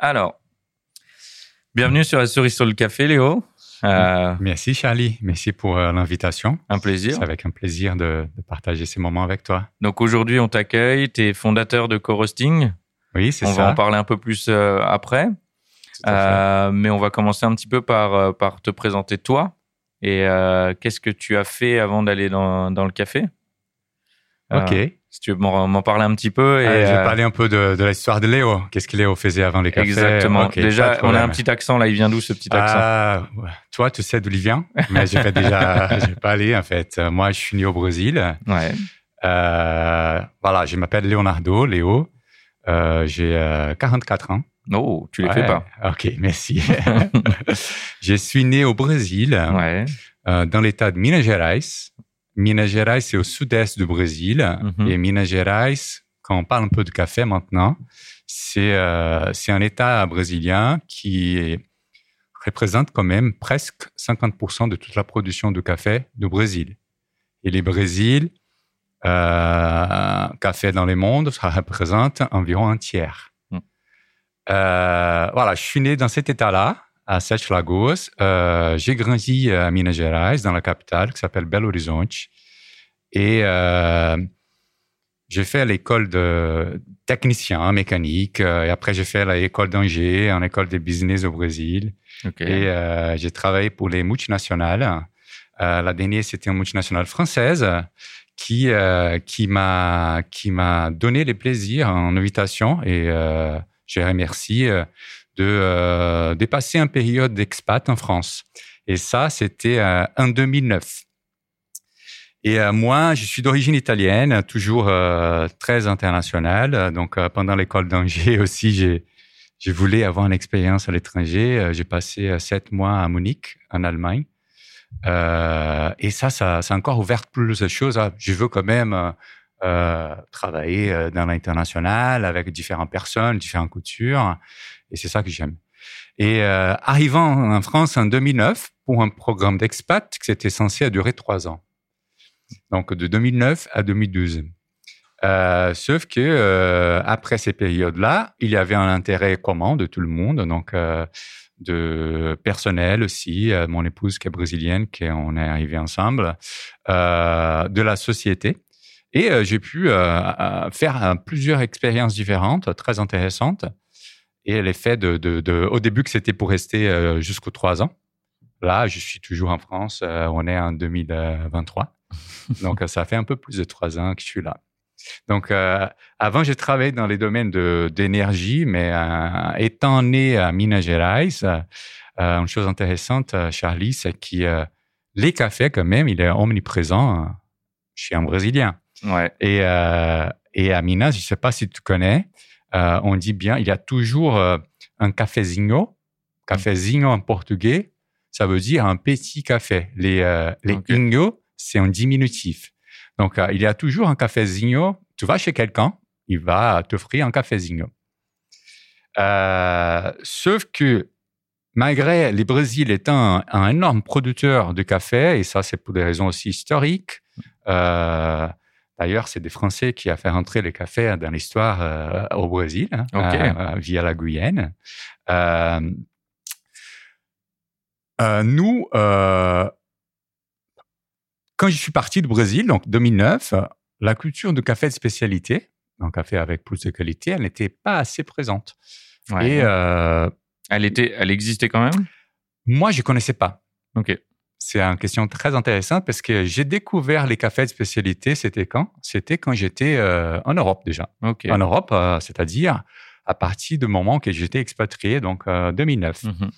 Alors, bienvenue sur la souris sur le café, Léo. Euh, Merci Charlie, merci pour euh, l'invitation. Un plaisir. C'est avec un plaisir de, de, partager ces moments avec toi. Donc aujourd'hui, on t'accueille, tu es fondateur de Co-Roasting. Oui, c'est ça. On va en parler un peu plus euh, après. Mais on va commencer un petit peu par, par te présenter toi. Et qu'est-ce que tu as fait avant d'aller dans, dans le café? Ok. Si tu veux m'en parler un petit peu. Et, euh, je vais parler un peu de, de l'histoire de Léo. Qu'est-ce que Léo faisait avant les cafés Exactement. Okay, déjà, on a un petit accent là. Il vient d'où ce petit accent? Ah, Toi, tu sais d'où il vient, mais je vais déjà, je vais pas aller en fait. Moi, je suis né au Brésil. Ouais. Euh, voilà, je m'appelle Leonardo, Léo. Euh, j'ai 44 ans. Oh, tu les ouais. fais pas. Ok, merci. je suis né au Brésil, ouais. euh, dans l'état de Minas Gerais. Minas Gerais, c'est au sud-est du Brésil. Mm -hmm. Et Minas Gerais, quand on parle un peu de café maintenant, c'est euh, un État brésilien qui représente quand même presque 50% de toute la production de café du Brésil. Et le Brésil, euh, café dans le monde, ça représente environ un tiers. Mm. Euh, voilà, je suis né dans cet État-là à Sete Lagos. Euh, j'ai grandi à Minas Gerais, dans la capitale, qui s'appelle Belo Horizonte. Et euh, j'ai fait l'école de technicien mécanique. Euh, et après, j'ai fait l'école d'Angers, en école de business au Brésil. Okay. Et euh, j'ai travaillé pour les multinationales. Euh, la dernière, c'était une multinationale française qui, euh, qui m'a qui m'a donné les plaisirs en invitation. Et je remercie de euh, dépasser une période d'expat en France. Et ça, c'était euh, en 2009. Et euh, moi, je suis d'origine italienne, toujours très internationale. Donc, pendant l'école d'Angers aussi, j'ai je voulais avoir une expérience à l'étranger. J'ai passé sept mois à Munich, en Allemagne. et ça, ça, a encore ouvert plus de choses. Je veux quand même euh, travailler dans l'international avec différentes personnes, différentes cultures. Et c'est ça que j'aime. Et euh, arrivant en France en 2009 pour un programme d'expat qui était censé durer trois ans. Donc de 2009 à 2012. Euh, sauf que euh, après ces périodes-là, il y avait un intérêt commun de tout le monde, donc euh, de personnel aussi, euh, mon épouse qui est brésilienne, qui on est arrivé ensemble, de la société. Et j'ai pu faire plusieurs expériences différentes, très intéressantes et l'effet de, de, de, au début que c'était pour rester euh, jusqu'aux trois ans. Là, je suis toujours en France. Euh, on est en 2023. Donc, ça fait un peu plus de trois ans que je suis là. Donc, euh, avant, j'ai travaillé dans les domaines d'énergie, mais euh, étant né à Minas Gerais, euh, une chose intéressante, Charlie, c'est que les cafés, quand même, il est omniprésent chez un Brésilien. Ouais. Et, et à Minas, je ne sais pas si tu connais, on dit bien, il y a toujours un cafezinho. Cafezinho en portugais, ça veut dire un petit café. Les, les Okay. C'est un diminutif. Donc, il y a toujours un cafezinho. Tu vas chez quelqu'un, il va t'offrir un cafezinho. sauf que malgré le Brésil étant un, un, énorme producteur de café, et ça c'est pour des raisons aussi historiques, euh, D'ailleurs, c'est des Français qui ont fait rentrer le café dans l'histoire euh, au Brésil, hein, Okay. euh, via la Guyane. Euh, euh, nous, euh, quand je suis parti du Brésil, donc 2009, la culture de café de spécialité, un café avec plus de qualité, elle n'était pas assez présente. Ouais. Et euh, elle était, elle existait quand même? moi, je connaissais pas. Ok. C'est une question très intéressante parce que j'ai découvert les cafés de spécialité, c'était quand? C'était quand j'étais euh, en Europe déjà. Ok. En Europe, euh, c'est-à-dire à partir du moment que j'étais expatrié, donc euh, 2009. Mhm.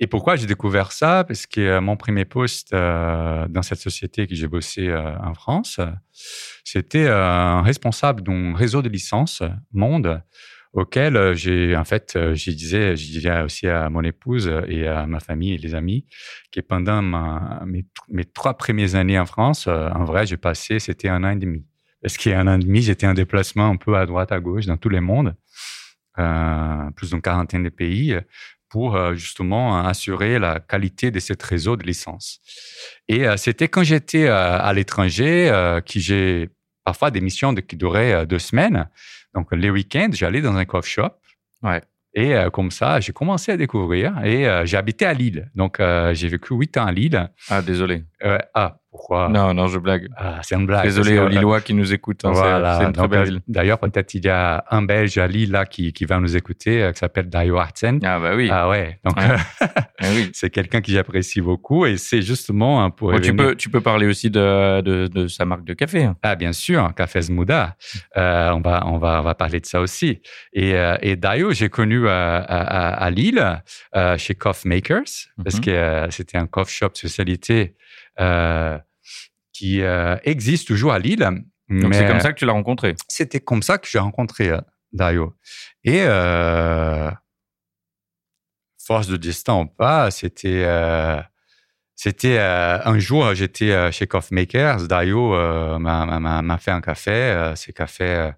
Et pourquoi j'ai découvert ça? Parce que euh, mon premier poste euh, dans cette société que j'ai bossé euh, en France, c'était un responsable d'un réseau de licences monde auquel j'ai en fait je disais disais aussi à mon épouse et à ma famille et les amis que pendant mes, trois premières années en France, en vrai, j'ai passé c'était un an et demi. Parce qu'un an et demi, j'étais en déplacement un peu à droite, à gauche, dans tous les mondes, plus d'une quarantaine de pays, pour euh, justement assurer la qualité de ce réseau de licences. Et euh, c'était quand j'étais euh, à l'étranger que j'ai parfois des missions de- qui duraient deux semaines. Donc les week-ends, j'allais dans un coffee shop. Ouais. Et euh, comme ça, j'ai commencé à découvrir et euh, j'ai habité à Lille. Donc, euh, j'ai vécu huit ans à Lille. Ah, désolé. ah, pourquoi? Non, non, je blague. Ah, c'est une blague. Désolé aux Lillois qui nous écoutent. Hein, voilà. C'est une très belle ville. D'ailleurs, peut-être il y a un Belge à Lille là, qui, qui va nous écouter, qui s'appelle Dario Artsen. Ah, bah oui. Ah ouais. Donc, ah oui. c'est quelqu'un que j'apprécie beaucoup et c'est justement pour. Bon, tu, peux, tu peux parler aussi de, de, de, sa marque de café. Ah, bien sûr, Café Zmuda. on, va, on, va, on va parler de ça aussi. Et, et Dario, j'ai connu à, à, à Lille, euh, chez Coffee Makers, parce mhm. que euh, c'était un coffee shop spécialité euh, qui existe toujours à Lille. Donc c'est comme ça que tu l'as rencontré. C'était comme ça que j'ai rencontré Dario. Et force de destin ou pas, c'était c'était un jour, j'étais chez Coffee Makers. Dario m'a fait un café. ces cafés,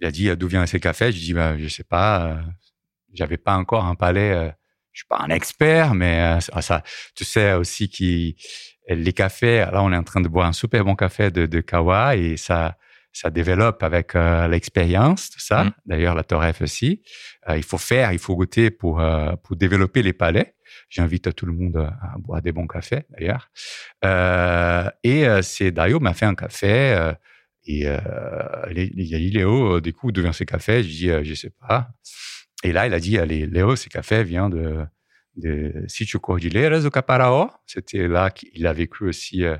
il a dit d'où vient ces cafés? Je dis bah, je sais pas j'avais pas encore un palais. Euh, je suis pas un expert, mais euh, ça, tu sais aussi qui les cafés. Là, on est en train de boire un super bon café de, de Kawa et ça, ça développe avec euh, l'expérience, tout ça. Mmh. D'ailleurs, la Toref aussi. il faut faire, il faut goûter pour pour développer les palais. J'invite tout le monde à boire des bons cafés, d'ailleurs. et c'est Dario m'a fait un café. et il a dit Léo, du coup, d'où vient ce café Je dis, je sais pas. Et là, il a dit, allez, Léo, ce café vient de, de Sitio Cordilleiras do Caparaó. C'était là qu'il a vécu aussi euh,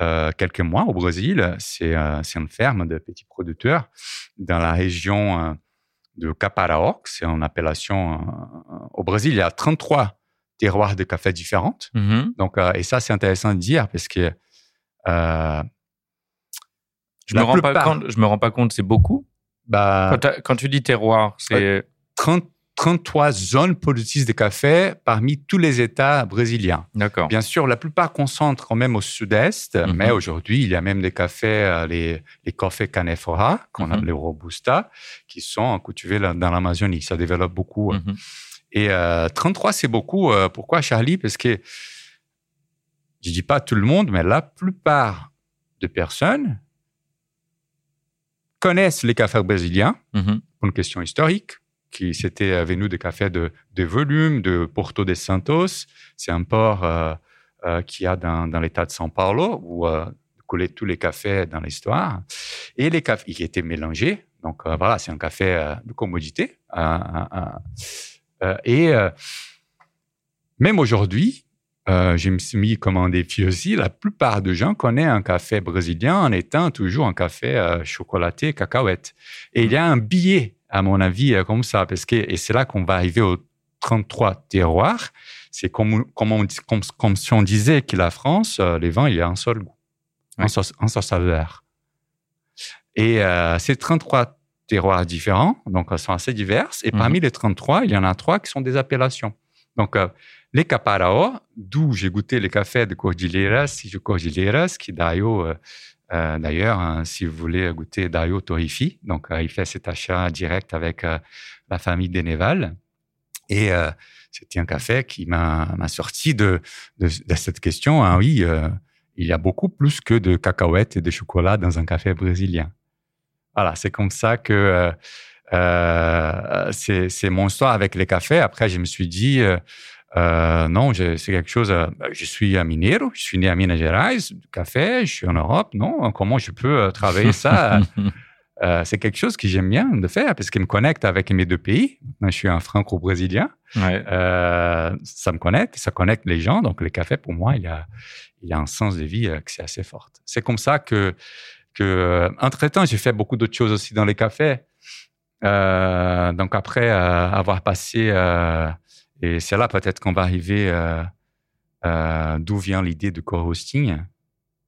euh, quelques mois au Brésil. C'est euh, une ferme de petits producteurs dans la région euh, de Caparaó. C'est une appellation. Au Brésil, il y a 33 terroirs de café différentes. Mm-hmm. Donc, et ça, c'est intéressant de dire parce que. je me rends pas compte. Je me rends pas compte. C'est beaucoup. Bah, quand, quand, tu dis terroir, c'est 30, 33 zones productrices de café parmi tous les États brésiliens. D'accord. Bien sûr, la plupart concentrent quand même au sud-est, mhm. mais aujourd'hui, il y a même des cafés, euh, les, les cafés Canefora, qu'on mhm. appelle les Robusta, qui sont cultivés dans l'Amazonie. Ça développe beaucoup. Mhm. Et 33, euh, c'est beaucoup. Euh, pourquoi, Charlie? Parce que, je dis pas tout le monde, mais la plupart de personnes connaissent les cafés brésiliens pour une question historique qui c'était venu des cafés de, de volume de Porto de Santos. C'est un port euh, euh, qui a dans, dans l'État de São Paulo où euh, coulaient tous les cafés dans l'histoire. Et les cafés qui étaient mélangés. Donc euh, voilà, c'est un café de commodité. et même aujourd'hui, euh, je me suis mis comme un défi aussi. La plupart des gens connaissent un café brésilien en étant toujours un café chocolaté, cacahuète. Et il y a un billet à mon avis, euh, comme ça, parce que, et c'est là qu'on va arriver aux 33 terroirs. C'est comme, comme, on, comme, comme, si on disait que la France, euh, les vins, il y a un seul goût, un, seul, un seul saveur. Et euh, ces 33 terroirs différents, donc sont assez divers. Et parmi mhm. les 33, il y en a trois qui sont des appellations. Donc, les Caparao, d'où j'ai goûté les cafés de Cordilleras, de Cordilleras, qui d'ailleurs euh, d'ailleurs, hein, si vous voulez goûter Dario Torifi, donc euh, il fait cet achat direct avec euh, la famille Deneval. Et c'était un café qui m'a sorti de, cette question. Hein, oui, il y a beaucoup plus que de cacahuètes et de chocolat dans un café brésilien. Voilà, c'est comme ça que c'est mon histoire avec les cafés. Après, je me suis dit, euh, non, c'est quelque chose. Euh, je suis à Mineiro, je suis né à Minas Gerais, café, je suis en Europe. Non, comment je peux euh, travailler ça euh, C'est quelque chose que j'aime bien de faire parce qu'il me connecte avec mes deux pays. Je suis un franco-brésilien. Ouais. ça me connecte, ça connecte les gens. Donc, le café, pour moi, il y a, il a un sens de vie qui est assez fort. C'est comme ça que, que entre-temps, j'ai fait beaucoup d'autres choses aussi dans les cafés. donc, après avoir passé et c'est là peut-être qu'on va arriver euh, euh, d'où vient l'idée de co-hosting.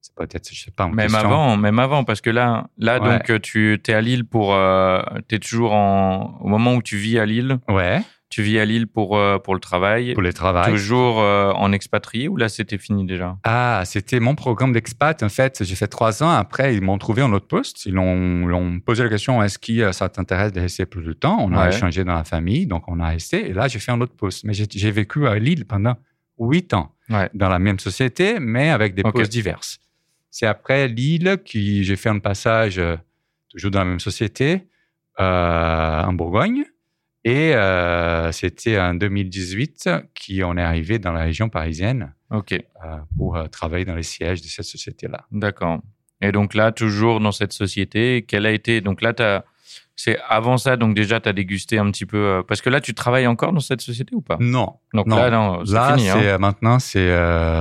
C'est peut-être, je sais pas. Même avant, même avant, parce que là, là donc tu es à Lille pour, euh, tu es toujours en, au moment où tu vis à Lille. Ouais. Tu vis à Lille pour, euh, pour le travail. Pour le travail. Toujours euh, en expatrié ou là c'était fini déjà? Ah, c'était mon programme d'expat. En fait, j'ai fait trois ans. Après, ils m'ont trouvé un autre poste. Ils ont, posé la question est-ce que ça t'intéresse de rester plus de temps? On a échangé dans la famille, donc on a resté. Et là, j'ai fait un autre poste. Mais j'ai vécu à Lille pendant huit ans dans la même société, mais avec des postes divers. C'est après Lille que j'ai fait un passage euh, toujours dans la même société en Bourgogne Et euh, c'était en 2018 qu'on est arrivé dans la région parisienne euh, pour euh, travailler dans les sièges de cette société-là. d'accord. Et donc là, toujours dans cette société, quelle a été donc là, c'est avant ça, donc déjà, tu as dégusté un petit peu. parce que là, tu travailles encore dans cette société ou pas? Non, Donc non. là, non, là, fini. hein. maintenant, c'est,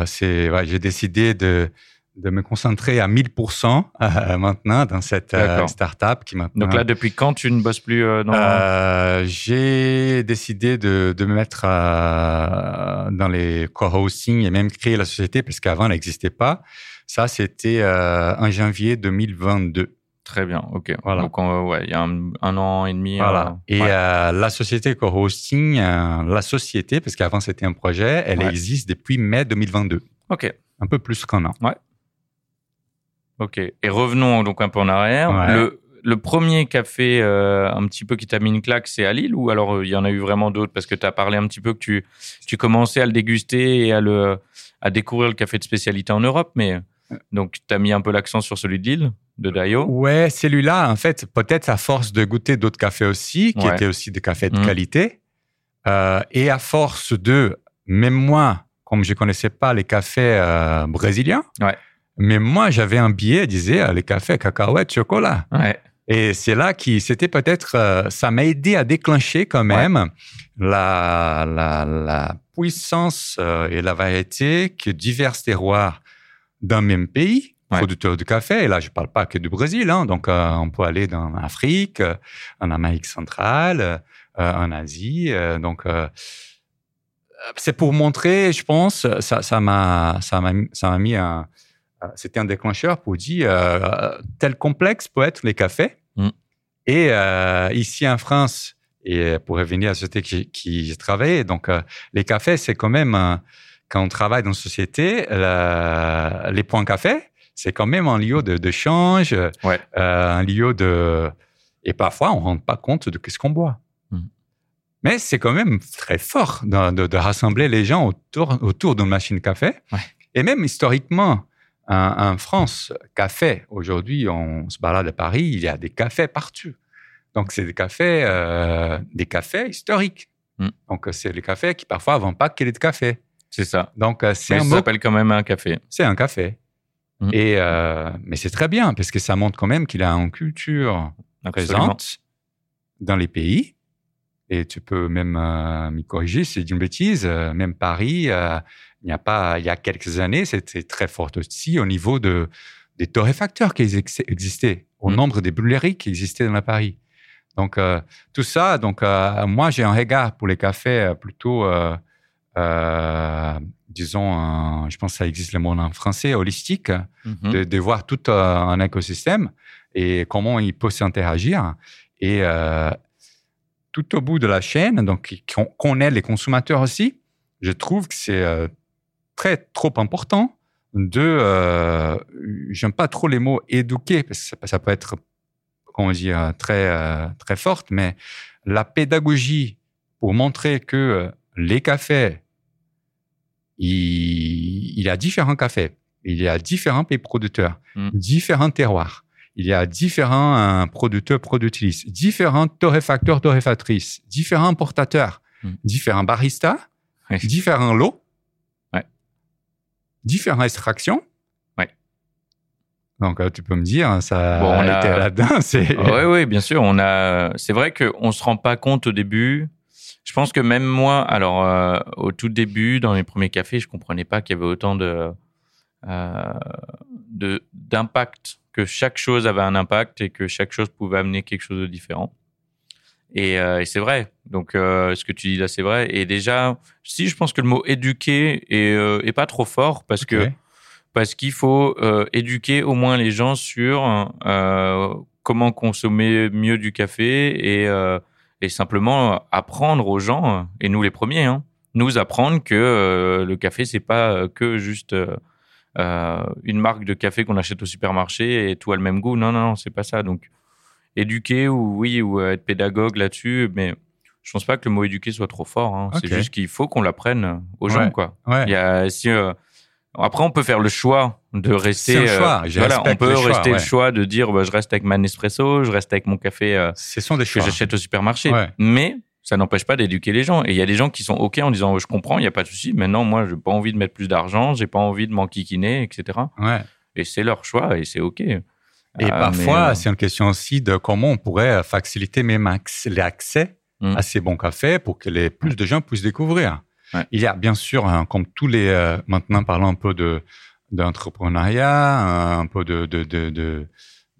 c'est, ouais, j'ai décidé de de me concentrer à 1000% euh, maintenant dans cette euh, startup qui maintenant. Donc là, depuis quand tu ne bosses plus euh, dans Euh, j'ai décidé de, de me mettre dans les co-hosting et même créer la société parce qu'avant, elle n'existait pas. Ça, c'était en janvier 2022. Très bien, ok. Voilà. Donc, on- ouais, il y a un, un an et demi. Voilà. euh, Et ouais. euh, la société co-hosting, euh, la société, parce qu'avant c'était un projet, elle Ouais. existe depuis mai 2022. Ok, Un peu plus qu'un an. Ok. Et revenons donc un peu en arrière. Ouais. Le, le premier café euh, un petit peu qui t'a mis une claque, c'est à Lille ou alors euh, il y en a eu vraiment d'autres? Parce que tu as parlé un petit peu que tu, tu commençais à le déguster et à, le, à découvrir le café de spécialité en Europe, mais donc tu as mis un peu l'accent sur celui de Lille, de Dayo. Ouais, celui-là, en fait, peut-être à force de goûter d'autres cafés aussi, qui Ouais. étaient aussi des cafés de Mhm. qualité, euh, et à force de, même moi, comme je connaissais pas les cafés euh, brésiliens, Ouais. Mais moi j'avais un billet, disait les cafés cacahuètes, chocolat. Ouais, Et c'est là qui, c'était peut-être, euh, ça m'a aidé à déclencher quand même la, la, la puissance euh, et la variété que divers terroirs d'un même pays, Ouais. producteurs de café. Et là, je parle pas que du Brésil, hein, donc euh, on peut aller dans l'Afrique, euh, en Amérique centrale, en Asie. donc, c'est pour montrer, je pense, ça, m'a, ça m'a, ça m'a mis un, c'était un déclencheur pour dire euh, tel complexe peut être les cafés. Mm. Et euh, ici en France, et pour revenir à la société qui, qui j'ai travaillé, donc euh, les cafés, c'est quand même, euh, quand on travaille dans une société, la- les points café, c'est quand même un lieu de, de change, Ouais. euh, un lieu de... Et parfois, on ne rend pas compte de ce qu'on boit. Mm. Mais c'est quand même très fort de, de- de rassembler les gens autour, autour d'une machine café. Ouais. Et même historiquement, en, en France, café, aujourd'hui, on se balade à Paris, il y a des cafés partout. Donc, c'est des cafés, euh, des cafés historiques. Mm. Donc, c'est les cafés qui parfois ne vendent pas qu'il est de café. c'est ça. Donc, euh, c'est un ça s'appelle quand même un café. c'est un café. Mm. Et euh, mais c'est très bien parce que ça montre quand même qu'il a une culture Absolument. présente dans les pays. Et tu peux même euh, m'y corriger si dis une bêtise. euh, même Paris, euh, il n'y a pas, il y a quelques années, c'était très fort aussi au niveau de des torréfacteurs qui ex- existaient, au Mm. nombre des brûleries qui existaient dans la Paris. Donc euh, tout ça, donc moi j'ai un regard pour les cafés plutôt, disons, je pense que ça existe le mot en français, holistique Mhm. de, de voir tout un écosystème et comment il peut s'interagir. Et tout au bout de la chaîne, donc qu'on ait les consommateurs aussi, je trouve que c'est euh, très trop important de, euh, j'aime pas trop les mots éduquer parce que ça, ça peut être, comment dire, très euh, très forte, mais la pédagogie pour montrer que euh, les cafés, il, il y a différents cafés, il y a différents pays producteurs, Mm. différents terroirs, il y a différents euh, producteurs, productrices, différents torréfacteurs, torréfactrices, différents importateurs, Mm. différents baristas, différents lots, Ouais. différentes extractions. Ouais. Donc, euh, tu peux me dire, ça Bon, on a été là-dedans. Oui, oui, bien sûr. On a. C'est vrai qu'on se rend pas compte au début. Je pense que même moi, alors euh, au tout début, dans les premiers cafés, je comprenais pas qu'il y avait autant de euh, de d'impact, que chaque chose avait un impact et que chaque chose pouvait amener quelque chose de différent. Et, euh, et c'est vrai. Donc, euh, ce que tu dis là, c'est vrai. Et déjà, si je pense que le mot éduquer est, euh, est pas trop fort parce que parce qu'il faut éduquer au moins les gens sur comment consommer mieux du café et, et simplement apprendre aux gens, et nous les premiers, hein, nous apprendre que le café, c'est pas que juste euh, euh, une marque de café qu'on achète au supermarché et tout a le même goût. Non, non, non, c'est pas ça. Donc, éduquer ou oui, ou être pédagogue là-dessus, mais je pense pas que le mot éduquer soit trop fort. hein. C'est juste qu'il faut qu'on l'apprenne aux gens, Ouais. quoi. Ouais. Il y a, si, euh, après, on peut faire le choix de rester. Un choix, euh, voilà, on peut choix, rester ouais. le choix de dire bah, je reste avec ma Nespresso, je reste avec mon café euh, Ce sont des que j'achète au supermarché. Mais ça n'empêche pas d'éduquer les gens. Et il y a des gens qui sont OK en disant je comprends, il n'y a pas de souci. Maintenant, moi, j'ai pas envie de mettre plus d'argent, j'ai pas envie de m'enquiquiner, etc. Ouais. Et c'est leur choix et c'est OK. Et Euh, parfois, mais, euh, c'est une question aussi de comment on pourrait faciliter même acc- l'accès Mm. à ces bons cafés pour que les plus de gens puissent découvrir. Ouais. Il y a bien sûr, hein, comme tous les, euh, maintenant parlons un peu de d'entrepreneuriat, un peu de, de, de, de,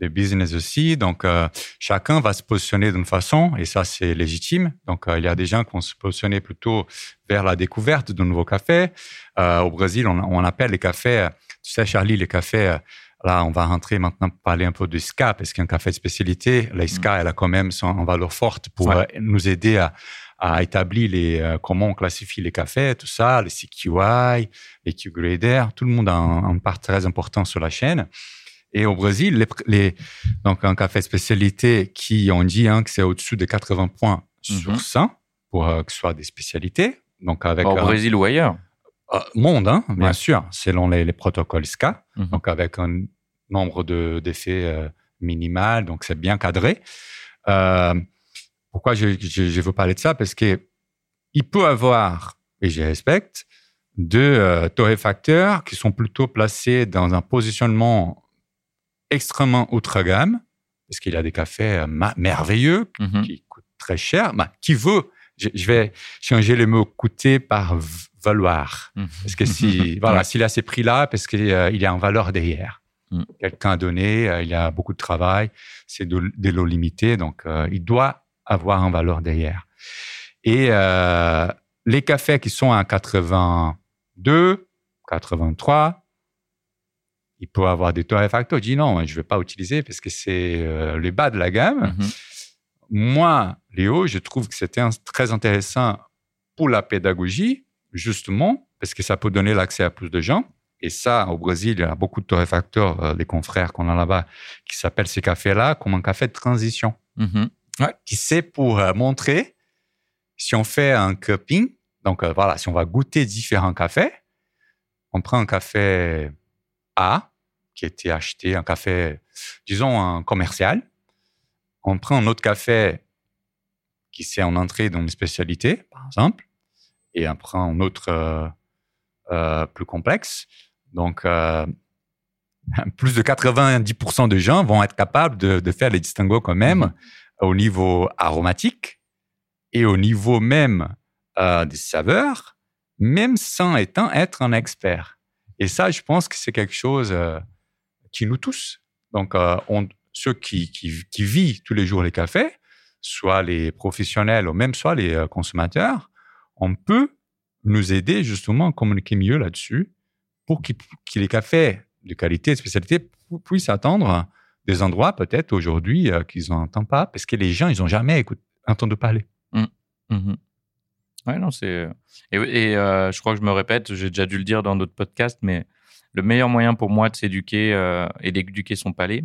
de business aussi. Donc, euh, chacun va se positionner d'une façon et ça, c'est légitime. Donc, euh, il y a des gens qui vont se positionner plutôt vers la découverte de nouveaux cafés. Euh, au Brésil, on, on appelle les cafés, tu sais, Charlie, les cafés, Là, on va rentrer maintenant pour parler un peu du SCA, parce qu'un café de spécialité, la SCA, elle a quand même son valeur forte pour Ouais. nous aider à, à établir les, comment on classifie les cafés, tout ça, les CQI, les Q-Grader, tout le monde a un, un part très important sur la chaîne. Et au Brésil, les, donc un café de spécialité qui, on dit hein, que c'est au-dessus de 80 points sur Mhm. 100 pour euh, que ce soit des spécialités. Donc avec Au un- Brésil ou ailleurs. euh, monde, hein, bien Ouais. sûr, selon les, les protocoles SCA Mhm. donc avec un nombre de d'effets euh, minimal, donc c'est bien cadré. Euh, pourquoi je, je, je veux parler de ça? Parce que il peut avoir, et je respecte, de euh, torréfacteurs qui sont plutôt placés dans un positionnement extrêmement outre gamme, parce qu'il a des cafés euh, merveilleux Mhm. qui coûtent très cher, bah, qui veut, je, je vais changer le mot coûter par valoir. Mhm. Parce que si, voilà, s'il a ces prix-là, parce qu'il y a une valeur derrière. Mm. Quelqu'un a donné, euh, il y a beaucoup de travail, c'est de, de l'eau limitée, donc euh, il doit avoir une valeur derrière. Et euh, les cafés qui sont à 82, 83, il peut avoir des torréfacteurs. Je dis non, je ne vais pas utiliser parce que c'est euh, le bas de la gamme. Mhm. Moi, Léo, je trouve que c'était très intéressant pour la pédagogie, justement, parce que ça peut donner l'accès à plus de gens. Et ça, au Brésil, il y a beaucoup de torréfacteurs, euh, les confrères qu'on a là-bas, qui s'appellent ces cafés-là comme un café de transition, Mhm. qui c'est pour euh, montrer si on fait un cupping, donc euh, voilà, si on va goûter différents cafés, on prend un café A, qui était acheté, un café, disons, un commercial, on prend un autre café qui c'est en entrée dans une spécialité, par exemple, et on prend un autre euh, euh, plus complexe. Donc, euh, plus de 90% de gens vont être capables de, de faire les distinguos quand même Mhm. au niveau aromatique et au niveau même des saveurs, même sans étant être un expert. Et ça, je pense que c'est quelque chose qui nous touche. Donc, euh, ceux qui, qui, qui vivent tous les jours les cafés, soit les professionnels ou même soit les euh, consommateurs, on peut nous aider justement à communiquer mieux là-dessus pour que les cafés de qualité et de spécialité pu- puissent attendre des endroits peut-être aujourd'hui euh, qu'ils n'entendent pas parce que les gens, ils n'ont jamais entendu parler. Mhm. Ouais, non, c'est. Et, et, euh, je crois que je me répète, j'ai déjà dû le dire dans d'autres podcasts, mais le meilleur moyen pour moi de s'éduquer euh, et d'éduquer son palais,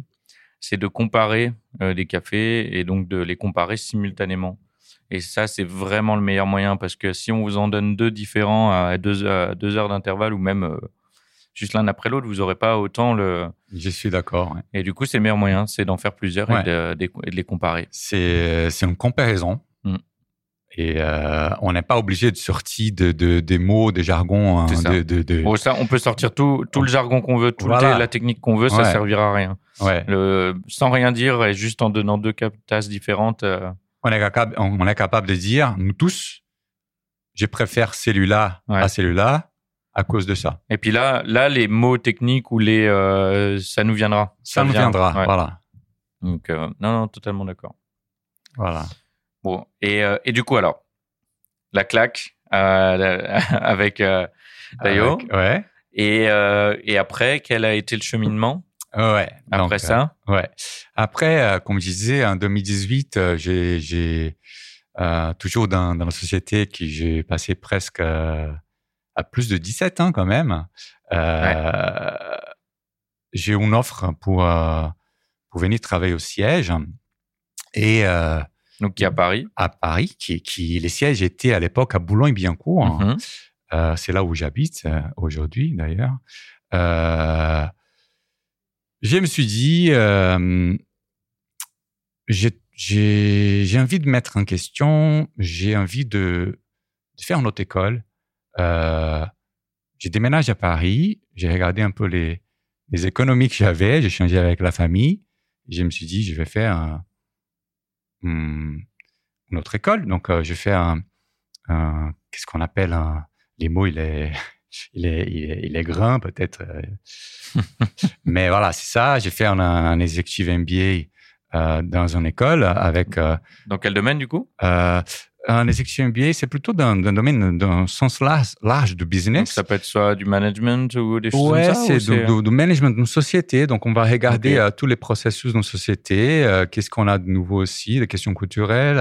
c'est de comparer euh, les cafés et donc de les comparer simultanément. Et ça, c'est vraiment le meilleur moyen parce que si on vous en donne deux différents à deux, à deux heures d'intervalle ou même euh, juste l'un après l'autre, vous n'aurez pas autant le. Je suis d'accord. ouais. Et du coup, c'est le meilleur moyen, c'est d'en faire plusieurs Ouais. et, de, de- et de les comparer. C'est une comparaison. Mm. Et euh, on n'est pas obligé de sortir de, de- des mots, des jargons. hein, ça. de, de, de- Bon, ça, on peut sortir tout, tout le jargon qu'on veut, toute Voilà. la technique qu'on veut, ça Ouais. servira à rien. ouais. Le, sans rien dire et juste en donnant deux tasses différentes. euh, on, est capable, on est capable de dire, nous tous, je préfère celui-là Ouais. à celui-là à cause de ça. Et puis là, là, les mots techniques ou les, euh, ça nous viendra. Ça, nous viendra. Ouais. Voilà. Donc, euh, non, non, totalement d'accord. voilà. Bon, et, euh, et du coup, alors, la claque euh, avec euh, Dayo. Ouais. Et, et après, quel a été le cheminement Ouais. après Donc, ça? Ouais. Après, comme je disais, en 2018, euh, j'ai, j'ai toujours dans, dans la société qui j'ai passé presque à plus de 17 ans quand même. Euh, J'ai une offre pour pour venir travailler au siège et euh, Donc, qui est à Paris. à Paris, qui, qui les sièges étaient à l'époque à Boulogne-Billancourt. Euh, c'est là où j'habite euh, aujourd'hui, d'ailleurs. Euh, je me suis dit, euh, j'ai envie de mettre en question, j'ai envie de, de, faire une autre école. J'ai déménagé à Paris, j'ai regardé un peu les, les économies que j'avais, j'ai changé avec la famille, je me suis dit, je vais faire un, une autre école. Donc, euh, je fais un, un qu'est-ce qu'on appelle un, les mots, il est, il est, il est, il est grain peut-être. euh. Mais voilà, c'est ça. J'ai fait un, un executive MBA euh, dans une école avec euh, Dans quel domaine, du coup? Euh, un executive MBA, c'est plutôt dans un domaine, dans un sens large, large de Donc, business. Ça peut être soit du management ou des choses Ouais, comme ça c'est du, du- du management d'une société. Donc, on va regarder euh, tous les processus d'une société. euh, Qu'est-ce qu'on a de nouveau aussi, des questions culturelles,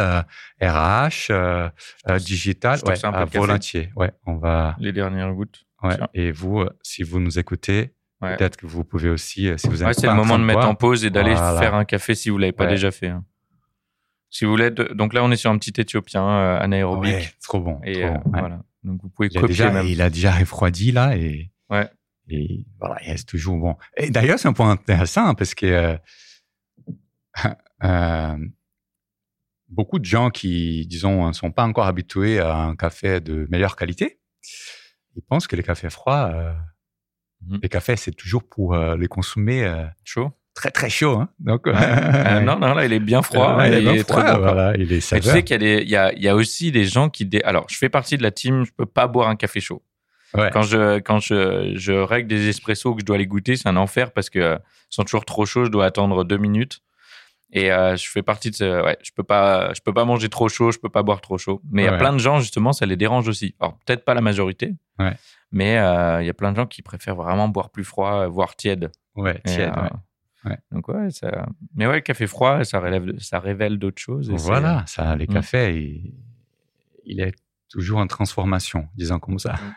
RH, euh, euh, digital. Ouais, un peu volontiers. Ouais, on va. les dernières gouttes Ouais. Et vous, si vous nous écoutez, Ouais. peut-être que vous pouvez aussi, si vous Ouais, êtes c'est le en moment de mettre en pause et d'aller Voilà. faire un café si vous l'avez pas Ouais. déjà fait. hein. Si vous l'êtes, donc là on est sur un petit Éthiopien euh, anaérobique Ouais, trop bon. et trop euh, bon, ouais. voilà. Donc vous pouvez Il a, copier déjà, même. il a déjà refroidi là et, Ouais. et voilà, il reste toujours bon. Et d'ailleurs, c'est un point intéressant parce que euh, euh, beaucoup de gens qui, disons, ne sont pas encore habitués à un café de meilleure qualité, ils pensent que les cafés froids, euh, Mhm. les cafés, c'est toujours pour euh, les consommer Chaud. Très très chaud. Hein Donc, Euh, non, non, là il est bien froid. Et il est bien très froid, bon, voilà, il est Et tu sais qu'il y y y a aussi des gens qui, dé- alors je fais partie de la team, je peux pas boire un café chaud. Ouais. Quand je, quand je, je règle des espressos que je dois les goûter, c'est un enfer parce que euh, sont toujours trop chauds, je dois attendre deux minutes. Et euh, je fais partie de ce, ouais, je peux pas, je peux pas manger trop chaud, je peux pas boire trop chaud. Mais il y a plein de gens justement, ça les dérange aussi. Alors peut-être pas la majorité, Ouais. mais euh, il y a plein de gens qui préfèrent vraiment boire plus froid, voire tiède. Ouais, tiède, euh, ouais. Donc ouais, ça... mais ouais, le café froid, ça relève, ça révèle d'autres choses. et Voilà, ça, les Mm. cafés, il, il est toujours en transformation, disons comme ça. Mm.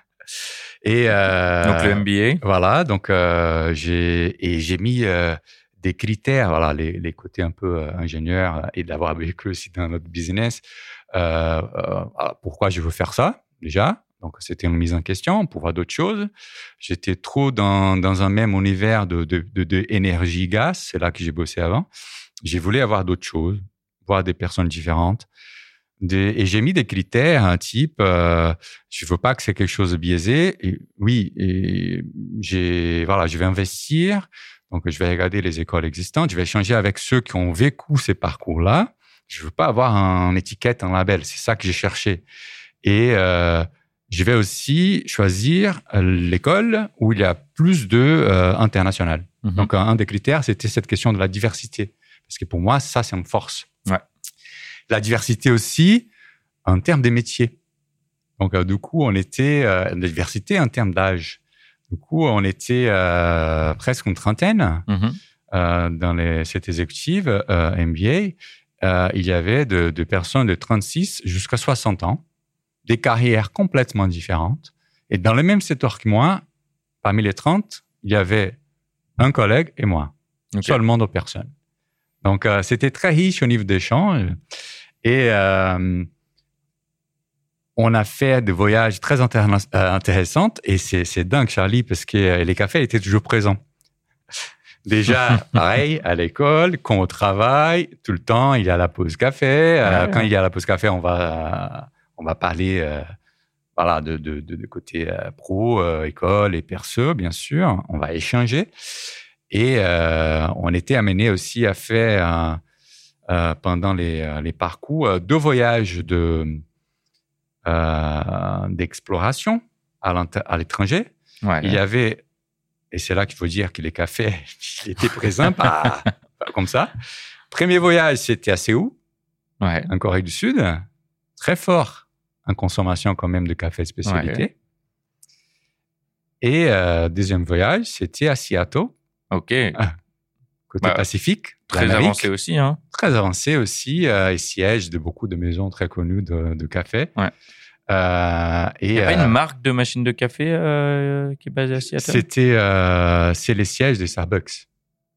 Et euh, Donc le MBA. voilà, donc euh, j'ai et j'ai mis euh, des critères, voilà, les, les côtés un peu ingénieurs et d'avoir vécu aussi dans notre business. Voilà, pourquoi je veux faire ça déjà? Donc c'était une mise en question pour voir d'autres choses. J'étais trop dans, un même univers de, de, gaz, c'est là que j'ai bossé avant. J'ai voulu avoir d'autres choses, voir des personnes différentes. Et j'ai mis des critères, un type, euh, je veux pas que c'est quelque chose de biaisé. Et oui, et voilà, je vais investir. Donc, je vais regarder les écoles existantes. Je vais échanger avec ceux qui ont vécu ces parcours-là. Je veux pas avoir un étiquette, un label. C'est ça que j'ai cherché. Et euh, je vais aussi choisir euh, l'école où il y a plus de euh, international. Mhm. Donc, un, des critères, c'était cette question de la diversité. Parce que pour moi, ça, c'est une force. Ouais. La diversité aussi, en termes des métiers. Donc, euh, du coup, on était, euh, la diversité en termes d'âge. Du coup, on était euh, presque une trentaine euh, dans les, cette exécutive euh, MBA. Euh, il y avait de, de personnes de 36 jusqu'à 60 ans, des carrières complètement différentes. Et dans le même secteur que moi, parmi les 30, il y avait un collègue et moi seulement deux personnes. Donc, euh, c'était très riche au niveau d'échange. Et euh, on a fait des voyages très euh, intéressants. Et c'est dingue, Charlie, parce que les cafés étaient toujours présents. Déjà, pareil, à l'école, quand on travaille, tout le temps, il y a la pause café. Ouais. Quand il y a la pause café, on va, on va parler euh, voilà, de, de, de, de côté euh, pro, euh, école et perso, bien sûr. On va échanger. Et on était amené aussi à faire, pendant les, les parcours, deux voyages de d'exploration à l'étranger. Ouais. Il y avait, et c'est là qu'il faut dire que les cafés il était présent, pas, pas comme ça. Premier voyage, c'était à Séoul, Ouais. en Corée du Sud, très fort en consommation quand même de café spécialité. Et euh, deuxième voyage, c'était à Seattle, Ok. côté Bah, Pacifique. Très l'Amérique. avancé aussi, hein. Très avancé aussi, euh, et siège de beaucoup de maisons très connues de, de café. Ouais. Euh, et Il y a pas euh, une marque de machine de café qui est basée à Seattle? C'était c'est les sièges des Starbucks.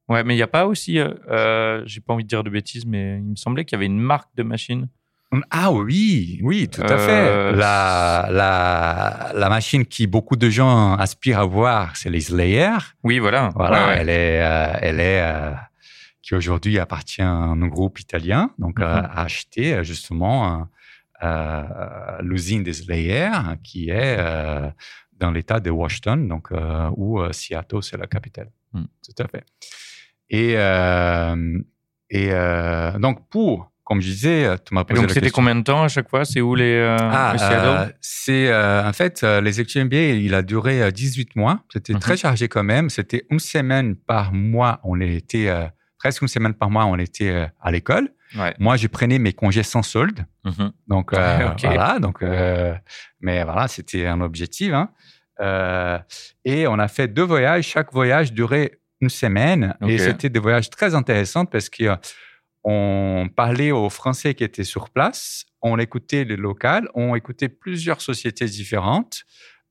Ouais, mais il n'y a pas aussi, j'ai pas envie de dire de bêtises, mais il me semblait qu'il y avait une marque de machine. Ah oui, oui, tout à Euh, fait. La, la, la machine qui beaucoup de gens aspirent à voir, c'est les Slayer. Oui, voilà. Voilà, Ouais, ouais. elle est, euh, elle est, euh, qui aujourd'hui appartient à un groupe italien, donc a, Mhm. acheté euh, justement euh, l'usine des Slayer, qui est euh, dans l'état de Washington, donc euh, où euh, Seattle c'est la capitale. Mhm. Tout à fait. Et, euh, et euh, donc pour, comme je disais, euh, tu m'as posé donc, la c'était question. combien de temps à chaque fois? C'est où les, euh, Ah, euh, c'est euh, en fait les études MBA, il a duré euh, 18 mois. C'était Mhm. très chargé quand même. C'était une semaine par mois. On était presque une semaine par mois. On était à l'école. Ouais. Moi, je prenais mes congés sans solde. Mhm. Donc voilà. Donc, mais voilà, c'était un objectif. hein. Et on a fait deux voyages. Chaque voyage durait une semaine. Et c'était des voyages très intéressants parce que on parlait aux Français qui étaient sur place, on écoutait les locales, on écoutait plusieurs sociétés différentes.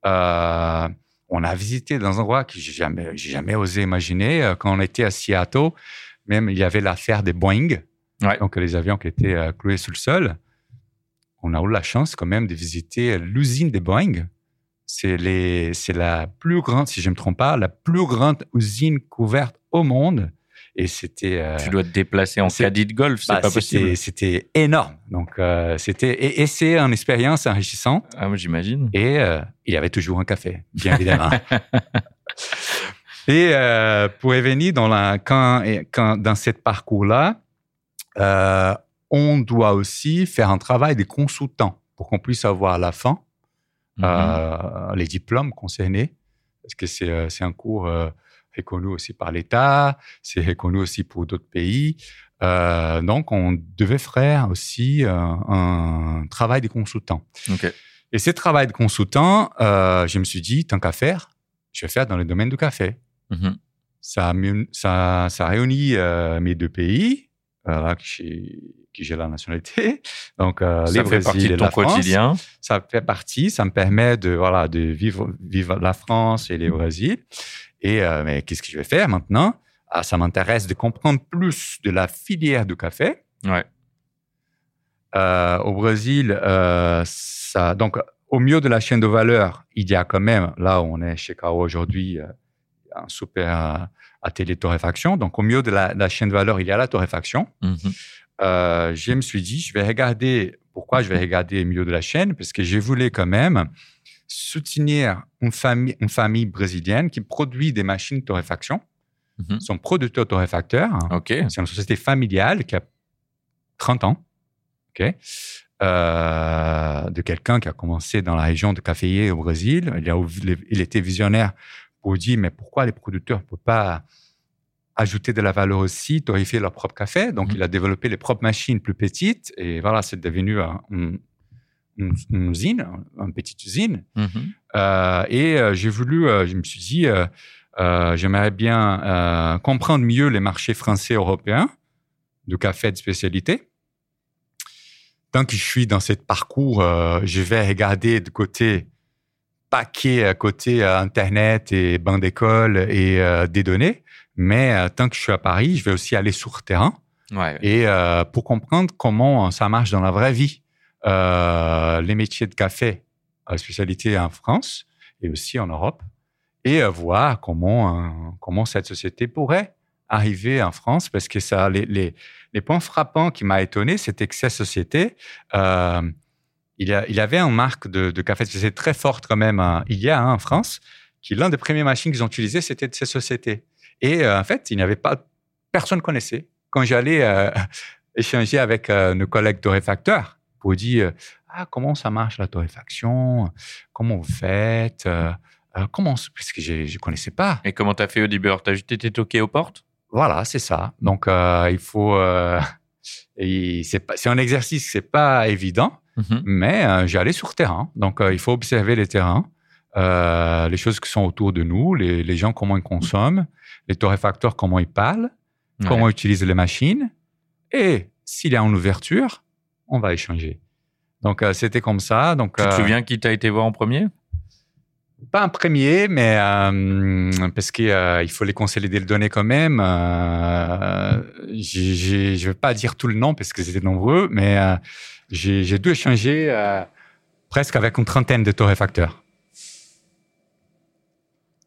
Euh, on a visité dans un endroit que j'ai jamais, jamais osé imaginer. Euh, Quand on était à Seattle, même il y avait l'affaire des Boeing, Ouais. donc les avions qui étaient euh, cloués sous le sol. On a eu la chance quand même de visiter l'usine des Boeing. C'est la plus grande, si je me trompe pas, la plus grande usine couverte au monde. Et c'était. euh, Tu dois te déplacer en caddie de golf, c'est bah, pas possible. C'était énorme. Donc, euh, c'était et, et c'est une expérience enrichissante. Ah, moi, j'imagine. Et euh, il y avait toujours un café, bien évidemment. et pour revenir dans la quand, dans cette parcours-là, on doit aussi faire un travail de consultant pour qu'on puisse avoir à la fin Mhm. les diplômes concernés, parce que c'est c'est un cours euh, reconnu aussi par l'État, c'est reconnu aussi pour d'autres pays. Euh, donc, on devait faire aussi euh, un travail de consultant. Et ce travail de consultant, euh, je me suis dit, tant qu'à faire, je vais faire dans le domaine du café. Mhm. Ça, ça, ça réunit euh, mes deux pays, là, que j'ai la nationalité. Donc, euh, Ça les fait Brésil partie de ton quotidien. ça fait partie, ça me permet de voilà de vivre vivre la France et le Brésil. Et euh, mais qu'est-ce que je vais faire maintenant? Ah, Ça m'intéresse de comprendre plus de la filière du café. Ouais. Euh, au Brésil, euh, ça donc au milieu de la chaîne de valeur, il y a quand même là où on est chez Caro aujourd'hui un super atelier de torréfaction. Donc au milieu de la, la chaîne de valeur, il y a la torréfaction. Mhm. Euh, je me suis dit, je vais regarder. Pourquoi je vais regarder au milieu de la chaîne? Parce que je voulais quand même soutenir une famille, une famille brésilienne qui produit des machines de torréfaction. Mhm. Son producteur torréfacteur, c'est une société familiale qui a 30 ans, euh, de quelqu'un qui a commencé dans la région de Caféier au Brésil. Il, a, il était visionnaire pour dire, mais pourquoi les producteurs ne peuvent pas ajouter de la valeur aussi, torréfier leur propre café? Donc, Mhm. il a développé les propres machines plus petites et voilà, c'est devenu un- un- une, une usine, une petite usine. Mhm. Euh, et euh, j'ai voulu, euh, je me suis dit, euh, j'aimerais bien comprendre mieux les marchés français et européens de café de spécialité. Tant que je suis dans ce parcours, je vais regarder de côté paquet à côté Internet et banc d'école et euh, des données. Mais euh, tant que je suis à Paris, je vais aussi aller sur terrain Ouais. et euh, pour comprendre comment ça marche dans la vraie vie, les métiers de café à spécialité en France et aussi en Europe, et euh, voir comment euh, cette société pourrait arriver en France, parce que les, points frappants qui m'a étonné, c'était que cette société, euh, il, y avait une marque de, de café de très forte quand même, hein, il y a hein, en France, qui l'un des premières machines qu'ils ont utilisées, c'était de cette société. Et euh, en fait, il n'y avait pas, personne connaissait. Quand j'allais euh, échanger avec euh, nos collègues torréfacteurs pour dire ah comment ça marche la torréfaction, comment vous faites, euh, euh, comment parce que je je connaissais pas. Et comment t'as fait au début? Alors, t'as juste été toqué aux portes? Voilà, c'est ça. Donc euh, il faut euh, c'est un exercice c'est pas évident, Mhm. mais euh, j'allais sur terrain. Donc il faut observer les terrains. les choses qui sont autour de nous, les, les gens comment ils consomment, les torréfacteurs comment ils parlent, Ouais. comment ils utilisent les machines. Et s'il y a une ouverture, on va échanger. Donc, euh, c'était comme ça. Donc, Tu te euh, souviens qui t'a été voir en premier? Pas un premier, mais euh, parce qu'il il faut les consolider le données quand même. Euh, je ne vais pas dire tout le nom parce que c'était nombreux, mais euh, j'ai dû échanger euh, presque avec une trentaine de torréfacteurs.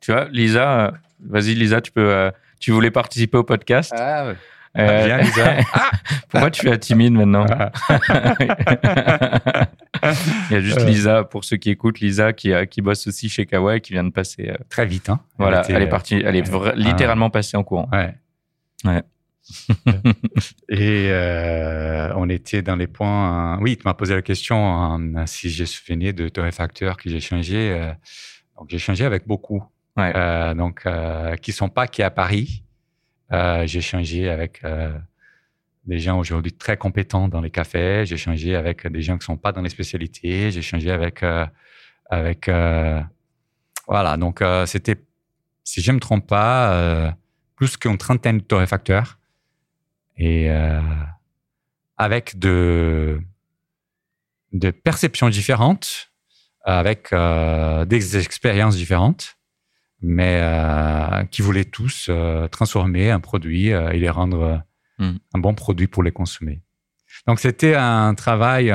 Tu vois, Lisa, vas-y Lisa, tu peux, euh, tu voulais participer au podcast? Ah, Euh, Lisa. Pourquoi tu es timide maintenant Il y a juste Euh. Lisa, pour ceux qui écoutent, Lisa qui, euh, qui bosse aussi chez Kawaii, qui vient de passer. euh, Très vite, hein. voilà, était, elle est partie, elle est vra- littéralement passée en courant. Ouais. Ouais. Et euh, on était dans les points. euh, oui, tu m'as posé la question euh, si j'ai souvenir de torréfacteurs que j'ai changé. donc j'ai changé avec beaucoup. Ouais. Donc qui sont pas qui à Paris. Euh, j'ai changé avec euh, des gens aujourd'hui très compétents dans les cafés. J'ai changé avec des gens qui sont pas dans les spécialités. J'ai changé avec euh, avec euh, voilà. Donc euh, c'était si je me trompe pas euh, plus qu'une trentaine de torréfacteurs et avec de, de perceptions différentes, avec des expériences différentes, mais euh, qui voulaient tous euh, transformer un produit euh, et les rendre euh, Mm. un bon produit pour les consommer. Donc c'était un travail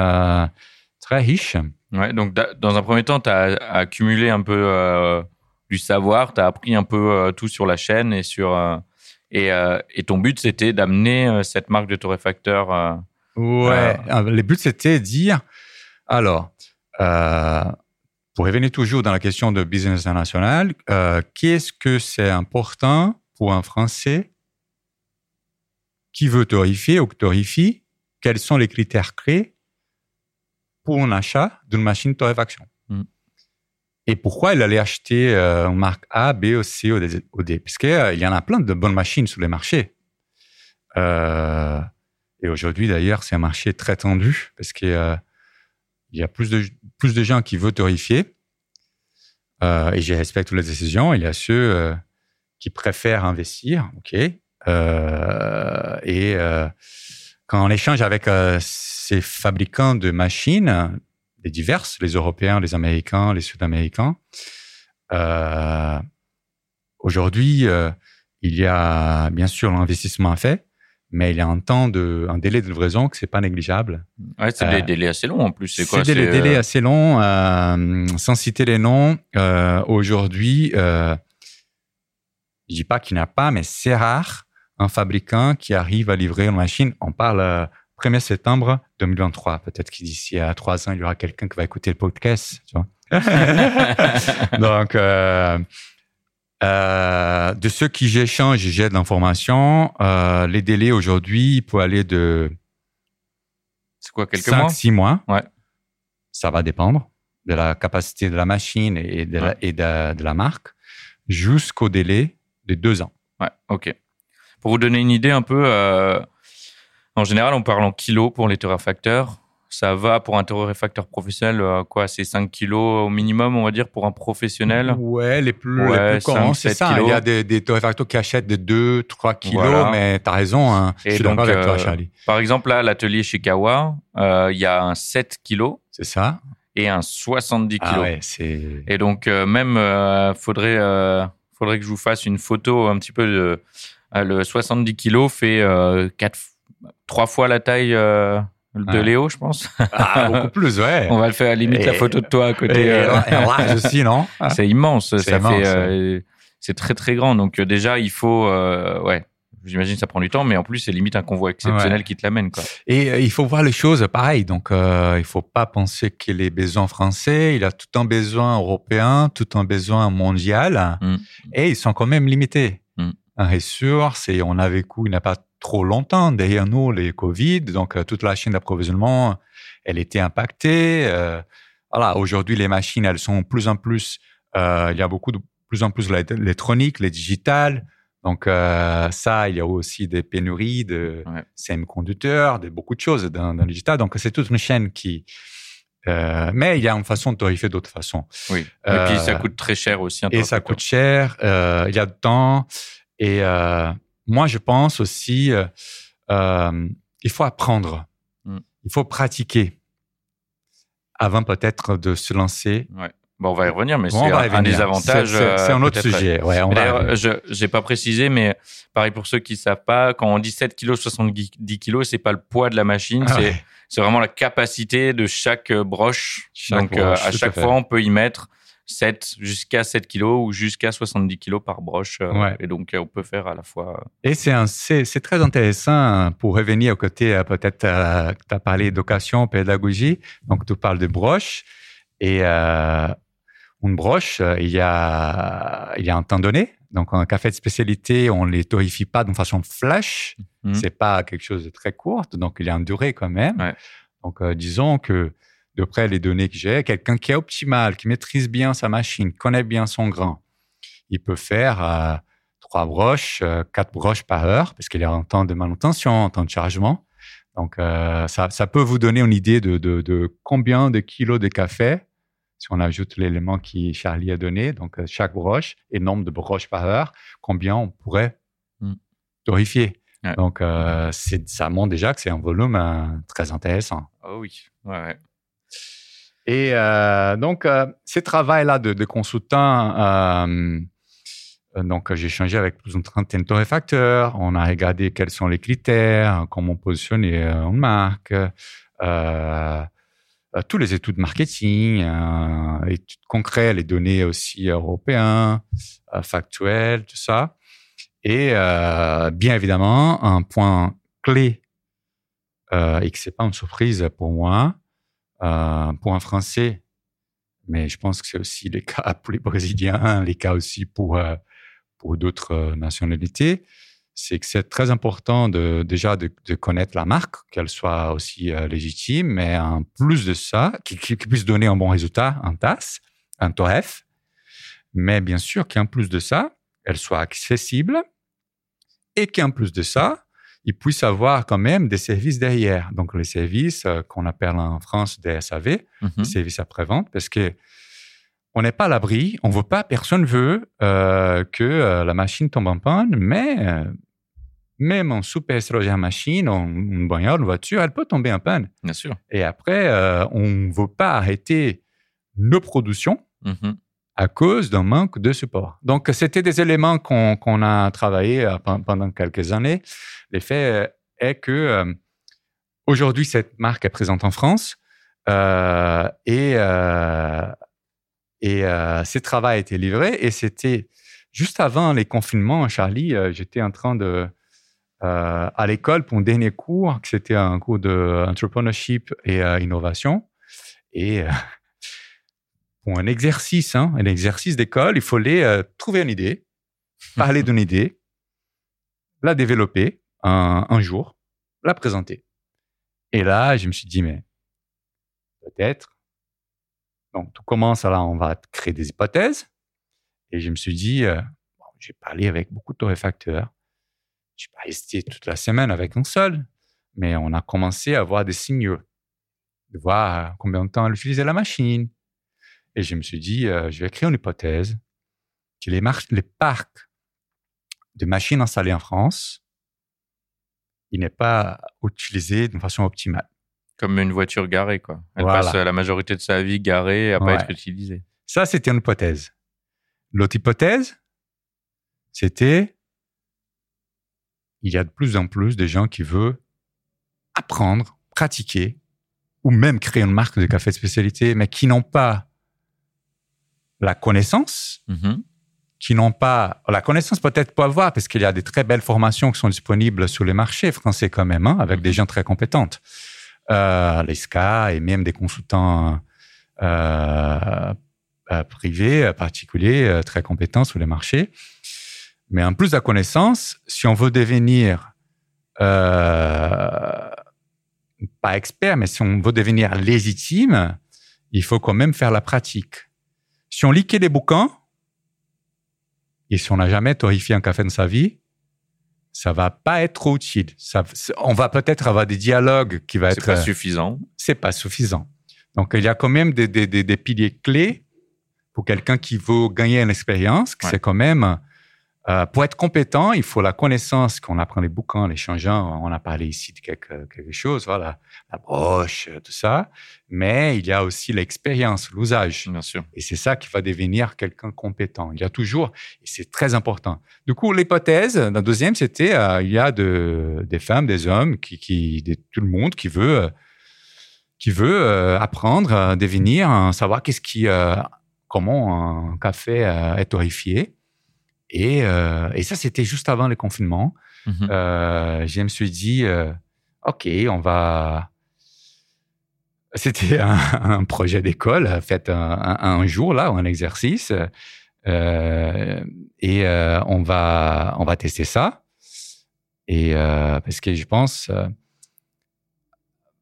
très riche. Ouais, donc da- dans un premier temps, tu as accumulé un peu du savoir, tu as appris un peu tout sur la chaîne et sur et, euh, et ton but c'était d'amener euh, cette marque de torréfacteur. euh, Ouais. Le but, c'était dire, alors, pour revenir toujours dans la question de business international, euh, qu'est-ce que c'est important pour un Français qui veut torréfier ou torréfie Quels sont les critères clés pour un achat d'une machine de torréfaction? Mm. Et pourquoi il allait acheter euh, une marque A, B, C ou D, ou D Parce qu'il y en a plein de bonnes machines sur les marchés. Euh, et aujourd'hui, d'ailleurs, c'est un marché très tendu parce a, il y a plus, de, plus de gens qui veulent torréfier. Euh, et je respecte toutes les décisions. Il y a ceux euh, qui préfèrent investir. OK. Euh, et euh, quand on échange avec euh, ces fabricants de machines, les diverses, les Européens, les Américains, les Sud-Américains, aujourd'hui, il y a bien sûr l'investissement à fait, mais il y a un temps de, un délai de livraison que c'est pas négligeable. Ouais, c'est Euh, des délais assez longs en plus. C'est quoi C'est des délais euh, assez longs. euh, sans citer les noms, euh, aujourd'hui, euh, je dis pas qu'il n'y en a pas, mais c'est rare un fabricant qui arrive à livrer une machine. On parle euh, 1er septembre 2023. Peut-être que d'ici à trois ans, il y aura quelqu'un qui va écouter le podcast. Tu vois Donc, euh, de ceux qui j'échange, j'ai de l'information. Euh, les délais aujourd'hui, il peut aller de C'est quoi, quelques 5, mois? 6 mois. Ouais. Ça va dépendre de la capacité de la machine et de, la, Ouais. et de, de la marque jusqu'au délai de deux ans. Ouais, ok. Pour vous donner une idée un peu, euh, en général, on parle en kilos pour les torréfacteurs. Ça va pour un torréfacteur professionnel, euh, quoi, c'est 5 kilos au minimum, on va dire, pour un professionnel? Ouais, les plus, Ouais, les plus courants, 5, c'est 7 ça. kilos. Il y a des, des torréfacteurs qui achètent de 2, 3 kilos, Voilà. mais tu as raison. Hein. Et Je suis d'accord avec toi, euh, Charlie. Par exemple, là, l'atelier chez Kawa, euh, il y a un 7 kilos C'est ça et un 70 kilos. Ah ouais, c'est... Et donc, même, euh, faudrait, faudrait que je vous fasse une photo un petit peu de. le 70 kilos fait euh, quatre, trois fois la taille euh, de. Léo, je pense. Ah, beaucoup plus, ouais. On va le faire à limite Et- la photo de toi à Et, côté. euh, et large aussi, non? C'est immense. C'est euh, c'est très très grand. Donc euh, déjà, il faut. euh, ouais. J'imagine que ça prend du temps, mais en plus, c'est limite un convoi exceptionnel Ouais. qui te l'amène. Et euh, il faut voir les choses pareil. Donc, euh, il faut pas penser qu'il est besoin français. Il a tout un besoin européen, tout un besoin mondial. Mm. Et ils sont quand même limités. Mm. Un ressource, et on a vécu il n'y a pas trop longtemps derrière nous les Covid. Donc, euh, toute la chaîne d'approvisionnement, elle était impactée. Euh, voilà, aujourd'hui, les machines, elles sont de plus en plus, euh, il y a beaucoup de plus en plus l'électronique, les digitales. Donc euh, ça, il y a aussi des pénuries de Ouais. semi-conducteurs, de beaucoup de choses dans, dans le digital. Donc c'est toute une chaîne qui. Euh, mais il y a une façon de torréfier d'autres façons. Oui. Euh, Et puis, ça coûte très cher aussi. un Et ça torréfacteur. coûte cher. euh, il y a du temps. Et moi, je pense aussi, euh, euh, il faut apprendre. Mm. Il faut pratiquer avant peut-être de se lancer. Ouais. Bon, on va y revenir, mais Bon, c'est un, un des avantages. C'est- euh, un autre peut-être, sujet. Ouais, D'ailleurs, je n'ai pas précisé, mais pareil pour ceux qui ne savent pas, quand on dit 7 kg, 70 kg, c'est pas le poids de la machine, Ah c'est ouais. vraiment la capacité de chaque euh, broche. Chaque Donc, euh, à chaque fait. fois, on peut y mettre 7 jusqu'à 7 kilos ou jusqu'à 70 kilos par broche. euh, Ouais. Et donc, euh, on peut faire à la fois. Et c'est un- c'est c'est très intéressant pour revenir au côté, euh, peut-être, euh, tu as parlé d'éducation, pédagogie, donc tu parles de broche. Et euh, une broche, euh, il y, a, il y a un temps donné. Donc, un café de spécialité, on ne les torrifie pas d'une façon flash. Mhm. C'est pas quelque chose de très court, donc il y a une durée quand même. Ouais. Donc, euh, disons que d'après les données que j'ai, quelqu'un qui est optimal, qui maîtrise bien sa machine, connaît bien son grain, il peut faire euh, trois broches, euh, quatre broches par heure, parce qu'il y a un temps de manutention, un temps de chargement. Donc, euh, ça, ça peut vous donner une idée de, de, de combien de kilos de café, si on ajoute l'élément qui Charlie a donné, donc chaque broche et nombre de broches par heure, combien on pourrait Mm. torréfier. Ouais. Donc, ça montre déjà que c'est un volume très intéressant. Oh oui. Ouais, ouais. Et euh, donc, euh, ces travails-là de, de consultant, euh, donc j'ai échangé avec plus d'une trentaine de torréfacteurs. On a regardé quels sont les critères, comment positionner une marque, tous les études marketing, études concrètes, les données aussi européennes, factuelles, tout ça. Et bien évidemment, un point clé, et que c'est pas une surprise pour moi, euh, pour un Français, mais je pense que c'est aussi le cas pour les Brésiliens, les cas aussi pour, euh, pour d'autres euh, nationalités, c'est que c'est très important de, déjà de, de connaître la marque, qu'elle soit aussi euh, légitime, mais en plus de ça, qui, qui- puisse donner un bon résultat, un TAS, un TOREF, mais bien sûr qu'en plus de ça, elle soit accessible et qu'en plus de ça, il puisse avoir quand même des services derrière. Donc, les services euh, qu'on appelle en France des SAV, Mhm. services après-vente, parce que on n'est pas à l'abri, on veut pas, personne veut euh, que euh, la machine tombe en panne, mais euh, même en super estrogène machine, en- une bagnole, une voiture, elle peut tomber en panne. Bien sûr. Et après, on ne veut pas arrêter nos productions Mhm. À cause d'un manque de support. Donc, c'était des éléments qu'on a travaillé euh, pen- pendant quelques années. L'effet euh, est que euh, aujourd'hui, cette marque est présente en France et, euh, et ce travail a été livré et c'était juste avant les confinements, Charlie, j'étais en train de à l'école pour un dernier cours, c'était un cours de entrepreneurship et innovation. Et pour un exercice, hein, un exercice d'école, il fallait euh, trouver une idée, parler d'une idée, la développer un, un jour, la présenter. Et là, je me suis dit, mais peut-être. Donc, tout commence, là, on va créer des hypothèses. Et je me suis dit, euh, bon, j'ai parlé avec beaucoup de torréfacteurs. Je suis pas resté toute la semaine avec un seul, mais on a commencé à voir des signaux, de voir combien de temps elle utilisait la machine. Et je me suis dit, euh, je vais créer une hypothèse que les, parcs de machines installées en France, il n'est pas utilisé d'une façon optimale. Comme une voiture garée, quoi. Elle Voilà. passe la majorité de sa vie garée à pas Ouais. être utilisée. Ça, c'était une hypothèse. L'autre hypothèse, c'était il y a de plus en plus de gens qui veulent apprendre, pratiquer, ou même créer une marque de café de spécialité, mais qui n'ont pas la connaissance, Mhm. qui n'ont pas la connaissance peut-être pas avoir parce qu'il y a des très belles formations qui sont disponibles sur les marchés français quand même, hein, avec des gens très compétentes, euh, les SCA et même des consultants euh, euh, privés, euh, particuliers, très compétents sur les marchés. Mais en plus de la connaissance, si on veut devenir euh, pas expert, mais si on veut devenir légitime, il faut quand même faire la pratique. Si on lit que des bouquins, et si on n'a jamais torréfié un café dans sa vie, ça va pas être trop utile. Ça, on va peut-être avoir des dialogues qui va C'est être. pas suffisant. C'est pas suffisant. Donc il y a quand même des, des, des, des piliers clés pour quelqu'un qui veut gagner une expérience. Ouais. C'est quand même euh, pour être compétent, il faut la connaissance qu'on apprend les bouquins, les changeants. On a parlé ici de quelque, quelque chose, voilà, la broche, tout ça. Mais il y a aussi l'expérience, l'usage. Bien sûr. Et c'est ça qui va devenir quelqu'un compétent. Il y a toujours, et c'est très important. Du coup, l'hypothèse, la deuxième, c'était, euh, il y a de, des femmes, des hommes, qui, qui, de tout le monde qui veut, euh, qui veut euh, apprendre, devenir, savoir qu'est-ce qui, euh, comment un café euh, est torréfié. Et, euh, et ça, c'était juste avant le confinement. Mhm. Euh, je me suis dit, euh, OK, on va. C'était un, un projet d'école fait un, un- jour, là, un exercice. Euh, et euh, on, va, on va tester ça. Et euh, parce que je pense, euh,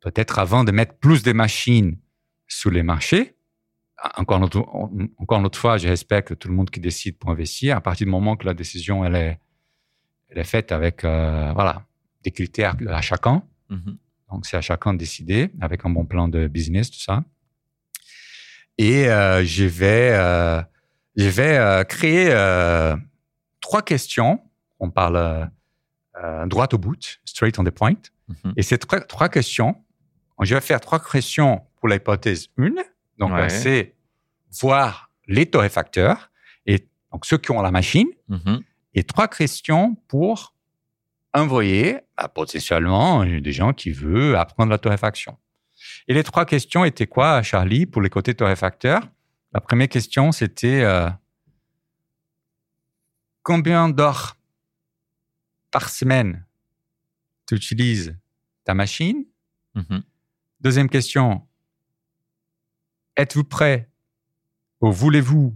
peut-être avant de mettre plus de machines sur les marchés, encore une, autre, encore une autre fois, je respecte tout le monde qui décide pour investir. À partir du moment que la décision elle est, elle est faite avec euh, voilà, des critères à chacun. Mhm. Donc, c'est à chacun de décider avec un bon plan de business, tout ça. Et euh, je vais, euh, je vais euh, créer euh, trois questions. On parle droit au bout, straight on the point. Mhm. Et ces trois, trois questions, je vais faire trois questions pour l'hypothèse 1. Donc, Ouais. euh, c'est voir les torréfacteurs et donc ceux qui ont la machine Mhm. et trois questions pour envoyer bah, potentiellement euh, des gens qui veulent apprendre la torréfaction. Et les trois questions étaient quoi, Charlie, pour les côtés torréfacteurs? La première question, c'était euh, combien d'heures par semaine tu utilises ta machine? Mhm. Deuxième question, êtes-vous prêt ou voulez-vous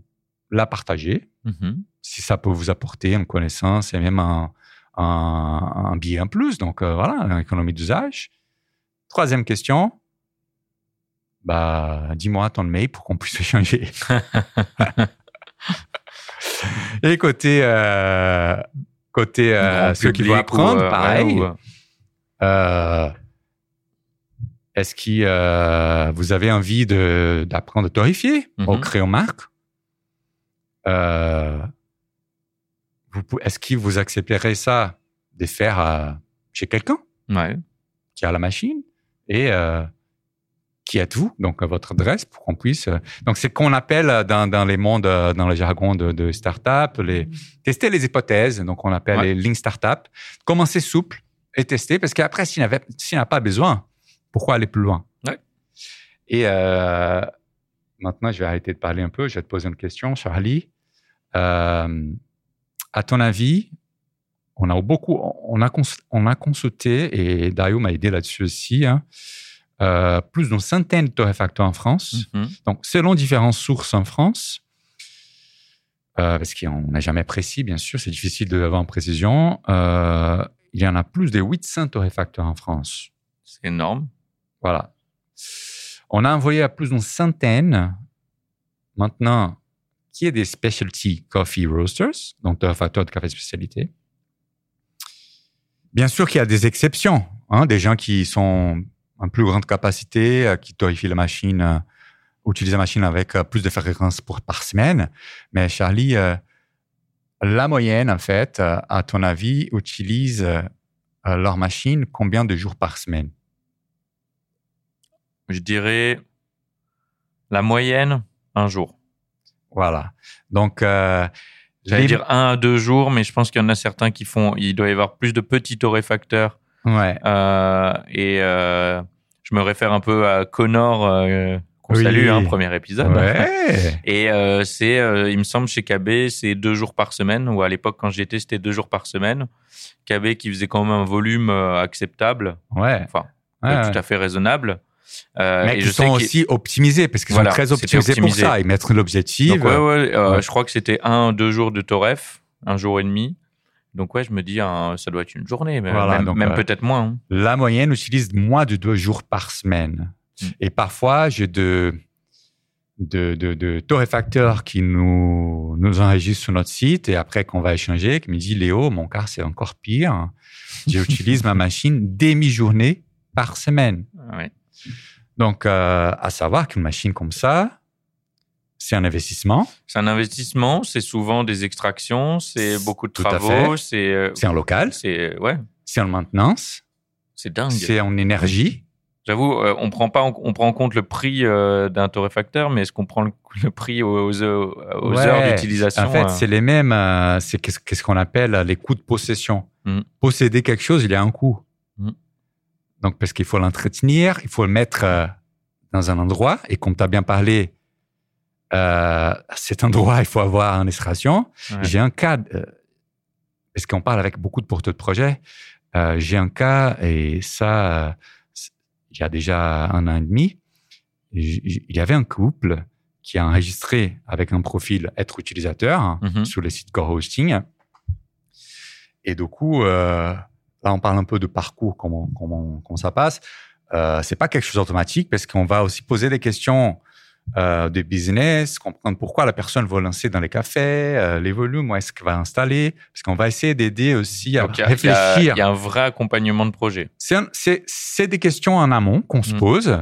la partager? Mhm. si ça peut vous apporter une connaissance et même un, un, un billet en plus. Donc euh, voilà, une économie d'usage. Troisième question, bah, dis-moi ton mail pour qu'on puisse échanger. et côté, euh, côté euh, ceux qui vont ou, apprendre, euh, pareil. ouais, ou, euh, Euh, Est-ce que euh, vous avez envie de- d'apprendre à torréfier Mhm. au crayon marque Euh, Est-ce que vous accepterez ça de faire euh, chez quelqu'un? Ouais. qui a la machine? Et euh, qui êtes-vous? Donc, à votre adresse pour qu'on puisse. euh, donc, c'est qu'on appelle dans, dans les mondes, euh, dans le jargon de, de start-up, les, tester les hypothèses. Donc, on appelle Ouais. les lignes start-up. Commencer souple et tester parce qu'après, s'il s'il n'a pas besoin, pourquoi aller plus loin? Ouais. Et euh, maintenant, je vais arrêter de parler un peu. Je vais te poser une question, Charlie. Euh, à ton avis, on a beaucoup, on a, cons- on a consulté et Dario m'a aidé là-dessus aussi. hein, euh, plus d'une centaine de torréfacteurs en France. Mhm. Donc, selon différentes sources en France, euh, parce qu'on n'a jamais précis, bien sûr, c'est difficile de l'avoir en précision, euh, il y en a plus de 800 torréfacteurs en France. C'est énorme. Voilà. On a envoyé à plus d'une centaine, maintenant, qui est des specialty coffee roasters, donc torréfacteurs de café spécialité? Bien sûr qu'il y a des exceptions, hein, des gens qui sont en plus grande capacité, euh, qui torréfient la machine, euh, utilisent la machine avec euh, plus de fréquences pour, par semaine. Mais Charlie, la moyenne, en fait, à ton avis, utilise leur machine combien de jours par semaine? Je dirais la moyenne, un jour. Voilà. Donc, euh, J'allais les- dire un à deux jours, mais je pense qu'il y en a certains qui font. Il doit y avoir plus de petits torréfacteurs. ouais, Euh, et euh, je me réfère un peu à Connor, euh, qu'on Oui. salue, hein, premier épisode. ouais, Et c'est, il me semble, chez KB, c'est deux jours par semaine, ou à l'époque, quand j'y étais, c'était deux jours par semaine. KB qui faisait quand même un volume acceptable, ouais. enfin, tout à fait raisonnable. Euh, Mais et qui je sais sont aussi optimisés parce qu'ils Voilà, sont très optimisés pour ça. Ils mettent l'objectif. Ouais, ouais, euh, Ouais. je crois que c'était un, deux jours de Toref, un jour et demi. Donc, ouais, je me dis, hein, ça doit être une journée, mais Voilà, même, euh, peut-être moins. hein. La moyenne utilise moins de deux jours par semaine. Mm. Et parfois, j'ai de, de, de, de torréfacteurs qui nous, nous enregistrent sur notre site et après qu'on va échanger, qui me dit Léo, mon cas, c'est encore pire. J'utilise ma machine demi-journée par semaine. Ouais. Donc, euh, à savoir qu'une machine comme ça, c'est un investissement, C'est un investissement, c'est souvent des extractions, c'est beaucoup de Tout travaux, c'est. euh, c'est en local, c'est ouais, c'est en maintenance, c'est dingue. c'est en énergie. J'avoue, euh, on prend pas, en- on prend en compte le prix euh, d'un torréfacteur, mais est-ce qu'on prend le, le prix aux, aux heures, aux Ouais. heures d'utilisation En fait, euh, c'est les mêmes, euh, c'est qu'est-ce qu'on appelle euh, les coûts de possession. Mm. Posséder quelque chose, il y a un coût. Mm. Donc, parce qu'il faut l'entretenir, il faut le mettre euh, dans un endroit. Et comme tu as bien parlé, euh, cet endroit, il faut avoir une. Ouais. J'ai un cas, euh, parce qu'on parle avec beaucoup de porteurs de projets, j'ai un cas, et ça, il y a déjà un an et demi, il y avait un couple qui a enregistré avec un profil être utilisateur hein, Mhm. sur le site Core Hosting. Et du coup, là, on parle un peu de parcours, comment, comment, comment ça passe. Euh, c'est pas quelque chose d'automatique parce qu'on va aussi poser des questions euh, de business, comprendre pourquoi la personne veut lancer dans les cafés, euh, les volumes, où est-ce qu'elle va installer, parce qu'on va essayer d'aider aussi à Donc, il y, réfléchir. a- il y a un vrai accompagnement de projet. C'est des questions en amont qu'on se Mm. pose.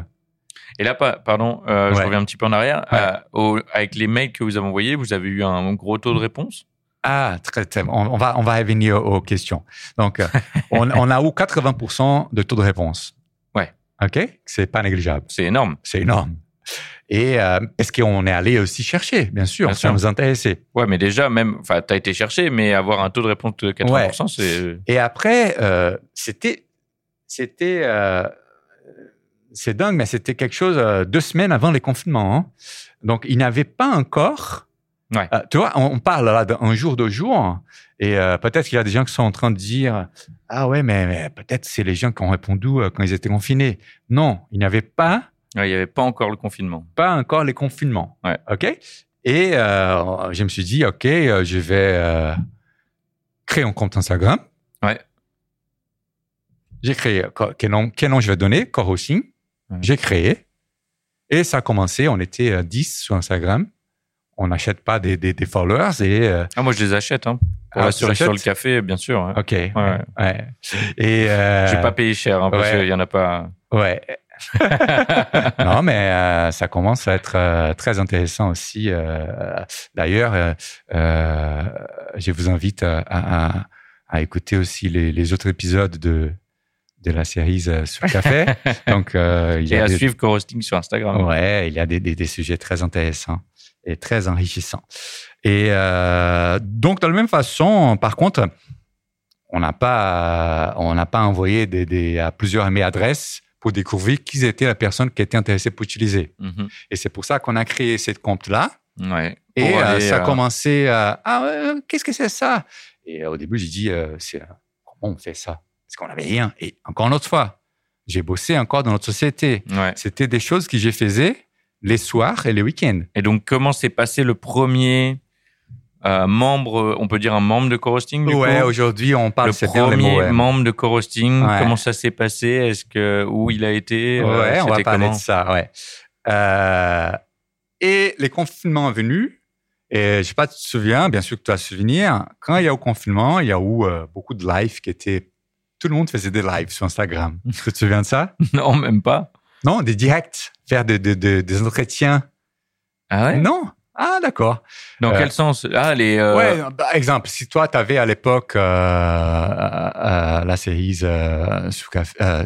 Et là, pa- pardon, euh, je reviens un petit peu en arrière. Ouais. Euh, au- avec les mails que vous avez envoyés, vous avez eu un gros taux de réponse? Ah, très, très, on, on va, on va revenir aux, questions. Donc, euh, on, on a eu 80% de taux de réponse. Ouais. OK? C'est pas négligeable. C'est énorme. C'est énorme. Et euh, parce qu'on est allé aussi chercher, bien sûr, Bien ça sûr. nous intéressait. Ouais, mais déjà, même, enfin, t'as été cherché, mais avoir un taux de réponse de 80%, c'est. Et après, euh, c'était, c'était, euh, c'est dingue, mais c'était quelque chose euh, deux semaines avant les confinements. hein. Donc, il n'avait pas encore. Ouais. Euh, tu vois, on, on parle là d'un jour de jour, et euh, peut-être qu'il y a des gens qui sont en train de dire ah ouais, mais, mais peut-être c'est les gens qui ont répondu euh, quand ils étaient confinés. Non, il n'avait pas Ouais, il n'y avait pas encore le confinement. pas encore les confinements. Ouais. OK? Et je me suis dit, OK, je vais créer un compte Instagram. Ouais. J'ai créé, quel nom, quel nom je vais donner? Core Hosting. Ouais. J'ai créé. Et ça a commencé, on était euh, 10 sur Instagram. On n'achète pas des, des, des followers et... euh, Ah, moi, je les achète. Hein. Pour Ah, sur le café, bien sûr. hein. OK. Ouais. ouais. Et... euh, J'ai pas payé cher, hein, parce ouais. qu'il y en a pas. Ouais. non, mais euh, ça commence à être très intéressant aussi. D'ailleurs, je vous invite à, à- à écouter aussi les, les autres épisodes de, de la série euh, sur le café. Donc, euh, il y Et à des, suivre Corosting sur Instagram. ouais, il y a des, des, des sujets très intéressants et très enrichissants. Et euh, donc, de la même façon, par contre, on n'a pas, on n'a pas envoyé des, des, à plusieurs emails adresses pour découvrir qui était la personne qui était intéressée pour utiliser. Mhm. Et c'est pour ça qu'on a créé cette compte-là. Ouais. Et euh, aller, ça a euh, commencé à Ah, qu'est-ce que c'est ça? Et au début, j'ai dit c'est, Comment on fait ça? Parce qu'on n'avait rien. Et encore une autre fois, j'ai bossé encore dans notre société. Ouais. C'était des choses que je faisais les soirs et les week-ends. Et donc, comment s'est passé le premier euh, membre, on peut dire un membre de Corosting du Ouais, aujourd'hui, on parle le premier mots. ouais. membre de Corosting, Ouais. comment ça s'est passé? Est-ce que où il a été euh, Ouais, on va parler de ça, ouais. Euh, et les confinements venus, et je sais pas, tu te souviens, bien sûr que tu as souvenir, quand il y a eu confinement, il y a eu euh, beaucoup de lives qui étaient, tout le monde faisait des lives sur Instagram. tu te souviens de ça? Non, même pas. Non, des directs, faire de- de- de- des entretiens. Ah ouais? Non? Ah, d'accord. Dans Euh, quel sens? Ah, les. euh, Ouais, par exemple, si toi, tu avais à l'époque euh, la série sur, café, Ah.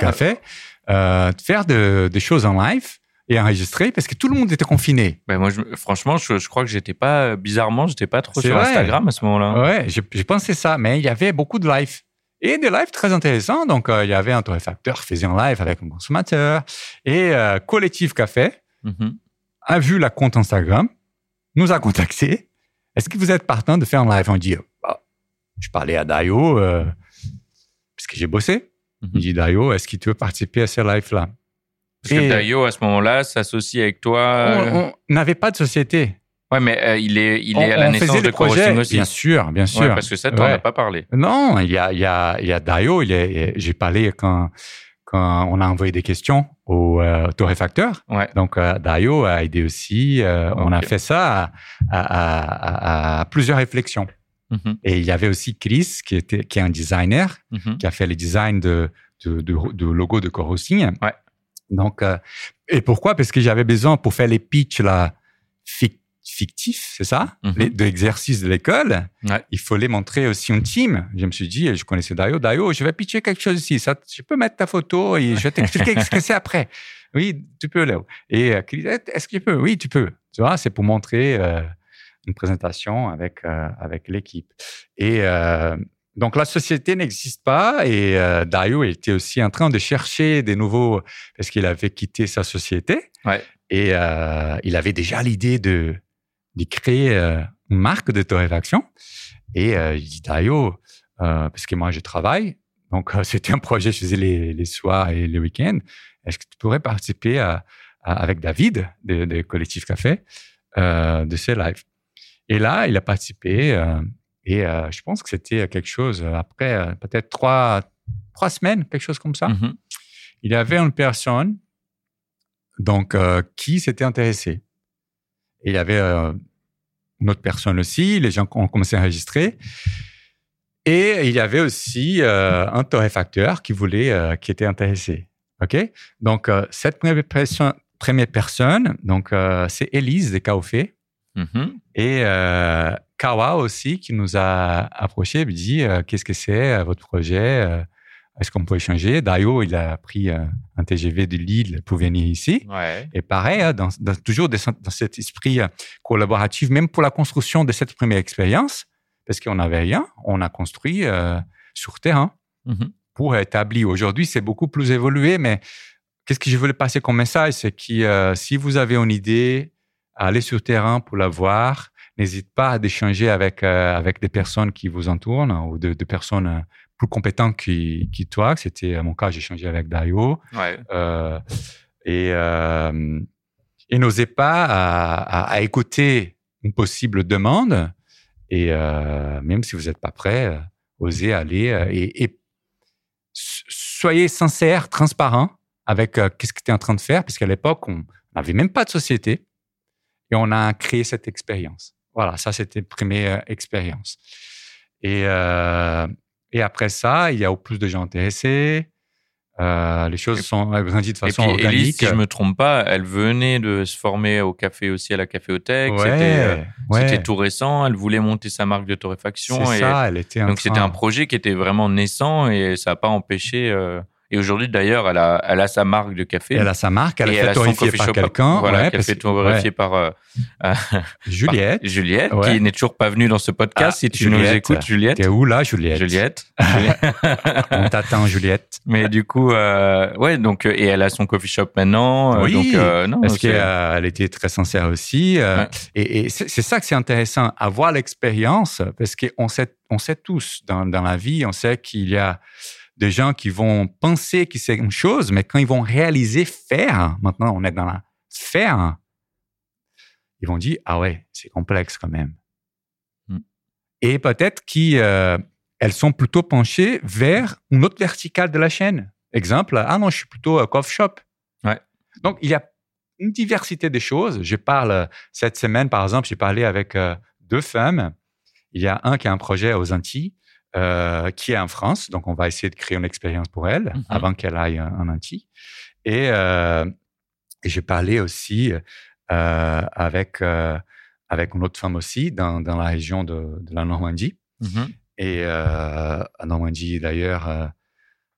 café, faire de- des choses en live et enregistrer parce que tout le monde était confiné. ben moi, je- franchement, je, je crois que j'étais pas. Bizarrement, j'étais pas trop sur vrai. Instagram à ce moment-là. Ouais, j'ai pensé ça, mais il y avait beaucoup de lives. Et des lives très intéressants. Donc, euh, il y avait un torréfacteur faisait un live avec un consommateur. Et euh, Collectif Café Mhm. a vu la compte Instagram, nous a contacté. Est-ce que vous êtes partant de faire un live? On dit, bah, je parlais à Dayo, euh, parce que j'ai bossé. Mhm. Il dit, Dayo, est-ce que tu veux participer à ces lives-là? Parce que Et- Dayo, à ce moment-là, s'associe avec toi. euh, On on n'avait pas de société. Ouais, mais euh, il est, il on, est à la naissance de projets, aussi. bien sûr, bien sûr. Ouais, parce que ça, t'en Ouais. as pas parlé. Non, il y a, il y a, il y a Dayo, il est, j'ai parlé quand, quand on a envoyé des questions au euh, torréfacteur. Ouais. Donc, euh, Dayo a aidé aussi. euh, On a fait ça à, à- à- à plusieurs réflexions. Mhm. Et il y avait aussi Chris, qui, était, qui est un designer, Mhm. qui a fait les designs de, de, de, de logo de Corosing. Ouais. Donc, euh, et pourquoi? Parce que j'avais besoin pour faire les pitchs là, fic- fictifs, c'est ça Mhm. les, De l'exercice de l'école. Ouais. Il fallait montrer aussi un team. Je me suis dit, je connaissais Dayo, Dayo, je vais pitcher quelque chose ici. Ça, je peux mettre ta photo et je vais t'expliquer ce que c'est après. Oui, tu peux, Léo. Et euh, est-ce que tu peux? Oui, tu peux. Tu vois, c'est pour montrer euh, une présentation avec, euh, avec l'équipe. Et euh, donc, la société n'existe pas et Dario était aussi en train de chercher des nouveaux, parce qu'il avait quitté sa société. Ouais. Et il avait déjà l'idée de, de créer euh, une marque de torréfaction. Et euh, il dit, Dario, euh, parce que moi, je travaille. Donc, euh, c'était un projet, je faisais les, les soirs et les week-ends. Est-ce que tu pourrais participer à, à- avec David de, de Collectif Café euh, de ces lives Et là, il a participé. euh, et euh, je pense que c'était quelque chose, euh, après euh, peut-être trois, trois semaines, quelque chose comme ça. Mhm. Il y avait une personne donc, euh, qui s'était intéressée. Il y avait une autre personne aussi, les gens ont commencé à enregistrer. Et il y avait aussi euh, un torréfacteur qui voulait, euh, qui était intéressé. OK? Donc, euh, cette première personne, première personne donc, c'est Élise de Kaofé. Mhm. Et Kawa aussi qui nous a approché, lui dit qu'est-ce que c'est votre projet Est-ce qu'on peut échanger? Dayo, il a pris euh, un TGV de Lille pour venir ici. Ouais. Et pareil, hein, dans, dans- toujours dans, cet esprit euh, collaboratif, même pour la construction de cette première expérience, parce qu'on n'avait rien, on a construit euh, sur terrain Mhm. pour établir. Aujourd'hui, c'est beaucoup plus évolué, mais qu'est-ce que je voulais passer comme message? C'est que euh, si vous avez une idée, allez sur terrain pour la voir. N'hésite pas à échanger avec, euh, avec des personnes qui vous entourent ou de, de personnes plus compétentes qui, qui toi. C'était mon cas, j'ai échangé avec Dario. Ouais. Euh, et euh, et n'osez pas à, à- à écouter une possible demande. Et euh, même si vous n'êtes pas prêt, euh, osez aller et, soyez sincère, transparent avec qu'est-ce que tu es en train de faire, parce qu'à l'époque, on n'avait même pas de société et on a créé cette expérience. Voilà, ça, c'était première expérience. Et, euh, et après ça, il y a plus de gens intéressés. Euh, les choses Et- sont grandissent de Et façon puis organique. Elise, si je me trompe pas, elle venait de se former au café aussi à la caféothèque. ouais, C'était euh, ouais. c'était tout récent. Elle voulait monter sa marque de torréfaction. C'est et ça, elle était donc c'était un projet qui était vraiment naissant et ça n'a pas empêché. euh, Et aujourd'hui d'ailleurs, elle a, elle a sa marque de café. Elle a sa marque, elle et a fait son torréfier coffee par shop, quelqu'un. Voilà, ouais, qu'elle fait torréfier par, euh, ouais. Juliette, par Juliette, Ouais. qui n'est toujours pas venue dans ce podcast. Ah, si tu nous Juliette. écoutes, Juliette. t'es où là, Juliette? Juliette. On t'attend, Juliette. Mais du coup, euh, ouais, donc euh, et elle a son coffee shop maintenant. euh, Oui, donc, euh, non, Parce qu'elle était très sincère aussi. euh. Et, et c'est c'est ça que c'est intéressant, avoir l'expérience, parce qu'on sait, on sait tous dans, dans la vie, on sait qu'il y a des gens qui vont penser que c'est une chose, mais quand ils vont réaliser, faire, maintenant on est dans la faire, ils vont dire, ah ouais, c'est complexe quand même. Mm. Et peut-être qu'elles sont plutôt penchées vers une autre verticale de la chaîne. Exemple, ah non, je suis plutôt euh, coffee shop. Ouais. Donc, il y a une diversité des choses. Je parle, euh, cette semaine, par exemple, j'ai parlé avec euh, deux femmes. Il y a un qui a un projet aux Antilles, euh, qui est en France. Donc, on va essayer de créer une expérience pour elle Mhm. avant qu'elle aille en Antilles. Et, euh, et j'ai parlé aussi euh, avec, avec une autre femme aussi dans, dans la région de, de la Normandie. Mhm. Et en Normandie, d'ailleurs,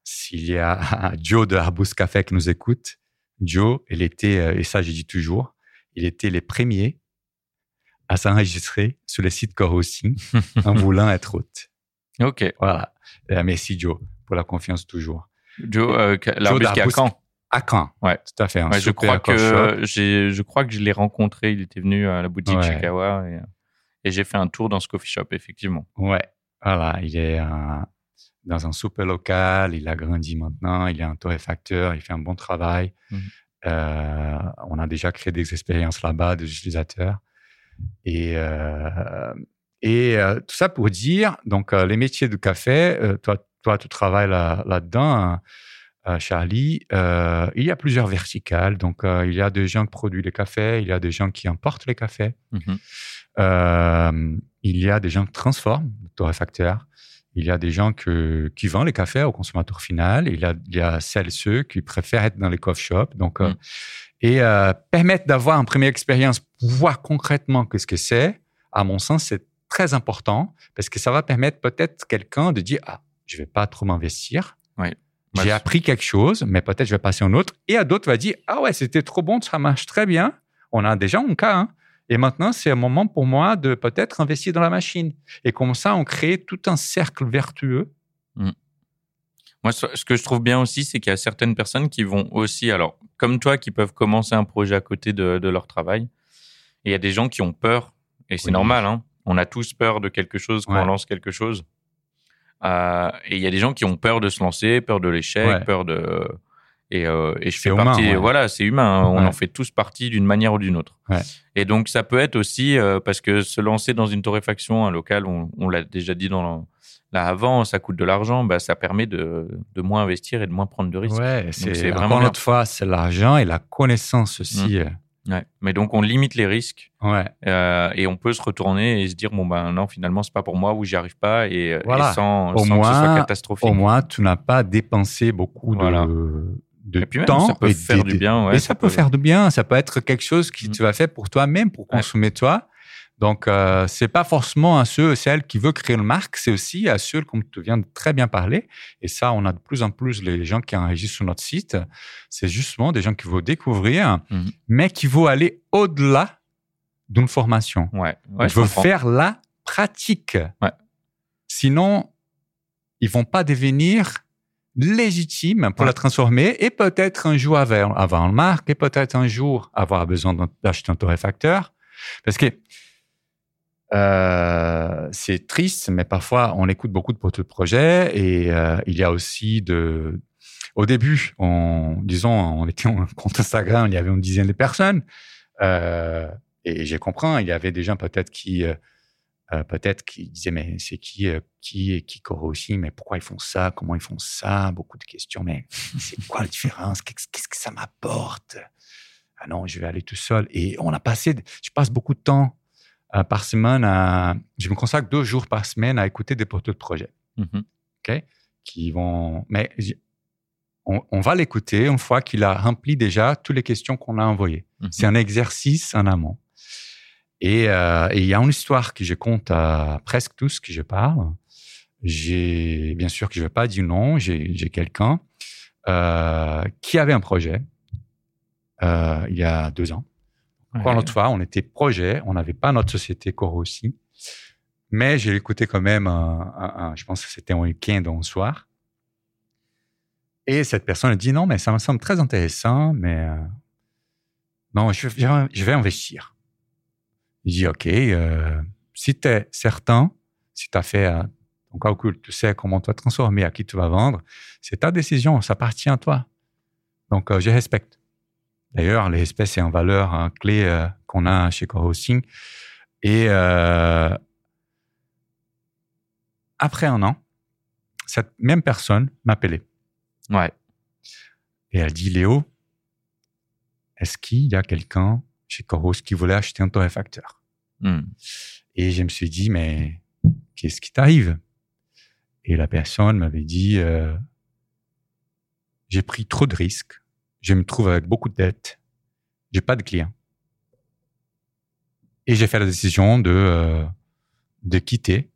s'il y a Joe de Arbus Café qui nous écoute, Joe, il était, et ça je dis toujours, il était les premiers à s'enregistrer sur le site Co-Hosting en voulant être hôte. Ok. Voilà. Euh, merci Joe pour la confiance toujours. Joe, euh, l'arbuste qui est à Caen. À Caen. Ouais. Tout à fait. Ouais, je crois que j'ai, je crois que je l'ai rencontré. Il était venu à la boutique Ouais. chez Kawa et, et j'ai fait un tour dans ce coffee shop effectivement. Ouais, voilà, il est euh, dans un super local, il a grandi maintenant, il est un torréfacteur, il fait un bon travail. Mhm. Euh, on a déjà créé des expériences là-bas des utilisateurs. Et, euh, et euh, tout ça pour dire, donc euh, les métiers du café, euh, toi, toi tu travailles là, là-dedans, hein, Charlie, euh, il y a plusieurs verticales. Donc euh, il y a des gens qui produisent les cafés, il y a des gens qui importent les cafés. Euh, il y a des gens qui transforment le torréfacteur. Il y a des gens que, qui vendent les cafés au consommateur final. Il y a, il y a celles et ceux qui préfèrent être dans les coffee shops. Donc, euh, Mm. et permettre d'avoir une première expérience pour voir concrètement qu'est-ce que c'est, à mon sens, c'est très important parce que ça va permettre peut-être quelqu'un de dire ah je vais pas trop m'investir. J'ai appris quelque chose, mais peut-être je vais passer à un autre. Et à d'autres va dire ah ouais c'était trop bon, ça marche très bien. On a déjà un cas. hein. Et maintenant, c'est un moment pour moi de peut-être investir dans la machine. Et comme ça, on crée tout un cercle vertueux. Moi, ce que je trouve bien aussi, c'est qu'il y a certaines personnes qui vont aussi, alors, comme toi, qui peuvent commencer un projet à côté de, de leur travail. Et il y a des gens qui ont peur, et c'est normal, hein. On a tous peur de quelque chose quand on lance quelque chose. Euh, et il y a des gens qui ont peur de se lancer, peur de l'échec, peur de. Et, euh, et je fais partie. Voilà, c'est humain. Hein. On en fait tous partie d'une manière ou d'une autre. Et donc, ça peut être aussi euh, parce que se lancer dans une torréfaction, un local, on, on l'a déjà dit dans là avant, ça coûte de l'argent, bah, ça permet de, de, moins investir et de moins prendre de risques. Ouais, c'est vraiment. Une fois, c'est l'argent et la connaissance aussi. Mmh. Ouais. Mais donc on limite les risques. Ouais. Euh, et on peut se retourner et se dire bon ben non finalement c'est pas pour moi ou j'y arrive pas et, voilà. sans, au sans moins, que ce soit catastrophique. Au moins tu n'as pas dépensé beaucoup de, de et puis temps. ça peut faire du bien. Ouais, et ça, peut, faire du bien. Ça peut être quelque chose qui mmh. tu vas faire pour toi-même, pour consommer toi. Donc, euh, c'est pas forcément à ceux, celles qui veulent créer une marque, c'est aussi à ceux, comme tu viens de très bien parler. Et ça, on a de plus en plus les gens qui enregistrent sur notre site. C'est justement des gens qui veulent découvrir, mhm. mais qui veulent aller au-delà d'une formation. Ouais. ouais ils veulent faire la pratique. Ouais. Sinon, ils vont pas devenir légitimes pour la transformer et peut-être un jour avoir, avoir une marque et peut-être un jour avoir besoin d'acheter un torréfacteur. Parce que euh, c'est triste, mais parfois on écoute beaucoup de projets et euh, il y a aussi de. Au début, on, disons, on était en compte Instagram, il y avait une dizaine de personnes euh, et j'ai compris, il y avait des gens peut-être qui peut-être qui disaient mais c'est qui qui qui corrige aussi mais pourquoi ils font ça comment ils font ça beaucoup de questions mais c'est quoi la différence qu'est-ce que ça m'apporte? Ah non je vais aller tout seul et on a passé je passe beaucoup de temps par semaine, je me consacre deux jours par semaine à écouter des porteurs de projet. Mm-hmm. OK? Qui vont, mais on, va l'écouter une fois qu'il a rempli déjà toutes les questions qu'on a envoyées. Mm-hmm. C'est un exercice en amont. Euh, et il y a une histoire que je compte à presque tous que je parle. J'ai, bien sûr que je ne vais pas dire non, j'ai quelqu'un euh, qui avait un projet il y a deux ans encore l'autre fois, on était projet, on n'avait pas notre société aussi. mais j'ai écouté quand même, je pense que c'était un week-end un soir. Et cette personne a dit non, mais ça me semble très intéressant, mais euh, non, je, je, vais investir. Je dis ok, euh, si tu es certain, si tu as fait euh, ton calcul, tu sais comment tu vas transformer, à qui tu vas vendre, c'est ta décision, ça appartient à toi. Donc je respecte. D'ailleurs, les espèces, c'est une valeur hein, clé euh, qu'on a chez Core Et euh, après un an, cette même personne m'appelait. Ouais. Et elle dit, Léo, est-ce qu'il y a quelqu'un chez Coros qui voulait acheter un torréfacteur? Hmm. Et je me suis dit, mais qu'est-ce qui t'arrive? Et la personne m'avait dit, euh, j'ai pris trop de risques je me trouve avec beaucoup de dettes, j'ai pas de clients. Et j'ai fait la décision de, euh, de quitter.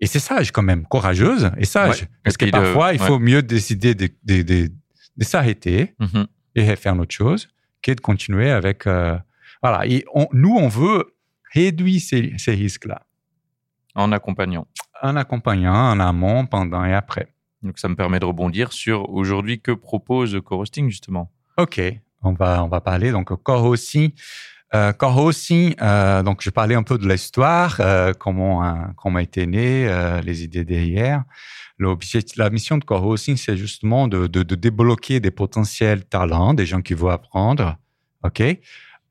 Et c'est sage quand même, courageuse et sage. parce que parfois, il faut mieux décider de, de, de, de s'arrêter mm-hmm. et faire autre chose que de continuer avec... Euh, voilà, et nous, on veut réduire ces, ces risques-là. En accompagnant. En accompagnant, en amont, pendant et après. Donc ça me permet de rebondir sur aujourd'hui que propose Co-Hosting justement. Ok, on va, on va parler. Donc, Core aussi. Euh, aussi, euh, donc je parlais un peu de l'histoire, euh, comment, hein, comment a été né, euh, les idées derrière. La mission de Core aussi, c'est justement de, de, de, débloquer des potentiels talents, des gens qui veulent apprendre, ok,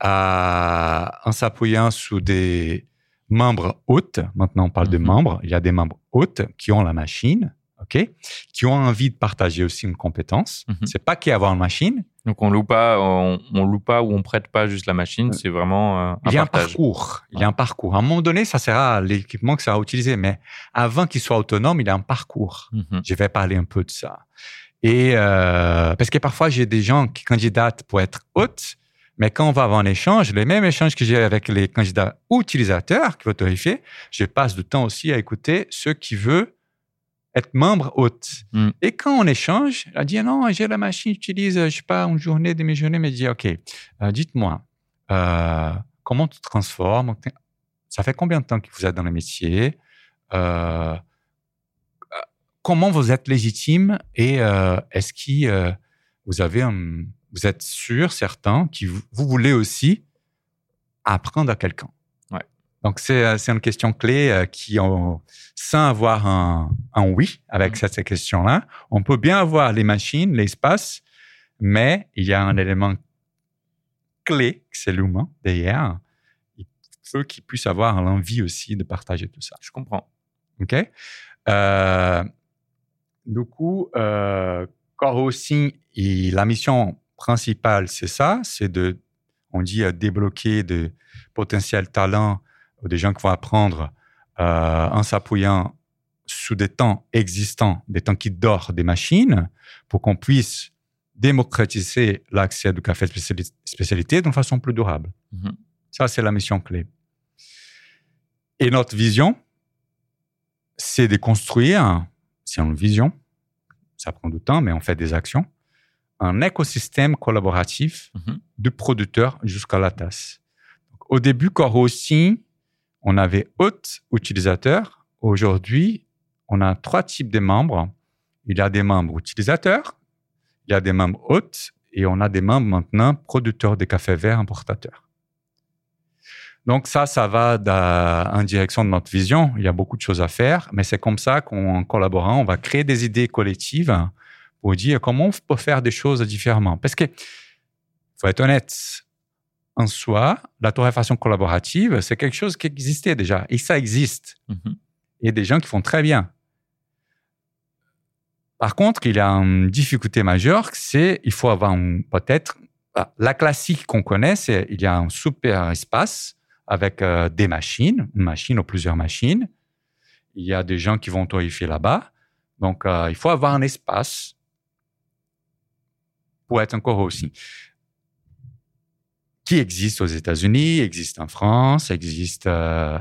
en s'appuyant sur des membres hôtes. Maintenant, on parle de mhm. membres. Il y a des membres hôtes qui ont la machine, ok, qui ont envie de partager aussi une compétence. Mhm. C'est pas qui avoir une machine. Donc on loue pas, on, loue pas ou on prête pas juste la machine. C'est vraiment euh, un Il y a un parcours. Il y a un parcours. À un moment donné, ça sera à l'équipement que ça va utiliser, mais avant qu'il soit autonome, il y a un parcours. Mhm. Je vais parler un peu de ça. Et euh, parce que parfois j'ai des gens qui candidatent pour être hôtes, mais quand on va avoir un échange, les mêmes échanges que j'ai avec les candidats utilisateurs qui vont autorifier, je passe du temps aussi à écouter ceux qui veulent être membre hôte. Hmm. Et quand on échange, elle dit non, j'ai la machine, j'utilise, je sais pas, une journée, demi journée, mais dit ok, euh, dites-moi, euh, comment tu te transformes? Ça fait combien de temps que vous êtes dans le métier? Euh, comment vous êtes légitime? Et euh, est-ce que euh, vous avez un, vous êtes sûr, certain, que vous, vous voulez aussi apprendre à quelqu'un? Donc c'est euh, c'est une question clé euh, qui, en- sans avoir un, un oui avec Mhm. cette, question-là, on peut bien avoir les machines, l'espace, mais il y a un élément clé, c'est l'humain derrière. Il faut qu'il puisse avoir l'envie aussi de partager tout ça. Je comprends. OK? Euh, du coup, euh, il- la mission principale, c'est ça, c'est de, on dit, euh, débloquer de potentiels talents ou des gens qui vont apprendre euh, en s'appuyant sous des temps existants, des temps qui dorment des machines, pour qu'on puisse démocratiser l'accès du café spéciali- spécialité d'une façon plus durable. Mhm. Ça, c'est la mission clé. Et notre vision, c'est de construire, c'est une vision, ça prend du temps, mais on fait des actions, un écosystème collaboratif Mhm. de producteurs jusqu'à la tasse. Au début, Coro aussi, on avait autres utilisateurs. Aujourd'hui, on a trois types de membres. Il y a des membres utilisateurs, il y a des membres hôtes et on a des membres maintenant producteurs de café vert importateurs. Donc ça, ça va en direction de notre vision. Il y a beaucoup de choses à faire, mais c'est comme ça qu'en collaborant, on va créer des idées collectives pour dire comment on peut faire des choses différemment. Parce que, faut être honnête, en soi, la torréfaction collaborative, c'est quelque chose qui existait déjà. Et ça existe. Mhm. Il y a des gens qui font très bien. Par contre, il y a une difficulté majeure, c'est il faut avoir peut-être ah, la classique qu'on connaît, c'est il y a un super espace avec euh, des machines, une machine ou plusieurs machines. Il y a des gens qui vont torréfier là-bas. Donc, euh, il faut avoir un espace pour être encore aussi qui existe aux États-Unis, existe en France, existe euh,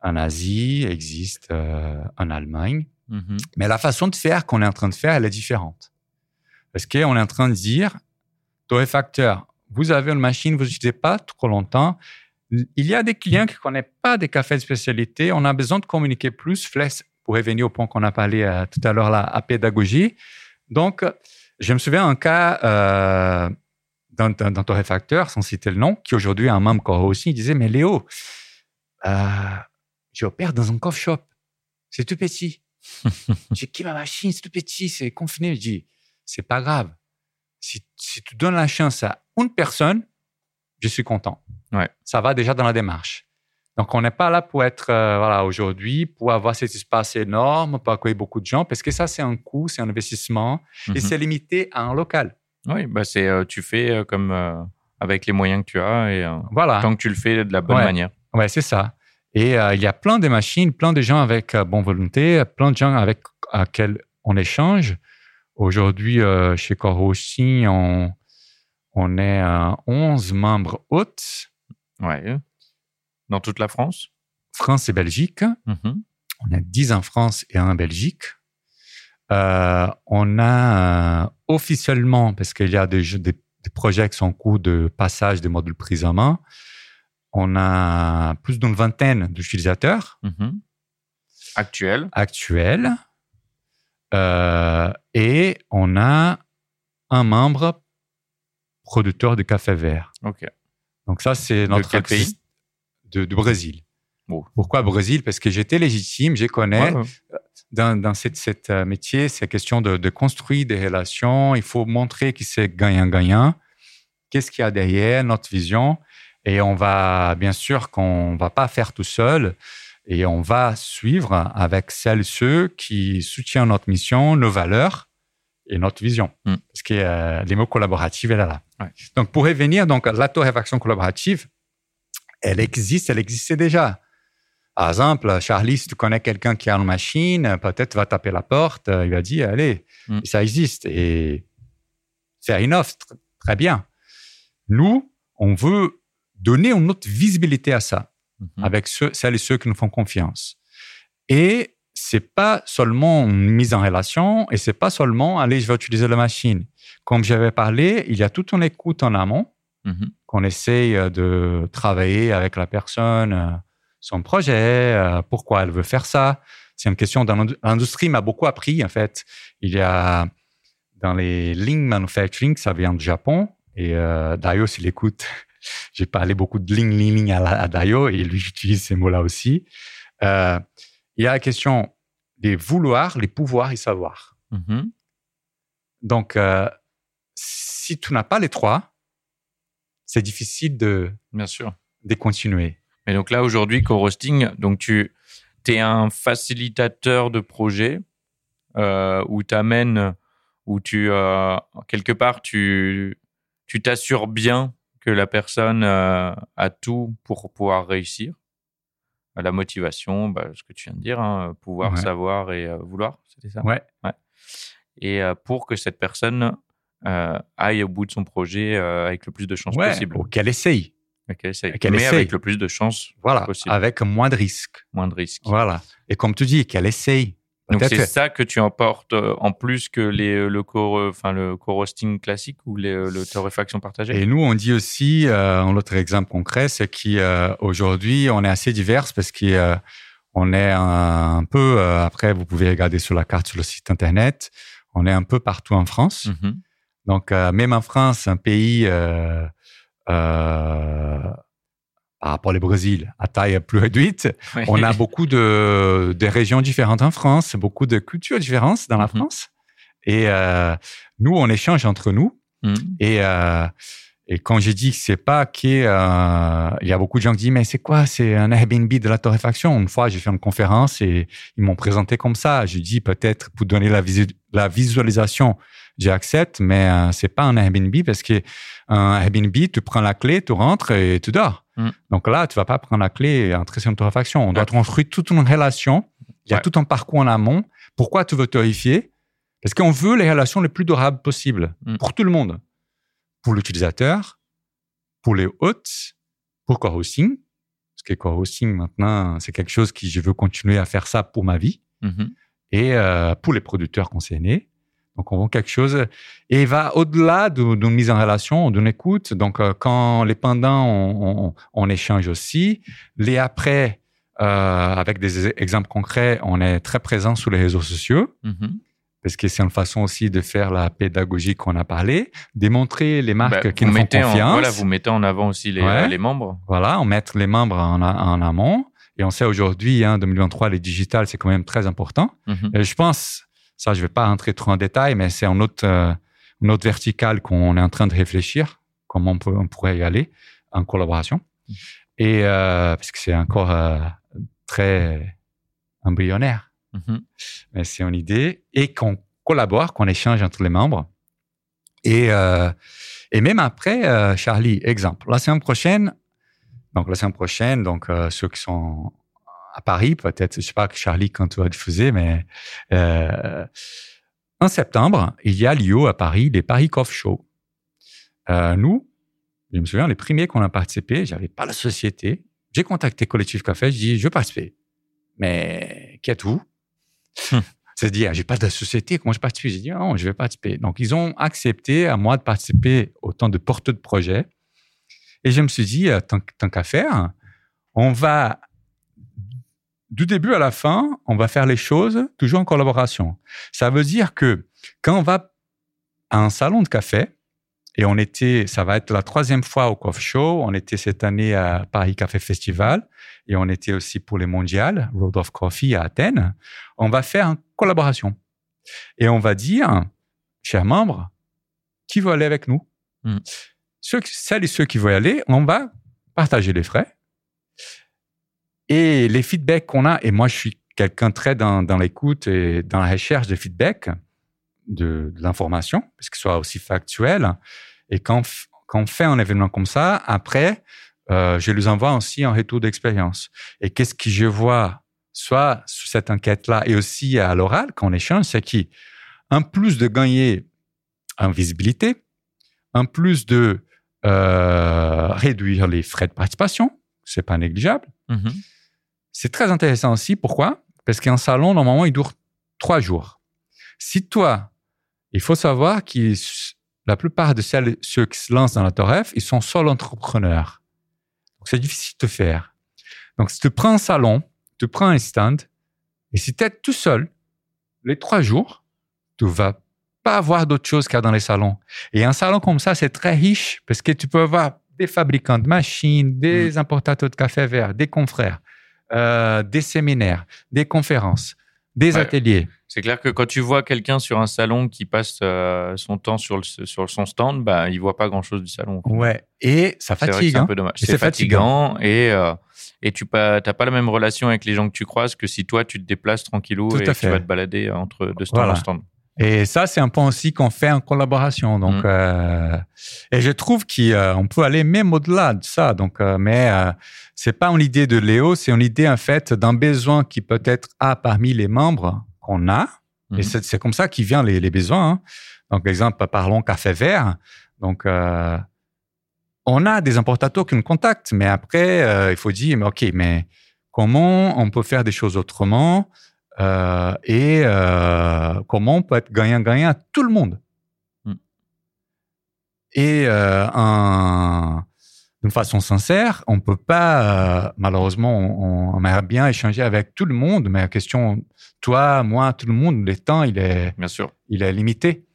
en Asie, existe euh, en Allemagne. Mhm. Mais la façon de faire qu'on est en train de faire, elle est différente. Parce qu'on est en train de dire, torréfacteur, vous avez une machine, vous n'utilisez pas trop longtemps. Il y a des clients qui ne connaissent pas des cafés de spécialité. On a besoin de communiquer plus. Fless pour revenir au point qu'on a parlé euh, tout à l'heure à pédagogie. Donc, je me souviens un cas d'un d'un- d'un torréfacteur, sans citer le nom, qui aujourd'hui est un membre Coro aussi, il disait, mais Léo, euh, j'opère dans un coffre shop. C'est tout petit. J'ai qui ma machine, c'est tout petit, c'est confiné. Je dis, c'est pas grave. Si, si tu donnes la chance à une personne, je suis content. Ouais. Ça va déjà dans la démarche. Donc, on n'est pas là pour être, euh, voilà, aujourd'hui, pour avoir cet espace énorme, pour accueillir beaucoup de gens, parce que ça, c'est un coût, c'est un investissement, et Mhm. c'est limité à un local. Oui, bah c'est, euh, tu fais euh, comme euh, avec les moyens que tu as et euh, Voilà. tant que tu le fais de la bonne Ouais. manière. Ouais, c'est ça. Et il y a plein de machines, plein de gens avec bonne volonté, plein de gens avec à quels on échange. Aujourd'hui, chez Coro aussi, on, on est euh, 11 membres hôtes, Ouais. Dans toute la France? France et Belgique. Mhm. On a 10 en France et un en Belgique. Euh, on a euh, officiellement, parce qu'il y a des, jeux- des, des projets qui sont en cours de passage des modules prise en main, on a plus d'une vingtaine d'utilisateurs Mhm. Actuel. actuels euh, et on a un membre producteur de café vert. Ok. Donc ça, c'est notre quel pays? De, du Brésil. Bon. Pourquoi Brésil? Parce que j'étais légitime, je connais. Ouais, ouais. Dans, dans cette, cette, euh, métier, c'est question de, de construire des relations. Il faut montrer que c'est gagnant-gagnant. Qu'est-ce qu'il y a derrière notre vision? Et on va, bien sûr, qu'on va pas faire tout seul. Et on va suivre avec celles et ceux qui soutiennent notre mission, nos valeurs et notre vision. Mm. Parce que euh, les mots collaboratifs, elle est là. Ouais. Donc, pour revenir, donc, la torréfaction collaborative, elle existe, elle existait déjà. Par exemple, Charlie, si tu connais quelqu'un qui a une machine, peut-être va taper la porte, euh, il va dire, allez, Mm. ça existe. Et faire une offre, tr- très bien. Nous, on veut donner une autre visibilité à ça Mhm. avec ceux, celles et ceux qui nous font confiance. Et c'est pas seulement une mise en relation et c'est pas seulement allez, je vais utiliser la machine. Comme j'avais parlé, il y a toute une écoute en amont Mhm. qu'on essaye euh, de travailler avec la personne, euh, son projet, euh, pourquoi elle veut faire ça. C'est une question l'industrie m'a beaucoup appris en fait. Il y a dans les lean manufacturing, ça vient du Japon et euh, Dayo s'il écoute, j'ai parlé beaucoup de lean lean à, à Dayo et lui j'utilise ces mots-là aussi. Euh, il y a la question des vouloirs, les pouvoirs et savoir. Mhm. Donc euh, si tu n'as pas les trois, c'est difficile de Bien sûr. de continuer. Mais donc là, aujourd'hui, co-roasting, donc tu es un facilitateur de projet euh, où tu amènes, où tu, euh, quelque part, tu tu t'assures bien que la personne euh, a tout pour pouvoir réussir. La motivation, bah, ce que tu viens de dire, hein, pouvoir, Ouais. savoir et euh, vouloir, c'était ça? Ouais. Et euh, pour que cette personne euh, aille au bout de son projet euh, avec le plus de chances Ouais, possible. ou qu'elle essaye. Essaye. qu'elle Mais essaye. avec le plus de chances Voilà, possible. avec moins de risques. moins de risques. Voilà. Et comme tu dis, qu'elle essaye. Donc c'est ça que tu emportes euh, en plus que les, le co enfin le co-roasting classique ou les, euh, le torréfaction partagée? Et nous, on dit aussi, euh, un autre exemple concret, c'est qu'aujourd'hui, on est assez divers parce qu'on est un, un peu, euh, après, vous pouvez regarder sur la carte sur le site Internet, on est un peu partout en France. Mhm. Donc, euh, même en France, un pays euh, euh, par rapport au Brésil, à taille plus réduite, Ouais. on a beaucoup de, de régions différentes en France, beaucoup de cultures différentes dans la Mhm. France. Et euh, nous, on échange entre nous. Mhm. Et, euh, et quand j'ai dit que c'est pas qu'il y a beaucoup de gens qui disent mais c'est quoi? C'est un Airbnb de la torréfaction une fois j'ai fait une conférence et ils m'ont présenté comme ça j'ai dit peut-être pour donner la, visu- la visualisation j'accepte mais euh, c'est pas un Airbnb parce que un Airbnb tu prends la clé tu rentres et tu dors Mm. donc là tu vas pas prendre la clé et entrer sur une torréfaction on doit construire toute une relation il y a Ouais. tout un parcours en amont pourquoi tu veux torréfier? Parce qu'on veut les relations les plus durables possibles Mm. pour tout le monde pour l'utilisateur, pour les hôtes, pour co-hosting. Parce que co-hosting, maintenant, c'est quelque chose qui je veux continuer à faire ça pour ma vie. Mhm. Et euh, pour les producteurs concernés. Donc, on vend quelque chose et va au-delà de- d'une mise en relation, d'une écoute. Donc, euh, quand les pendants, on, on- on échange aussi. Les après, euh, avec des exemples concrets, on est très présent sur les réseaux sociaux Mhm. parce que c'est une façon aussi de faire la pédagogie qu'on a parlé, démontrer les marques Bah, qui nous font mettez en, confiance. voilà, vous mettez en avant aussi les, Ouais. euh, les membres. Voilà, on met les membres en, amont. Et on sait aujourd'hui, hein, 2023, les digital, c'est quand même très important. Mhm. Et je pense, ça, je vais pas rentrer trop en détail, mais c'est un autre, euh, une autre verticale qu'on est en train de réfléchir, comment on, peut, on pourrait y aller en collaboration. Et euh, parce que c'est encore euh, très embryonnaire Mhm. mais c'est une idée, et qu'on collabore, qu'on échange entre les membres. Et, euh, et même après, Charlie, exemple, la semaine prochaine, donc la semaine prochaine, donc ceux qui sont à Paris, peut-être, je sais pas que Charlie quand tu vas diffuser, mais euh, en septembre, il y a l'IO à Paris, les Paris Coffee Show. Euh, nous, je me souviens, les premiers qu'on a participé, j'avais pas la société. J'ai contacté Collectif Café, je dis, je veux participer. Mais qui êtes-vous? C'est-à-dire, j'ai pas de société, comment je participe J'ai dit, non, je vais participer. Donc, ils ont accepté à moi de participer autant de porteurs de projets. Et je me suis dit, euh, tant, tant qu'à faire, on va, du début à la fin, on va faire les choses toujours en collaboration. Ça veut dire que quand on va à un salon de café, et on était, ça va être la troisième fois au Coffee Show. On était cette année à Paris Café Festival et on était aussi pour les mondiales, Road of Coffee à Athènes. On va faire une collaboration et on va dire, chers membres, qui veut aller avec nous? Mm. Ceux, Celles et ceux qui veulent aller, on va partager les frais et les feedbacks qu'on a. Et moi, je suis quelqu'un très dans, l'écoute et dans la recherche de feedback de, l'information, parce que ce soit aussi factuel. Et quand, on fait un événement comme ça, après, euh, je les envoie aussi en retour d'expérience. Et qu'est-ce que je vois, soit sur cette enquête-là et aussi à l'oral, quand on échange, c'est qu'en plus de gagner en visibilité, en plus de euh, réduire les frais de participation, c'est pas négligeable, Mhm. C'est très intéressant aussi. Pourquoi? Parce qu'un salon, normalement, il dure trois jours. Si toi, il faut savoir que la plupart de celles, ceux qui se lancent dans la Toref, ils sont seuls entrepreneurs. Donc, c'est difficile de faire. Donc, si tu prends un salon, tu prends un stand, Et si tu es tout seul, les trois jours, tu vas pas avoir d'autre chose qu'à dans les salons. Et un salon comme ça, c'est très riche parce que tu peux avoir des fabricants de machines, des mm. importateurs de café vert, des confrères, euh, des séminaires, des conférences, des ateliers. C'est clair que quand tu vois quelqu'un sur un salon qui passe euh, son temps sur, le, sur son stand, bah, il voit pas grand-chose du salon. Ouais, et ça fatigue. C'est un hein. peu dommage. C'est fatigant et, euh, et tu n'as pas la même relation avec les gens que tu croises que si toi, tu te déplaces tranquillou et tu vas te balader entre deux stands en stand. Et ça, c'est un point aussi qu'on fait en collaboration. Donc, mm. euh, et je trouve qu'on peut aller même au-delà de ça. Donc, euh, mais euh, c'est pas une idée de Léo, c'est une idée en fait d'un besoin qui peut-être a parmi les membres qu'on a. Et mm. c'est comme ça qu'il vient les, les besoins. Hein. Donc, exemple, parlons café vert. Donc, euh, on a des importateurs qui nous contactent, mais après, euh, il faut dire, mais ok, mais comment on peut faire des choses autrement? Euh, et euh, comment on peut être gagnant-gagnant à tout le monde? Hmm. Et euh, d'une façon sincère, on peut pas, malheureusement, on, on, aimerait bien échanger avec tout le monde, mais la question, toi, moi, tout le monde, le temps, il est, bien sûr, il est limité.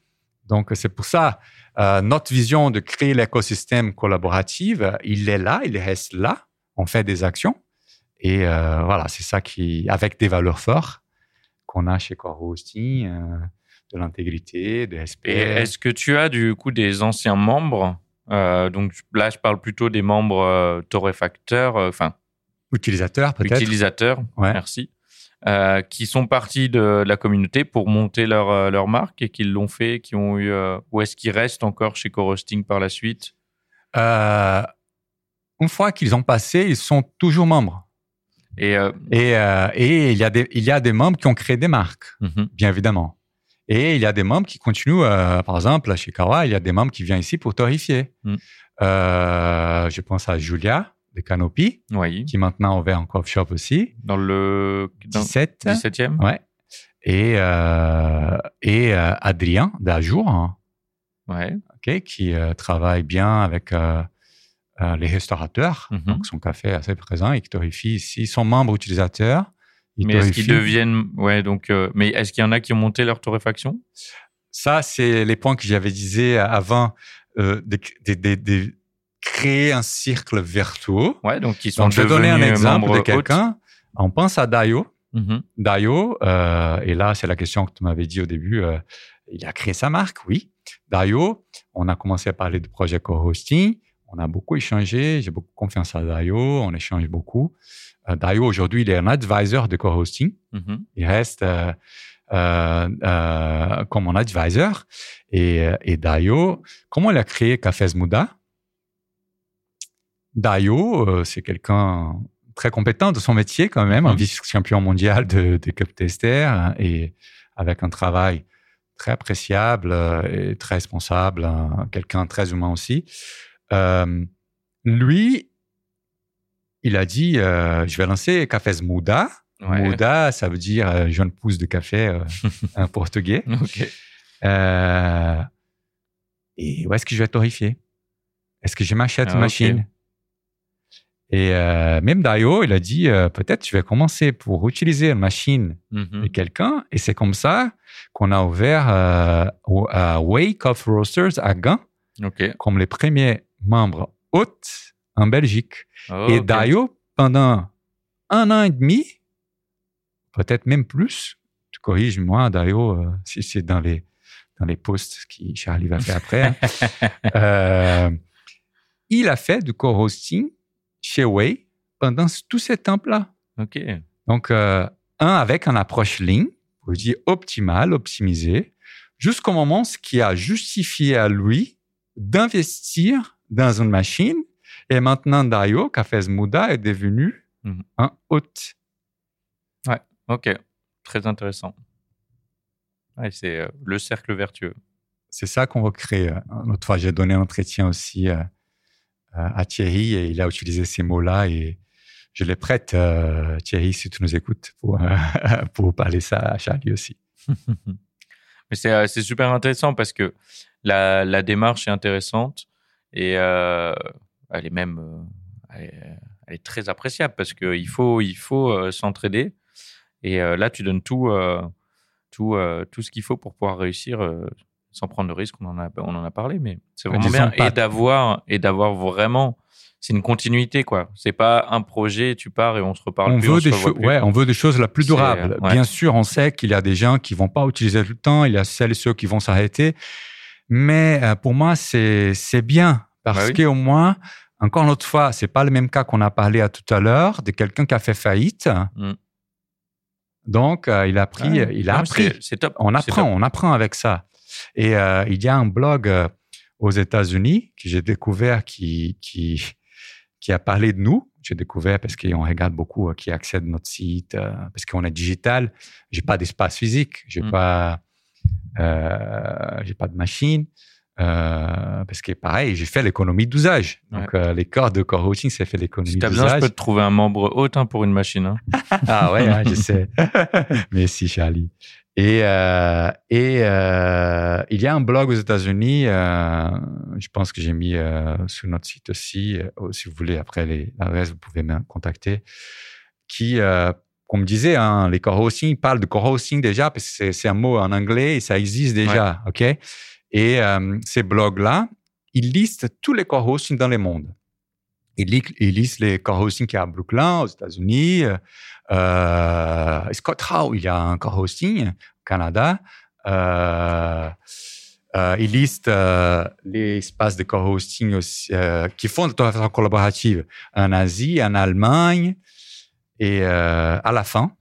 Donc c'est pour ça, notre vision de créer l'écosystème collaboratif, il est là, il reste là. On fait des actions. Et voilà, c'est ça qui, avec des valeurs fortes, qu'on a chez Core Hosting, euh, de l'intégrité, des SP. Est-ce que tu as du coup des anciens membres euh, Donc là, je parle plutôt des membres euh, torréfacteurs, enfin. utilisateurs peut-être. Utilisateurs, merci. qui sont partis de la communauté pour monter leur, leur marque et qui l'ont fait, qui ont eu. ou est-ce qu'ils restent encore chez Core Hosting par la suite? Une fois qu'ils ont passé, ils sont toujours membres. Et, euh, et, euh, et, il, y a des, il y a des membres qui ont créé des marques, mhm. bien évidemment. Et il y a des membres qui continuent, euh, par exemple, chez Kawa, il y a des membres qui viennent ici pour torréfier. Mhm. je pense à Julia de Canopy, qui maintenant a ouvert un coffee shop aussi. Dans le 17, 17e Ouais. Et, et Adrien d'Ajour, hein, ouais. qui travaille bien avec euh, les restaurateurs. Mhm. Donc, son café est assez présent et qui torréfie ici. Son membre utilisateur. Mais est-ce qu'ils deviennent. Ouais, donc. Euh, mais est-ce qu'il y en a qui ont monté leur torréfaction? Ça, c'est les points que j'avais avant euh, de, de, de, créer un cercle vertueux. Ouais, donc ils sont donc, Je vais donner un exemple de quelqu'un. On pense à Dayo. Mhm. Dayo, et là, c'est la question que tu m'avais dit au début. Il a créé sa marque, oui. Dayo, on a commencé à parler de projet co-hosting on a beaucoup échangé. J'ai beaucoup confiance à Dayo. On échange beaucoup. Euh, Dayo, aujourd'hui, il est un advisor de co-hosting. Mm-hmm. Il reste euh, euh, euh, comme un advisor. Et, et Dayo, comment il a créé Cafés Muda? Dayo, c'est quelqu'un très compétent de son métier quand même, un mm-hmm. vice-champion mondial de, de cup tester hein, et avec un travail très appréciable et très responsable, hein, quelqu'un très humain aussi. Euh, lui, il a dit, euh, je vais lancer Cafés Muda. Muda, ça veut dire euh, jeune pousse de café en portugais. et où est-ce que je vais torréfier? Est-ce que je m'achète une ah, machine? Et même Dayo, il a dit, peut-être je vais commencer pour utiliser une machine mm-hmm. de quelqu'un. Et c'est comme ça qu'on a ouvert à Wake of Roasters à Gand, comme les premiers membre hôte en Belgique. Oh, et Dayo, pendant un an et demi, peut-être même plus, tu corriges moi, Dayo, euh, si c'est dans les, dans les posts que Charlie va faire après, hein. euh, il a fait du co-hosting chez Way pendant tout ce temps-là. OK. Donc, euh, un, avec une approche ligne, je dis optimale, optimisée, jusqu'au moment ce qui a justifié à lui d'investir dans une machine. Et maintenant, Dario, Cafés Muda, est devenu mhm. un hôte. Ouais, ok. Très intéressant. c'est euh, le cercle vertueux. C'est ça qu'on va créer. L'autre fois, j'ai donné un entretien aussi euh, à Thierry et il a utilisé ces mots-là et je les prête, euh, Thierry, si tu nous écoutes, pour, pour parler ça à Charlie aussi. Mais c'est super intéressant parce que la, la démarche est intéressante. Et euh, elle est même euh, elle est, très appréciable parce qu'il faut, il faut euh, s'entraider. Et là, tu donnes tout, tout, tout ce qu'il faut pour pouvoir réussir sans prendre de risque. On en a, on en a parlé, mais c'est vraiment bien. Et d'avoir, et d'avoir vraiment c'est une continuité quoi. C'est pas un projet, tu pars et on se reparle. On plus, veut des choses, ouais, on veut des choses la plus durables. Bien sûr, on sait qu'il y a des gens qui vont pas utiliser tout le temps, il y a celles et ceux qui vont s'arrêter. Mais euh, pour moi, c'est bien parce bah qu'au moins, encore une autre fois, c'est pas le même cas qu'on a parlé à tout à l'heure de quelqu'un qui a fait faillite. Mm. Donc, euh, il a pris, il a appris. C'est top. On apprend, on apprend avec ça. Et euh, il y a un blog aux États-Unis que j'ai découvert qui qui qui a parlé de nous. J'ai découvert parce qu'on regarde beaucoup qui accède à notre site, parce qu'on est digital. J'ai pas d'espace physique, j'ai mm. pas euh, j'ai pas de machine. Euh, parce que pareil, j'ai fait l'économie d'usage. Donc euh, les corps de core routing, c'est fait l'économie d'usage. Si t'as besoin, je peux te trouver un membre hôte hein, pour une machine. Hein. ah ouais, hein, je sais. Merci Charlie. Et, euh, et il y a un blog aux États-Unis, je pense que j'ai mis sur notre site aussi, si vous voulez, après l'adresse, vous pouvez me contacter, qui comme me disait, hein, les co-hosting parlent de co-hosting déjà, parce que c'est un mot en anglais et ça existe déjà, ok? Et euh, ces blogs-là, ils listent tous les co-hosting dans le monde. Ils, ils listent les co-hosting qu'il y a à Brooklyn, aux États-Unis. Euh, Scott Howe, il y a un co-hosting au Canada. Euh, euh, ils listent euh, les espaces de co-hosting euh, qui font de façon collaborative en Asie, en Allemagne, et euh, à la fin,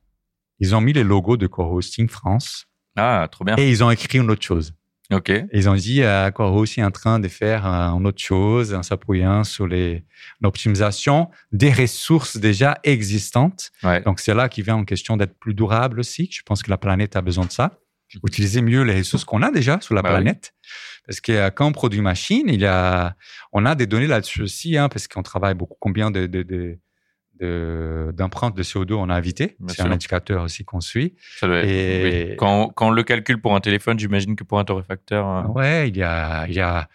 ils ont mis les logos de Core Hosting France. Ah, trop bien. Et ils ont écrit une autre chose. OK. ils ont dit euh, Core Hosting est en train de faire euh, une autre chose en s'appuyant sur les l'optimisation des ressources déjà existantes. Ouais. Donc c'est là qui vient en question d'être plus durable aussi. Je pense que la planète a besoin de ça. Utiliser mieux les ressources qu'on a déjà sur la bah planète. Parce que euh, quand on produit machine, il y a, on a des données là-dessus aussi, hein, parce qu'on travaille beaucoup combien de, de, de d'empreinte de, CO2 on a invité. C'est un indicateur aussi qu'on suit. et quand, quand, on le calcule pour un téléphone, j'imagine que pour un torréfacteur. Euh, ouais, il y a, il y a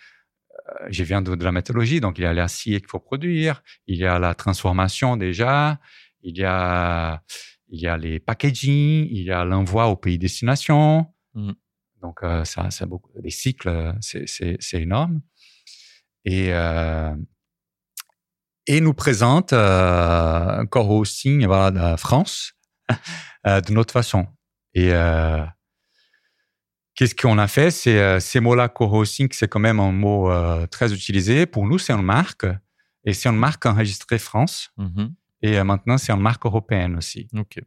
euh, je viens de, de, la métallurgie, donc il y a l'acier qu'il faut produire, il y a la transformation déjà, il y a, il y a les packaging, il y a l'envoi au pays destination. Mmh. Donc euh, ça, c'est beaucoup. Les cycles, c'est énorme. Et euh, et nous présente euh, Core Hosting voilà, de France euh, d'une autre façon. Et euh, qu'est-ce qu'on a fait? C'est euh, ces mots-là, Core Hosting, c'est quand même un mot très utilisé. Pour nous, c'est une marque. Et c'est une marque enregistrée France. Mm-hmm. Et maintenant, c'est une marque européenne aussi. Okay.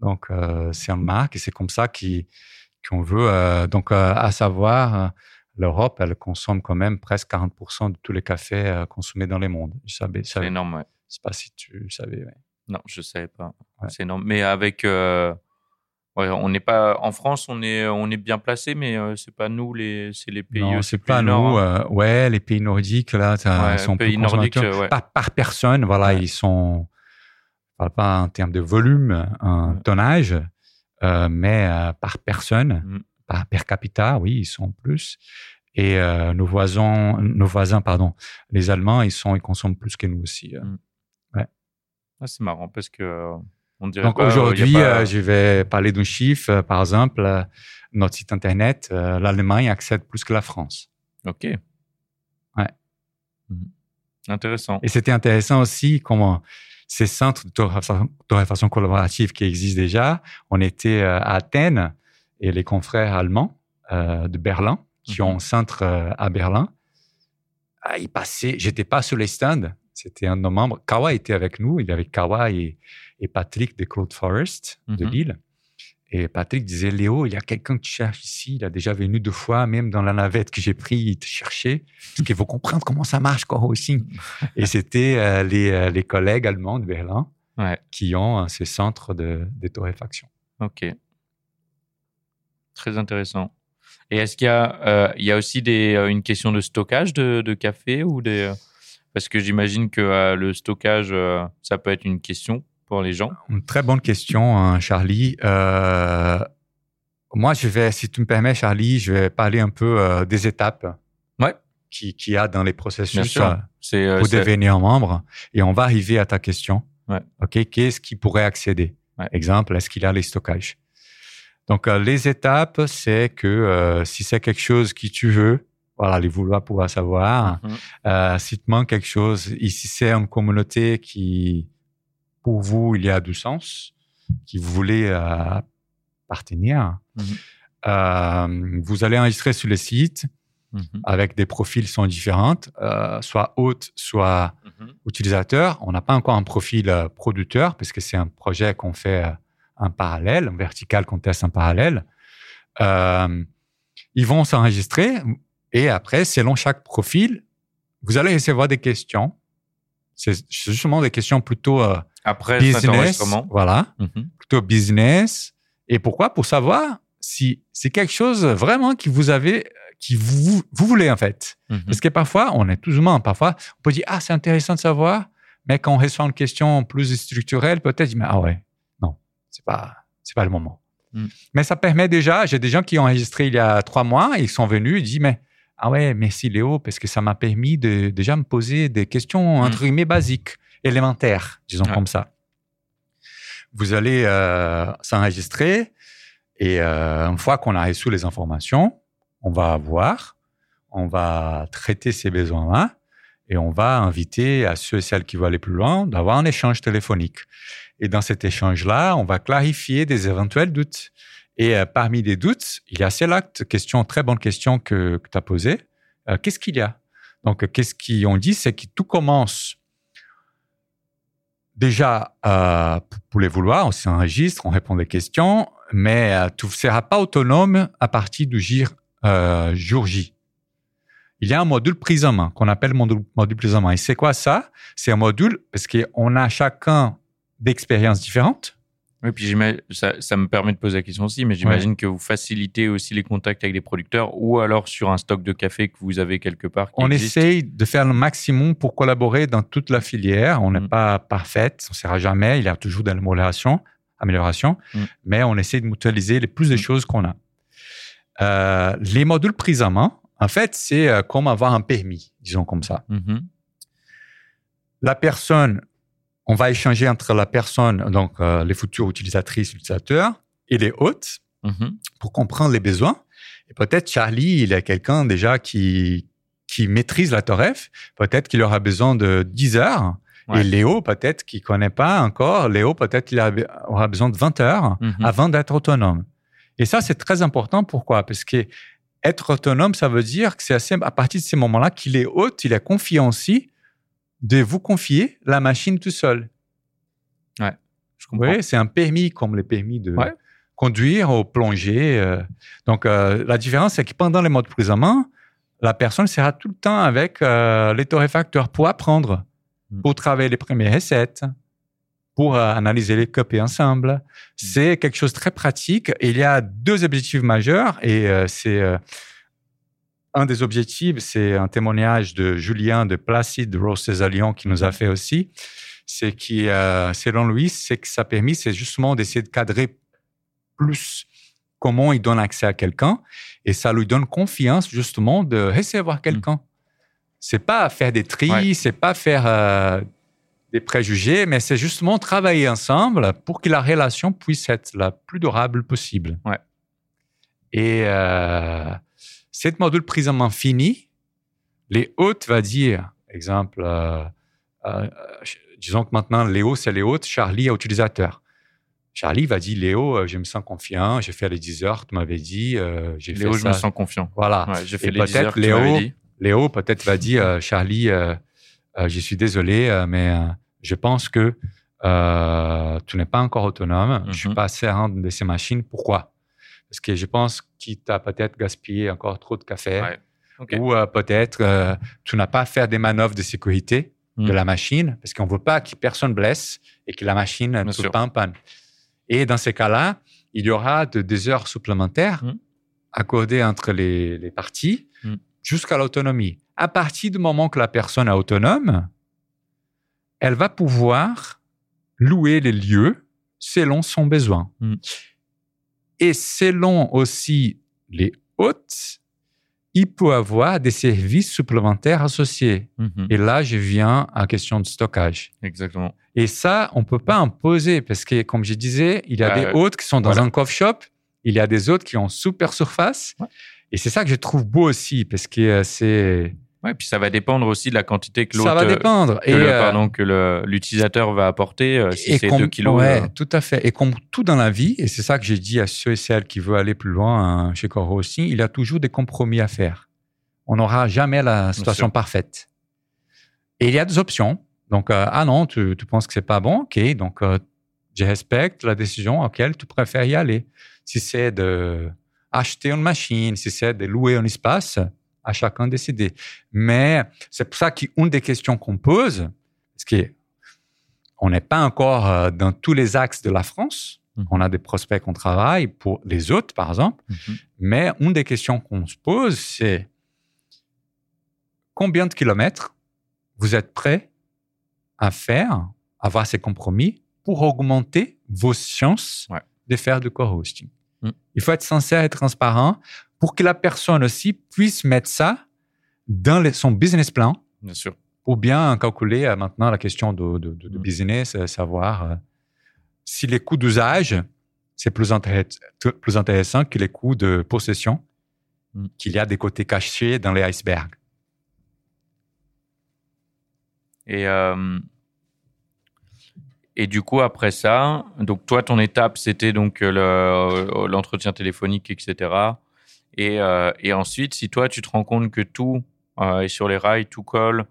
Donc, c'est une marque et c'est comme ça qu'on veut. donc, à savoir l'Europe, elle consomme quand même presque 40% de tous les cafés euh, consommés dans le monde. C'est énorme, ouais. Je sais pas si tu savais. Ouais. Non, je savais pas. C'est énorme. Mais avec, euh, ouais, on n'est pas en France, on est, on est bien placé, mais euh, c'est pas nous les, c'est les pays. Non, c'est pas nous. Hein. ouais, les pays nordiques là, sont pays nordiques, par, par, personne. Voilà, ils sont. Je parle pas en termes de volume, en tonnage, mais par personne. Mm per capita, oui, ils sont plus. Et euh, nos voisins, nos voisins, pardon, les Allemands, ils sont, ils consomment plus que nous aussi. Euh. Mm. Ouais. Ah, c'est marrant parce que euh, on dirait. Donc aujourd'hui, je vais parler d'un chiffre. par exemple, notre site internet, l'Allemagne accède plus que la France. Ok. Ouais. Mm. Intéressant. Et c'était intéressant aussi comment ces centres de torréfaction collaborative qui existent déjà. On était à Athènes et les confrères allemands euh, de Berlin, qui ont mhm. un centre euh, à Berlin. Ah, ils passaient, j'étais pas sur les stands, c'était un de nos membres. Kawa était avec nous, il y avait Kawa et, et Patrick de Cloud Forest de mhm. Lille. Et Patrick disait, Léo, il y a quelqu'un qui cherche ici, il a déjà venu deux fois, même dans la navette que j'ai pris, il te cherchait. Parce qu'il faut comprendre comment ça marche, quoi, aussi. et c'était euh, les, les, collègues allemands de Berlin qui ont ces centres de, de torréfaction. OK. Très intéressant. Et est-ce qu'il y a, euh, il y a aussi des, euh, une question de stockage de, de café ou des, euh, parce que j'imagine que le stockage, ça peut être une question pour les gens. Une très bonne question, hein, Charlie. moi, je vais, si tu me permets, Charlie, je vais parler un peu des étapes. Ouais. Qui, a dans les processus pour devenir membre. Et on va arriver à ta question. Ouais. OK. Qu'est-ce qui pourrait accéder? Ouais. Exemple, est-ce qu'il a les stockages? Donc, euh, les étapes, c'est que euh, si c'est quelque chose que tu veux, voilà, les vouloir pouvoir savoir. Mhm. Euh, si te manque quelque chose, ici c'est une communauté qui, pour vous, il y a du sens, qui vous voulez appartenir. Mhm. Euh, vous allez enregistrer sur le site Mhm. avec des profils qui sont différents, euh, soit hôte, soit Mhm. utilisateur. On n'a pas encore un profil producteur parce que c'est un projet qu'on fait en parallèle, un vertical qu'on teste en parallèle. Euh, ils vont s'enregistrer et après, selon chaque profil, vous allez recevoir des questions. C'est justement des questions plutôt euh, Après business, voilà, Mhm. plutôt business. Et pourquoi? Pour savoir si c'est quelque chose vraiment qui vous avez, qui vous, vous voulez en fait. Mhm. Parce que parfois, on est tous humains. Parfois, on peut dire, ah, c'est intéressant de savoir. Mais quand on reçoit une question plus structurelle, peut-être, mais ah ouais, c'est pas, c'est pas le moment. Mm. Mais ça permet déjà, j'ai des gens qui ont enregistré il y a trois mois, ils sont venus, ils disent, mais, ah ouais, merci Léo, parce que ça m'a permis de déjà me poser des questions, entre guillemets, basiques, élémentaires, disons Ouais. comme ça. Vous allez euh, s'enregistrer et euh, une fois qu'on a reçu les informations, on va voir, on va traiter ces besoins-là et on va inviter à ceux et celles qui veulent aller plus loin d'avoir un échange téléphonique. Et dans cet échange-là, on va clarifier des éventuels doutes. Et euh, parmi les doutes, il y a celle-là, question, très bonne question que, que tu as posée. Euh, qu'est-ce qu'il y a? Donc, qu'est-ce qu'on dit? C'est que tout commence déjà euh, pour les vouloir, on s'enregistre, on répond des questions, mais euh, tu ne seras pas autonome à partir du jour J. Il y a un module prise en main qu'on appelle module, module prise en main. Et c'est quoi ça? C'est un module parce qu'on a chacun d'expériences différentes. Oui, puis ça, ça me permet de poser la question aussi, mais j'imagine que vous facilitez aussi les contacts avec les producteurs ou alors sur un stock de café que vous avez quelque part. Qui On existe. essaye de faire le maximum pour collaborer dans toute la filière. On n'est Mm. pas parfaite, on ne sera jamais. Il y a toujours de l'amélioration, amélioration, Mm. mais on essaie de mutualiser les plus de Mm. choses qu'on a. Euh, les modules prise en main, en fait, c'est euh, comme avoir un permis, disons comme ça. Mhm. La personne, on va échanger entre la personne, donc euh, les futures utilisatrices, utilisateurs, et les hôtes Mhm. pour comprendre les besoins. Et peut-être Charlie, il est quelqu'un déjà qui, qui maîtrise la Toref. Peut-être qu'il aura besoin de 10 heures. Ouais. Et Léo, peut-être qu'il connaît pas encore. Léo, peut-être qu'il aura besoin de 20 heures Mhm. avant d'être autonome. Et ça, c'est très important. Pourquoi? Parce que être autonome, ça veut dire que c'est à partir de ces moments-là qu'il est hôte, il a confiance aussi de vous confier la machine tout seul. Je comprends. Oui, c'est un permis comme les permis de Ouais. conduire ou plonger. euh. Donc, euh, la différence, c'est que pendant les modes prise en main, la personne sera tout le temps avec euh, les torréfacteurs pour apprendre, Mm. pour travailler les premières recettes, pour analyser les copies ensemble. C'est quelque chose de très pratique. Il y a deux objectifs majeurs et c'est un des objectifs, c'est un témoignage de Julien de Placide Roses à Lyon qui nous a fait aussi. C'est qui, euh, selon lui, c'est que ça a permis, c'est justement d'essayer de cadrer plus comment il donne accès à quelqu'un et ça lui donne confiance justement de recevoir quelqu'un. C'est pas faire des tris, Ouais. c'est pas faire euh, des préjugés, mais c'est justement travailler ensemble pour que la relation puisse être la plus durable possible. Ouais. Et euh, cette module prise en main fini, les hôtes va dire, exemple, euh, euh, disons que maintenant Léo c'est les hôtes, Charlie est utilisateur. Charlie va dire Léo, euh, je me sens confiant, j'ai fait les 10 heures, tu m'avais dit, euh, j'ai Léo, fait je ça. me sens confiant. Voilà. Ouais, j'ai fait Et les 10 peut-être heures que tu Léo- dit. Léo peut-être va dire euh, Charlie, euh, euh, je suis désolé, euh, mais euh, je pense que euh, tu n'es pas encore autonome. Je suis Mhm. pas assez de ces machines. Pourquoi? Parce que je pense qu'il t'a peut-être gaspillé encore trop de café, Ouais. Ou euh, peut-être euh, tu n'as pas fait des manœuvres de sécurité de Mhm. la machine, parce qu'on veut pas que personne blesse et que la machine ne soit pas en panne. Et dans ces cas-là, il y aura de- des heures supplémentaires Mhm. accordées entre les, les parties Mhm. jusqu'à l'autonomie. À partir du moment que la personne est autonome, elle va pouvoir louer les lieux selon son besoin. Et selon aussi les hôtes, il peut avoir des services supplémentaires associés. Mhm. Et là, je viens à la question de stockage. Exactement. Et ça, on peut pas imposer parce que, comme je disais, il y a des autres qui sont dans voilà. un coffre shop, il y a des autres qui ont super surface. Ouais. Et c'est ça que je trouve beau aussi parce que euh, c'est Ouais, puis ça va dépendre aussi de la quantité que ça l'autre. va euh, dépendre. que et le, euh, pardon, que l'utilisateur va apporter. euh, si c'est comme- 2 kilos. ouais, euh, tout à fait. Et comme tout dans la vie, et c'est ça que j'ai dit à ceux et celles qui veulent aller plus loin hein, chez Coro aussi, il y a toujours des compromis à faire. On n'aura jamais la situation parfaite. Et il y a des options. Donc, euh, ah non, tu, tu penses que c'est pas bon, ok. Donc, euh, je respecte la décision à laquelle tu préfères y aller. Si c'est de acheter une machine, si c'est de louer un espace, à chacun de décider. Mais c'est pour ça qu'une des questions qu'on pose, parce que on n'est pas encore euh, dans tous les axes de la France. Mhm. On a des prospects qu'on travaille pour les autres, par exemple. mhm. Mais une des questions qu'on se pose, c'est combien de kilomètres vous êtes prêt à faire, avoir ces compromis pour augmenter vos chances Ouais. de faire du co-hosting. Mm. Il faut être sincère et transparent pour que la personne aussi puisse mettre ça dans son business plan Bien sûr. ou bien calculer euh, maintenant la question de, de- de- de Mm. business, euh, savoir euh, si les coûts d'usage, c'est plus, intéressant que les coûts de possession, Mm. qu'il y a des côtés cachés dans les icebergs. Et, euh, et du coup, après ça, donc toi, ton étape, c'était donc le- l'entretien téléphonique, etc. Et, euh, et ensuite, si toi, tu te rends compte que tout euh, est sur les rails, tout colle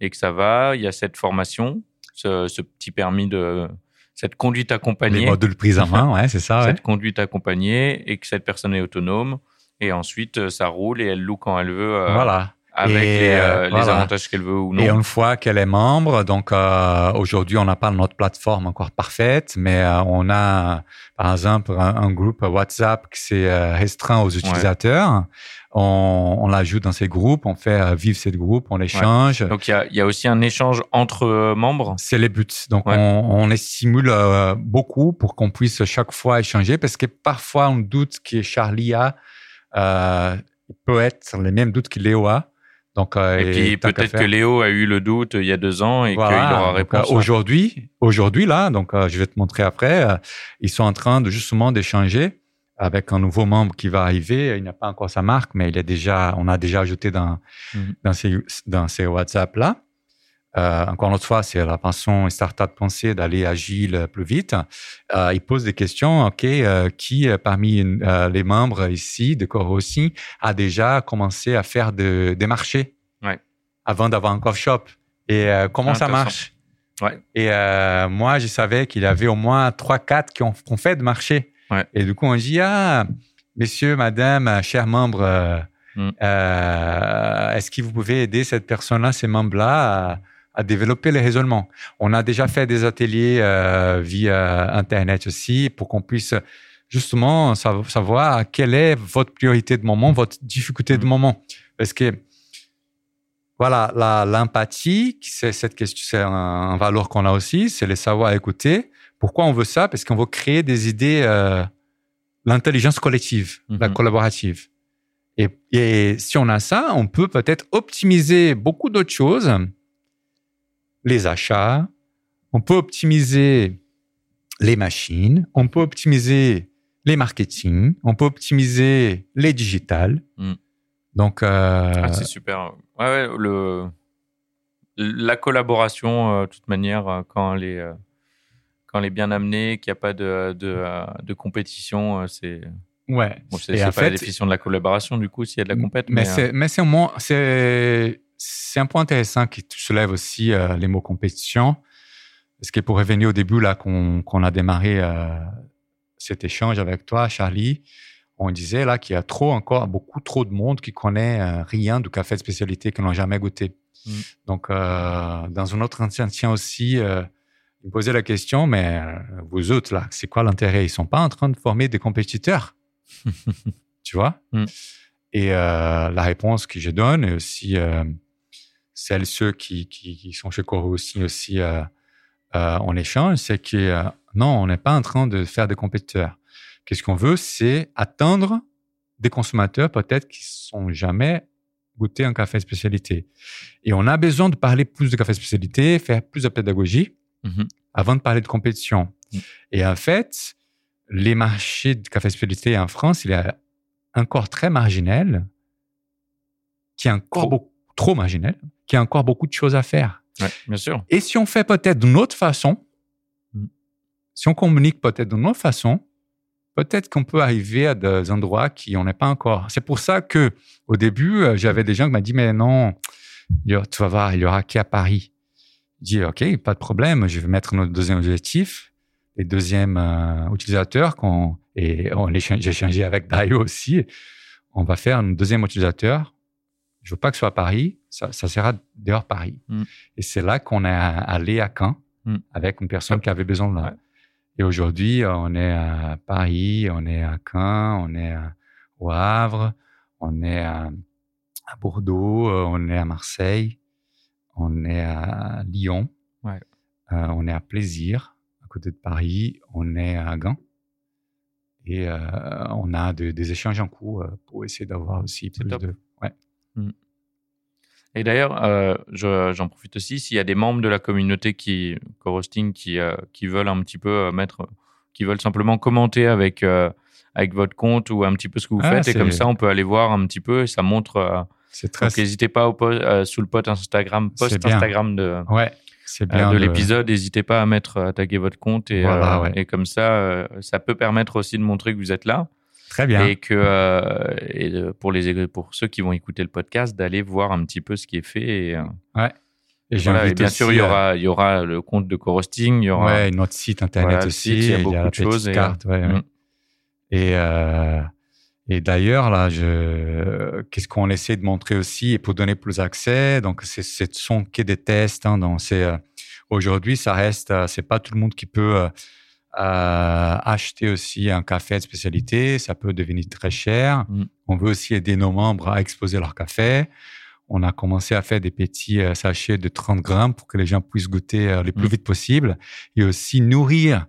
et que ça va, il y a cette formation, ce, ce petit permis de cette conduite Les accompagnée, modules prise en main, ouais, c'est ça. ouais. cette conduite accompagnée et que cette personne est autonome. Et ensuite, euh, ça roule et elle loue quand elle veut, euh, Voilà. Avec Et, les, euh, euh, les avantages qu'elle veut ou non. Et une fois qu'elle est membre, donc euh, aujourd'hui on n'a pas notre plateforme encore parfaite, mais euh, on a par exemple un, un groupe WhatsApp qui s'est restreint aux utilisateurs. On, on l'ajoute dans ces groupes, on fait vivre ces groupes, on échange. Donc il y a, il y a aussi un échange entre membres? C'est les buts. Donc, Ouais. on, on les stimule beaucoup pour qu'on puisse chaque fois échanger parce que parfois, on doute que Charlie a peut être les mêmes doutes que Léo a. Donc, euh, Et, puis peut-être que Léo a eu le doute il y a deux ans et Voilà. qu'il aura réponse. euh, aujourd'hui, aujourd'hui là, donc euh, je vais te montrer après. ils sont en train de justement d'échanger avec un nouveau membre qui va arriver. Il n'a pas encore sa marque, mais il est déjà, on a déjà ajouté dans Mhm. dans ces dans ces WhatsApp là. Euh, encore une autre fois, c'est la façon startup pensée d'aller agile plus vite. Euh, il pose des questions. Ok, euh, qui parmi les membres ici de Corossi a déjà commencé à faire de, des marchés Ouais. avant d'avoir un coffee shop? Et comment ça Intéressant. marche? Ouais. Et moi, je savais qu'il y avait au moins trois, quatre qui ont, qui ont fait de marché. Ouais. Et du coup, on dit ah, messieurs, madame, chers membres. Mm. Est-ce que vous pouvez aider cette personne-là, ces membres-là, à, développer les raisonnements On a déjà fait des ateliers euh, via Internet aussi pour qu'on puisse justement sa- savoir quelle est votre priorité de moment, votre difficulté de Mm. moment. Parce que voilà, l'empathie, c'est cette question, c'est un, un valeur qu'on a aussi, c'est le savoir écouter. Pourquoi on veut ça? Parce qu'on veut créer des idées, euh, l'intelligence collective, la Mhm. collaborative. Et, et si on a ça, on peut peut-être optimiser beaucoup d'autres choses, les achats, on peut optimiser les machines, on peut optimiser les marketing, on peut optimiser les digitales. Mm. Donc, euh, Ah, c'est super. Ouais, ouais, le, la collaboration, euh, de toute manière, euh, quand elle est, euh, quand elle est bien amenée, qu'il n'y a pas de, de, de compétition, c'est ouais. bon, c'est pas la fait- définition de la collaboration, du coup, s'il y a de la compète. Mais, Mais, c'est, mais c'est, au moins- c'est, un point intéressant qui soulève aussi euh, les mots compétition. Parce que pour revenir au début, là, qu'on, a démarré euh, cet échange avec toi, Charlie, on disait là qu'il y a trop encore, beaucoup trop de monde qui connaît euh, rien du café de spécialité, qui n'ont jamais goûté. Mm. Donc, dans un autre entretien aussi, il me posait la question, mais vous autres, là, c'est quoi l'intérêt? Ils sont pas en train de former des compétiteurs, tu vois? Mm. Et euh, la réponse que je donne, et aussi euh, celles, ceux qui, qui, qui sont chez Coro aussi, aussi euh, euh, en échange, c'est que euh, non, on n'est pas en train de faire des compétiteurs. Qu'est-ce qu'on veut, c'est atteindre des consommateurs peut-être qui sont jamais goûter un café spécialité. Et on a besoin de parler plus de café spécialité, faire plus de pédagogie Mhm. avant de parler de compétition. Mhm. Et en fait, les marchés de café spécialité en France, il est encore très marginal, qui est encore Trop. beaucoup, trop marginal, qui a encore beaucoup de choses à faire. Ouais, bien sûr. Et si on fait peut-être d'une autre façon, Mm. si on communique peut-être d'une autre façon, peut-être qu'on peut arriver à des endroits qui on n'est pas encore. C'est pour ça que au début, euh, j'avais des gens qui m'ont dit mais non, y tu vas voir, il y aura qui à Paris. Je dis ok, pas de problème, je vais mettre notre deuxième objectif, les deuxièmes euh, utilisateurs qu'on et on les j'ai échangé avec Dario aussi. On va faire un deuxième utilisateur. Je veux pas que ce soit à Paris, ça, ça sera dehors Paris. Mm. Et c'est là qu'on est allé à Caen Mm. avec une personne qui avait besoin de là. Ouais. Et aujourd'hui, on est à Paris, on est à Caen, on est à- au Havre, on est à, à Bordeaux, euh, on est à Marseille, on est à Lyon, Ouais. euh, on est à Plaisir, à côté de Paris, on est à Gand. Et euh, on a de- des échanges en cours euh, pour essayer d'avoir aussi plus de... Ouais. Et d'ailleurs, euh, je- j'en profite aussi, s'il y a des membres de la communauté qui, co-hosting qui, euh, qui veulent un petit peu euh, mettre, qui veulent simplement commenter avec, euh, avec votre compte ou un petit peu ce que vous Ah, faites, et comme ça, on peut aller voir un petit peu et ça montre. C'est très... donc, n'hésitez pas au sous le post Instagram, post. Instagram de, Ouais, c'est bien. de l'épisode, n'hésitez pas à mettre, à taguer votre compte et, Voilà, ouais. et comme ça, ça peut permettre aussi de montrer que vous êtes là Très bien. et que euh, et de- pour les pour ceux qui vont écouter le podcast d'aller voir un petit peu ce qui est fait et, euh, Et voilà, et bien sûr il y à- aura il y aura le compte de co-hosting il y aura Ouais, notre site internet Voilà, aussi. site, il y a beaucoup la de petite choses et, carte, ouais, ouais. Mm. Et, euh, et d'ailleurs, là, je, qu'est-ce qu'on essaie de montrer aussi et pour donner plus accès. Donc, c'est, ce sont que des tests. Hein, euh, aujourd'hui, ça reste, euh, c'est pas tout le monde qui peut euh, euh, acheter aussi un café de spécialité. Ça peut devenir très cher. Mm. On veut aussi aider nos membres à exposer leur café. On a commencé à faire des petits euh, sachets de 30 grammes pour que les gens puissent goûter euh, le plus Mm. vite possible et aussi nourrir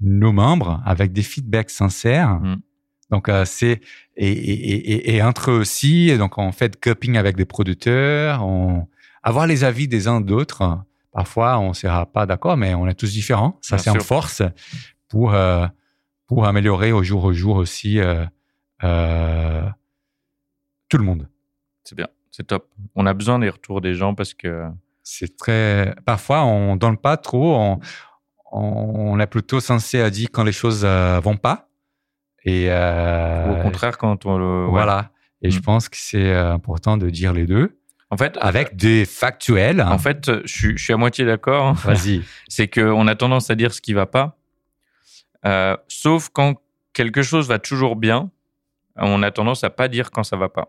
nos membres avec des feedbacks sincères. Mm. Donc, euh, c'est et, et, et, et entre eux aussi, donc on fait de cupping avec des producteurs, on avoir les avis des uns d'autres. Parfois, on ne sera pas d'accord, mais on est tous différents. Ça, c'est une force pour euh, pour améliorer au jour au jour aussi euh, euh, tout le monde. c'est bien c'est top on a besoin des retours des gens parce que C'est très. Parfois, on donne pas trop. On, on est plutôt censé à dire quand les choses vont pas. Et au contraire quand on le voilà. Et je Mm. pense que c'est important de dire les deux en fait avec des factuels. en fait je suis je suis à moitié d'accord vas-y. c'est que on a tendance à dire ce qui va pas Euh, sauf quand quelque chose va toujours bien on a tendance à pas dire quand ça va pas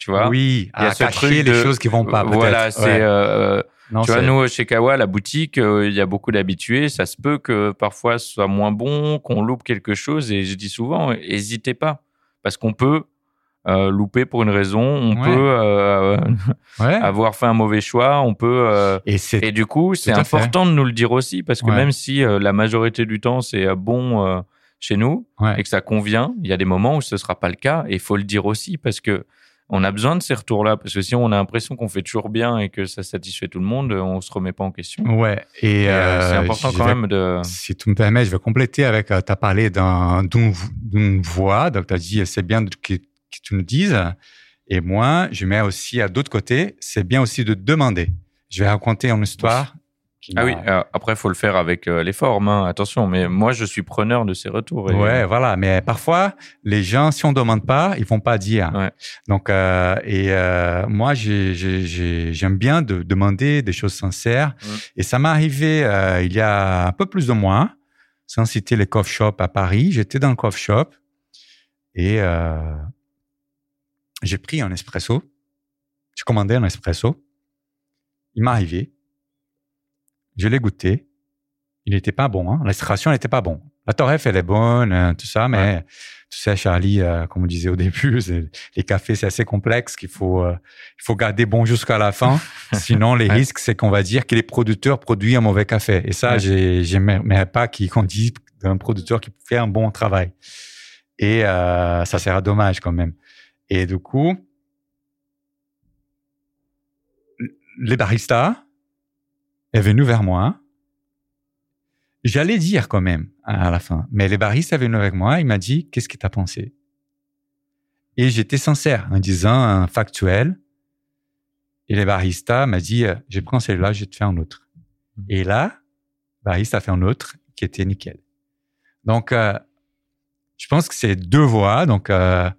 tu vois? Oui, il y a à ce cacher truc les choses qui vont pas. Voilà, c'est. Ouais. euh, Non, tu vois, nous, chez Kawa, la boutique, euh, il y a beaucoup d'habitués. Ça se peut que parfois ce soit moins bon, qu'on loupe quelque chose. Et je dis souvent, n'hésitez pas. Parce qu'on peut euh, louper pour une raison. On Ouais. peut euh, ouais. avoir fait un mauvais choix. On peut. euh, Et du coup, c'est fait. important de nous le dire aussi. Parce que Ouais. même si euh, la majorité du temps, c'est bon chez nous et que ça convient, il y a des moments où ce sera pas le cas. Et il faut le dire aussi. Parce que. On a besoin de ces retours-là parce que si on a l'impression qu'on fait toujours bien et que ça satisfait tout le monde, on se remet pas en question. Ouais. Et, Et, euh, c'est important quand vais- même de. Si tu me permets, je vais compléter avec, tu as parlé d'un- d'une d'une voix, donc tu as dit c'est bien que, que tu nous dises. Et moi, je mets aussi à d'autres côtés, c'est bien aussi de demander. Je vais raconter une histoire. Ah oui, euh, après, il faut le faire avec euh, les formes, hein, attention, mais moi, je suis preneur de ces retours. et- Ouais, voilà. Mais parfois, les gens, si on demande pas, ils vont pas dire. Ouais. Donc, euh, et euh, moi, j'ai- j'ai- j'ai- j'aime bien de demander des choses sincères. Mm. Et ça m'est arrivé euh, il y a un peu plus de mois, sans citer les coffee shops à Paris. J'étais dans le coffee shop et euh, j'ai pris un espresso. J'ai commandé un espresso. Il m'est arrivé. Je l'ai goûté. Il n'était pas bon. Hein. L'extraction n'était pas bon. La torref, elle est bonne, euh, tout ça, mais tu sais, Charlie, euh, comme on disait au début, les cafés, c'est assez complexe qu'il faut, euh, il faut garder bon jusqu'à la fin. Sinon, les Ouais. risques, c'est qu'on va dire que les producteurs produisent un mauvais café. Et ça, Ouais. j'ai, j'aimerais pas qu'ils- qu'on dise d'un producteur qui fait un bon travail. Et euh, ça sera dommage quand même. Et du coup, les baristas est venu vers moi. J'allais dire quand même à la fin, mais les baristas est venu vers moi. Il m'a dit qu'est-ce que tu as pensé? Et j'étais sincère en disant un factuel. Et les baristas m'a dit je prends celle-là, je te fais un autre. Mhm. Et là, barista a fait un autre qui était nickel. Donc, euh, je pense que c'est deux voies. Donc, euh,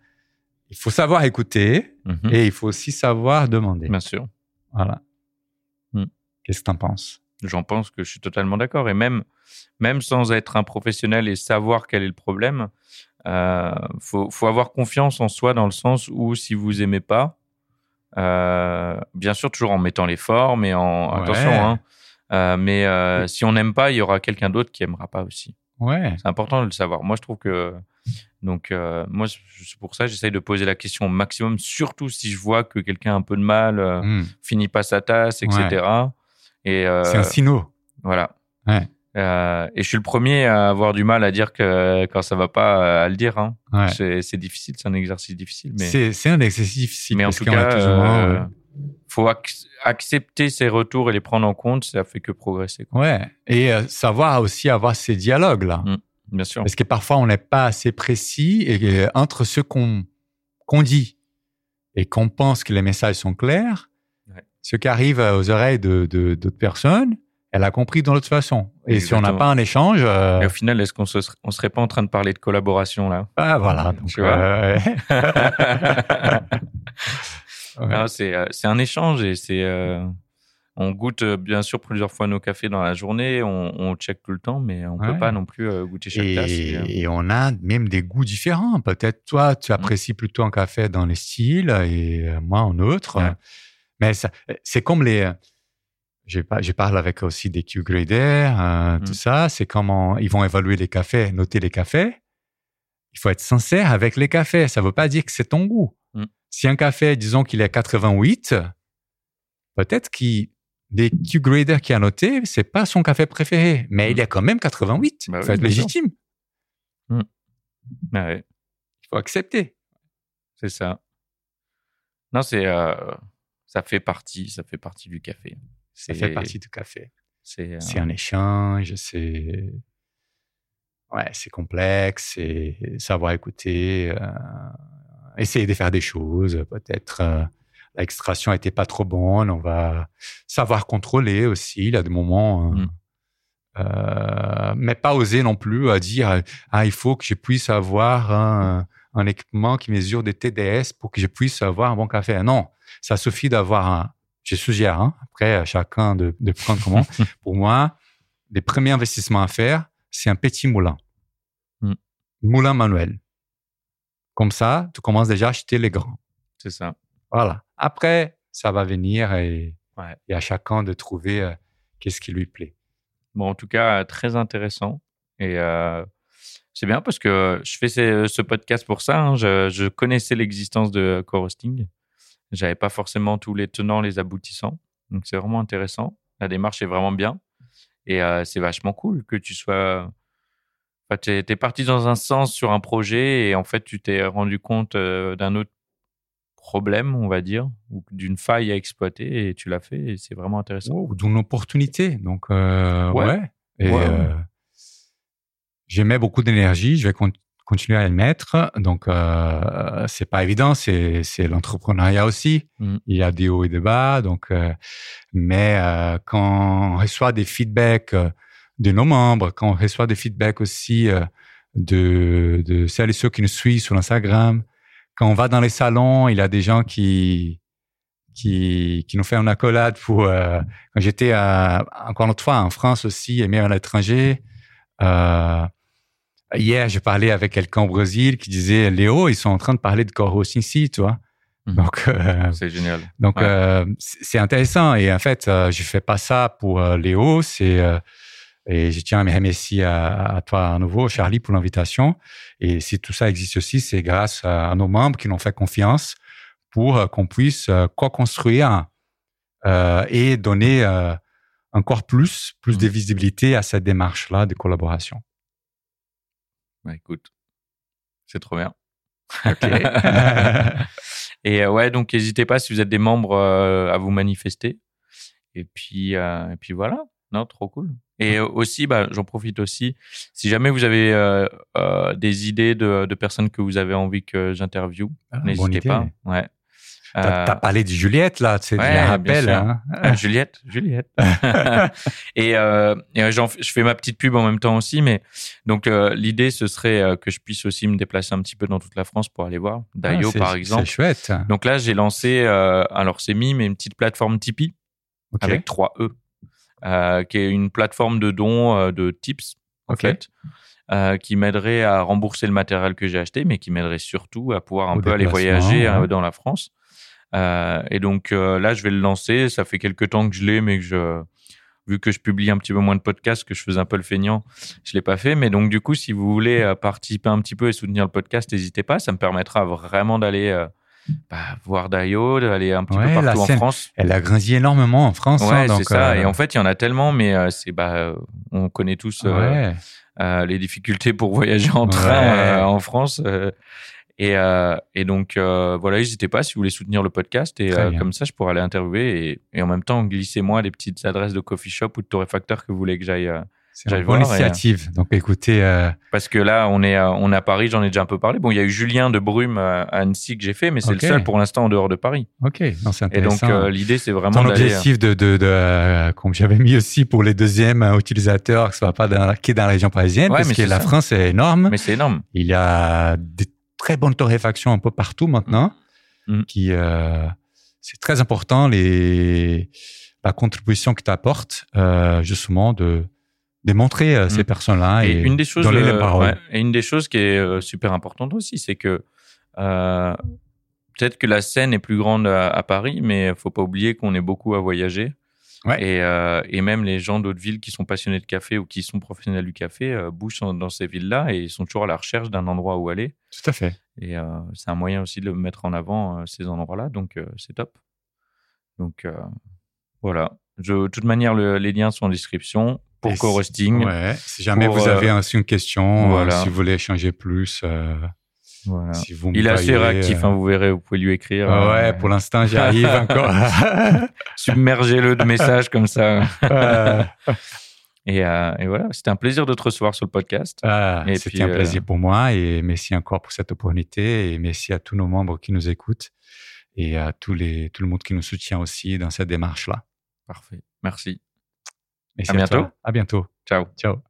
il faut savoir écouter Mhm. et il faut aussi savoir demander. Bien sûr. Voilà. Mm. Qu'est-ce que tu en penses? J'en pense que je suis totalement d'accord. Et même, même sans être un professionnel et savoir quel est le problème, euh, faut, faut avoir confiance en soi dans le sens où si vous aimez pas, euh, bien sûr toujours en mettant l'effort, mais en Ouais. attention. Hein, euh, mais si on n'aime pas, il y aura quelqu'un d'autre qui aimera pas aussi. Ouais. C'est important de le savoir. Moi, je trouve que donc euh, moi c'est pour ça que j'essaye de poser la question au maximum, surtout si je vois que quelqu'un a un peu de mal, euh, Mm. finit pas sa tasse, etc. Et euh, C'est un signal. voilà. Ouais. Euh, et je suis le premier à avoir du mal à dire que quand ça va pas, à le dire. Hein. Ouais. C'est, difficile, c'est un exercice difficile. Mais, C'est un exercice difficile. mais en tout cas, euh, faut ac- accepter ces retours et les prendre en compte. Ça fait que progresser. quoi. ouais. Et savoir aussi avoir ces dialogues-là. Mm. Bien sûr. Parce que parfois, on n'est pas assez précis et, entre ce qu'on dit et qu'on pense que les messages sont clairs, Ouais. ce qui arrive aux oreilles de de- d'autres personnes, elle a compris d'une autre façon. Et si on n'a pas un échange, euh, Et au final, est-ce qu'on se, on serait pas en train de parler de collaboration là? Ah, voilà. Donc, Tu vois? ouais. Non, c'est, c'est un échange et c'est. euh, on goûte euh, bien sûr plusieurs fois nos cafés dans la journée, on, on check tout le temps, mais on Ouais. peut pas non plus euh, goûter chaque Et, tasse. et, euh, on a même des goûts différents. Peut-être toi, tu apprécies plutôt un café dans les styles et euh, moi en autre. Ouais. Mais c'est comme les. Je, par- je parle avec aussi des Q-graders, euh, Mm. tout ça. C'est comment ils vont évaluer les cafés, noter les cafés. Il faut être sincère avec les cafés. Ça ne veut pas dire que c'est ton goût. Mm. Si un café, disons qu'il est 88, peut-être qu'il des Q-graders qui a noté, c'est pas son café préféré, mais Mm. il est quand même 88. Bah oui, faut être légitime. ah ouais. Il faut accepter. C'est ça. Non, c'est euh, ça fait partie, ça fait partie du café. Ça fait partie du café. C'est euh, C'est un échange, c'est ouais, c'est complexe, c'est savoir écouter, euh, essayer de faire des choses. Peut-être l'extraction était pas trop bonne, on va savoir contrôler aussi. Il y a des moments, euh, Mm. euh, mais pas oser non plus à dire ah il faut que je puisse avoir un, un équipement qui mesure des TDS pour que je puisse avoir un bon café. Non, ça suffit d'avoir un. Je suggère, hein, après à chacun de, de prendre comment. Pour moi, les premiers investissements à faire, c'est un petit moulin. Mm. Moulin manuel. Comme ça, tu commences déjà à acheter les grands. c'est ça. Voilà. Après, ça va venir et, Ouais. et à chacun de trouver euh, qu'est-ce qui lui plaît. Bon, en tout cas, très intéressant. Et euh, c'est bien parce que je fais ce, ce podcast pour ça. hein. Je, je connaissais l'existence de co-hosting. J'avais pas forcément tous les tenants, les aboutissants. Donc, c'est vraiment intéressant. La démarche est vraiment bien. Et euh, c'est vachement cool que tu sois. Enfin, tu es, parti dans un sens sur un projet et en fait, tu t'es rendu compte euh, d'un autre problème, on va dire, ou d'une faille à exploiter et tu l'as fait et c'est vraiment intéressant. Ou d'une opportunité. Donc, euh, Ouais. ouais. Et Ouais, ouais. euh, beaucoup d'énergie. Je vais con- continuer à le mettre. Donc, euh, c'est pas évident. C'est, l'entrepreneuriat aussi. Mhm. Il y a des hauts et des bas. Donc, euh, mais quand on reçoit des feedbacks de nos membres, quand on reçoit des feedbacks aussi de, de celles et ceux qui nous suivent sur Instagram, quand on va dans les salons, il y a des gens qui qui, qui nous fait une accolade pour euh, quand j'étais encore une autre fois en France aussi et même à l'étranger. Euh, hier, je parlais avec quelqu'un au Brésil qui disait Léo, ils sont en train de parler de core hosting ici, tu vois. Mhm. Donc, euh, C'est génial. donc Ouais. c'est intéressant. Et en fait, je fais pas ça pour Léo. C'est et je tiens à me remercier à, à toi à nouveau, Charlie, pour l'invitation. Et si tout ça existe aussi, c'est grâce à, nos membres qui nous ont fait confiance pour euh, qu'on puisse euh, co-construire euh, et donner euh, encore plus, plus de visibilité à cette démarche-là de collaboration. Bah, écoute, c'est trop bien. Ok. Et euh, ouais, donc n'hésitez pas si vous êtes des membres à vous manifester. et puis, et puis voilà. Non, trop cool. Et aussi, bah, j'en profite aussi. Si jamais vous avez des idées de, de, personnes que vous avez envie que j'interviewe, ah, n'hésitez pas. Ouais. T'as as parlé de Juliette là, c'est ouais, un rappel. Hein. Ah, Juliette, Juliette. et, euh, et je fais ma petite pub en même temps aussi, mais donc euh, l'idée ce serait euh, que je puisse aussi me déplacer un petit peu dans toute la France pour aller voir Dayo ah, par exemple. C'est chouette. Donc là j'ai lancé, euh, alors c'est Mi, mais une petite plateforme Tipeee avec 3 E, euh, qui est une plateforme de dons euh, de tips en fait. Euh, qui m'aiderait à rembourser le matériel que j'ai acheté, mais qui m'aiderait surtout à pouvoir un peu aller voyager dans la France. Euh, et donc euh, là, je vais le lancer. Ça fait quelques temps que je l'ai, mais que je, vu que je publie un petit peu moins de podcasts, que je faisais un peu le feignant, je l'ai pas fait. Mais donc du coup, si vous voulez participer un petit peu et soutenir le podcast, n'hésitez pas. Ça me permettra vraiment d'aller bah, voir Dayo, d'aller un petit peu partout en France. Elle a grandi énormément en France. Ouais, hein, c'est ça. Et en fait, il y en a tellement, mais c'est bah, on connaît tous les difficultés pour voyager en train en France. Et, euh, et donc, euh, voilà, n'hésitez pas si vous voulez soutenir le podcast. Et euh, comme ça, je pourrais aller interviewer et, et en même temps, glissez-moi les petites adresses de coffee shop ou de torréfacteur que vous voulez que j'aille. Euh, c'est une bonne initiative. Donc, écoutez. Euh, Parce que là, on est, on est à Paris, j'en ai déjà un peu parlé. Bon, il y a eu Julien de Brume à Annecy que j'ai fait, mais c'est le seul pour l'instant en dehors de Paris. Ok, non, c'est intéressant. Et donc, l'idée, c'est vraiment. Ton objectif de, de, de comme j'avais mis aussi pour les deuxièmes utilisateurs, que ce soit pas dans, qui est dans la région parisienne, parce que la France est énorme. Mais c'est énorme. Il y a des très bonne torréfaction un peu partout maintenant, mm. Mm. qui euh, c'est très important les la contribution que tu apportes euh, justement de démontrer euh, ces mm. personnes-là et, une des choses donner les paroles. et une des choses qui est super importante aussi, c'est que peut-être que la scène est plus grande à, Paris, mais faut pas oublier qu'on est beaucoup à voyager. Et, euh, et, même les gens d'autres villes qui sont passionnés de café ou qui sont professionnels du café euh, bougent dans ces villes-là et ils sont toujours à la recherche d'un endroit où aller. Tout à fait. Et euh, c'est un moyen aussi de mettre en avant euh, ces endroits-là, donc euh, c'est top. Donc voilà. De toute manière, le, les liens sont en description pour co-hosting. Ouais. Si jamais vous avez une question, voilà. si vous voulez échanger plus. il est assez réactif, hein, vous verrez, vous pouvez lui écrire. ouais, pour l'instant, j'y arrive encore. Submergez-le de messages comme ça. et, euh, et, voilà, c'était un plaisir de te recevoir sur le podcast. Ah, c'était un euh, plaisir pour moi et merci encore pour cette opportunité et merci à tous nos membres qui nous écoutent et à tous les, tout le monde qui nous soutient aussi dans cette démarche-là. Parfait. Merci. Merci à, bientôt. À, à bientôt. Ciao. Ciao.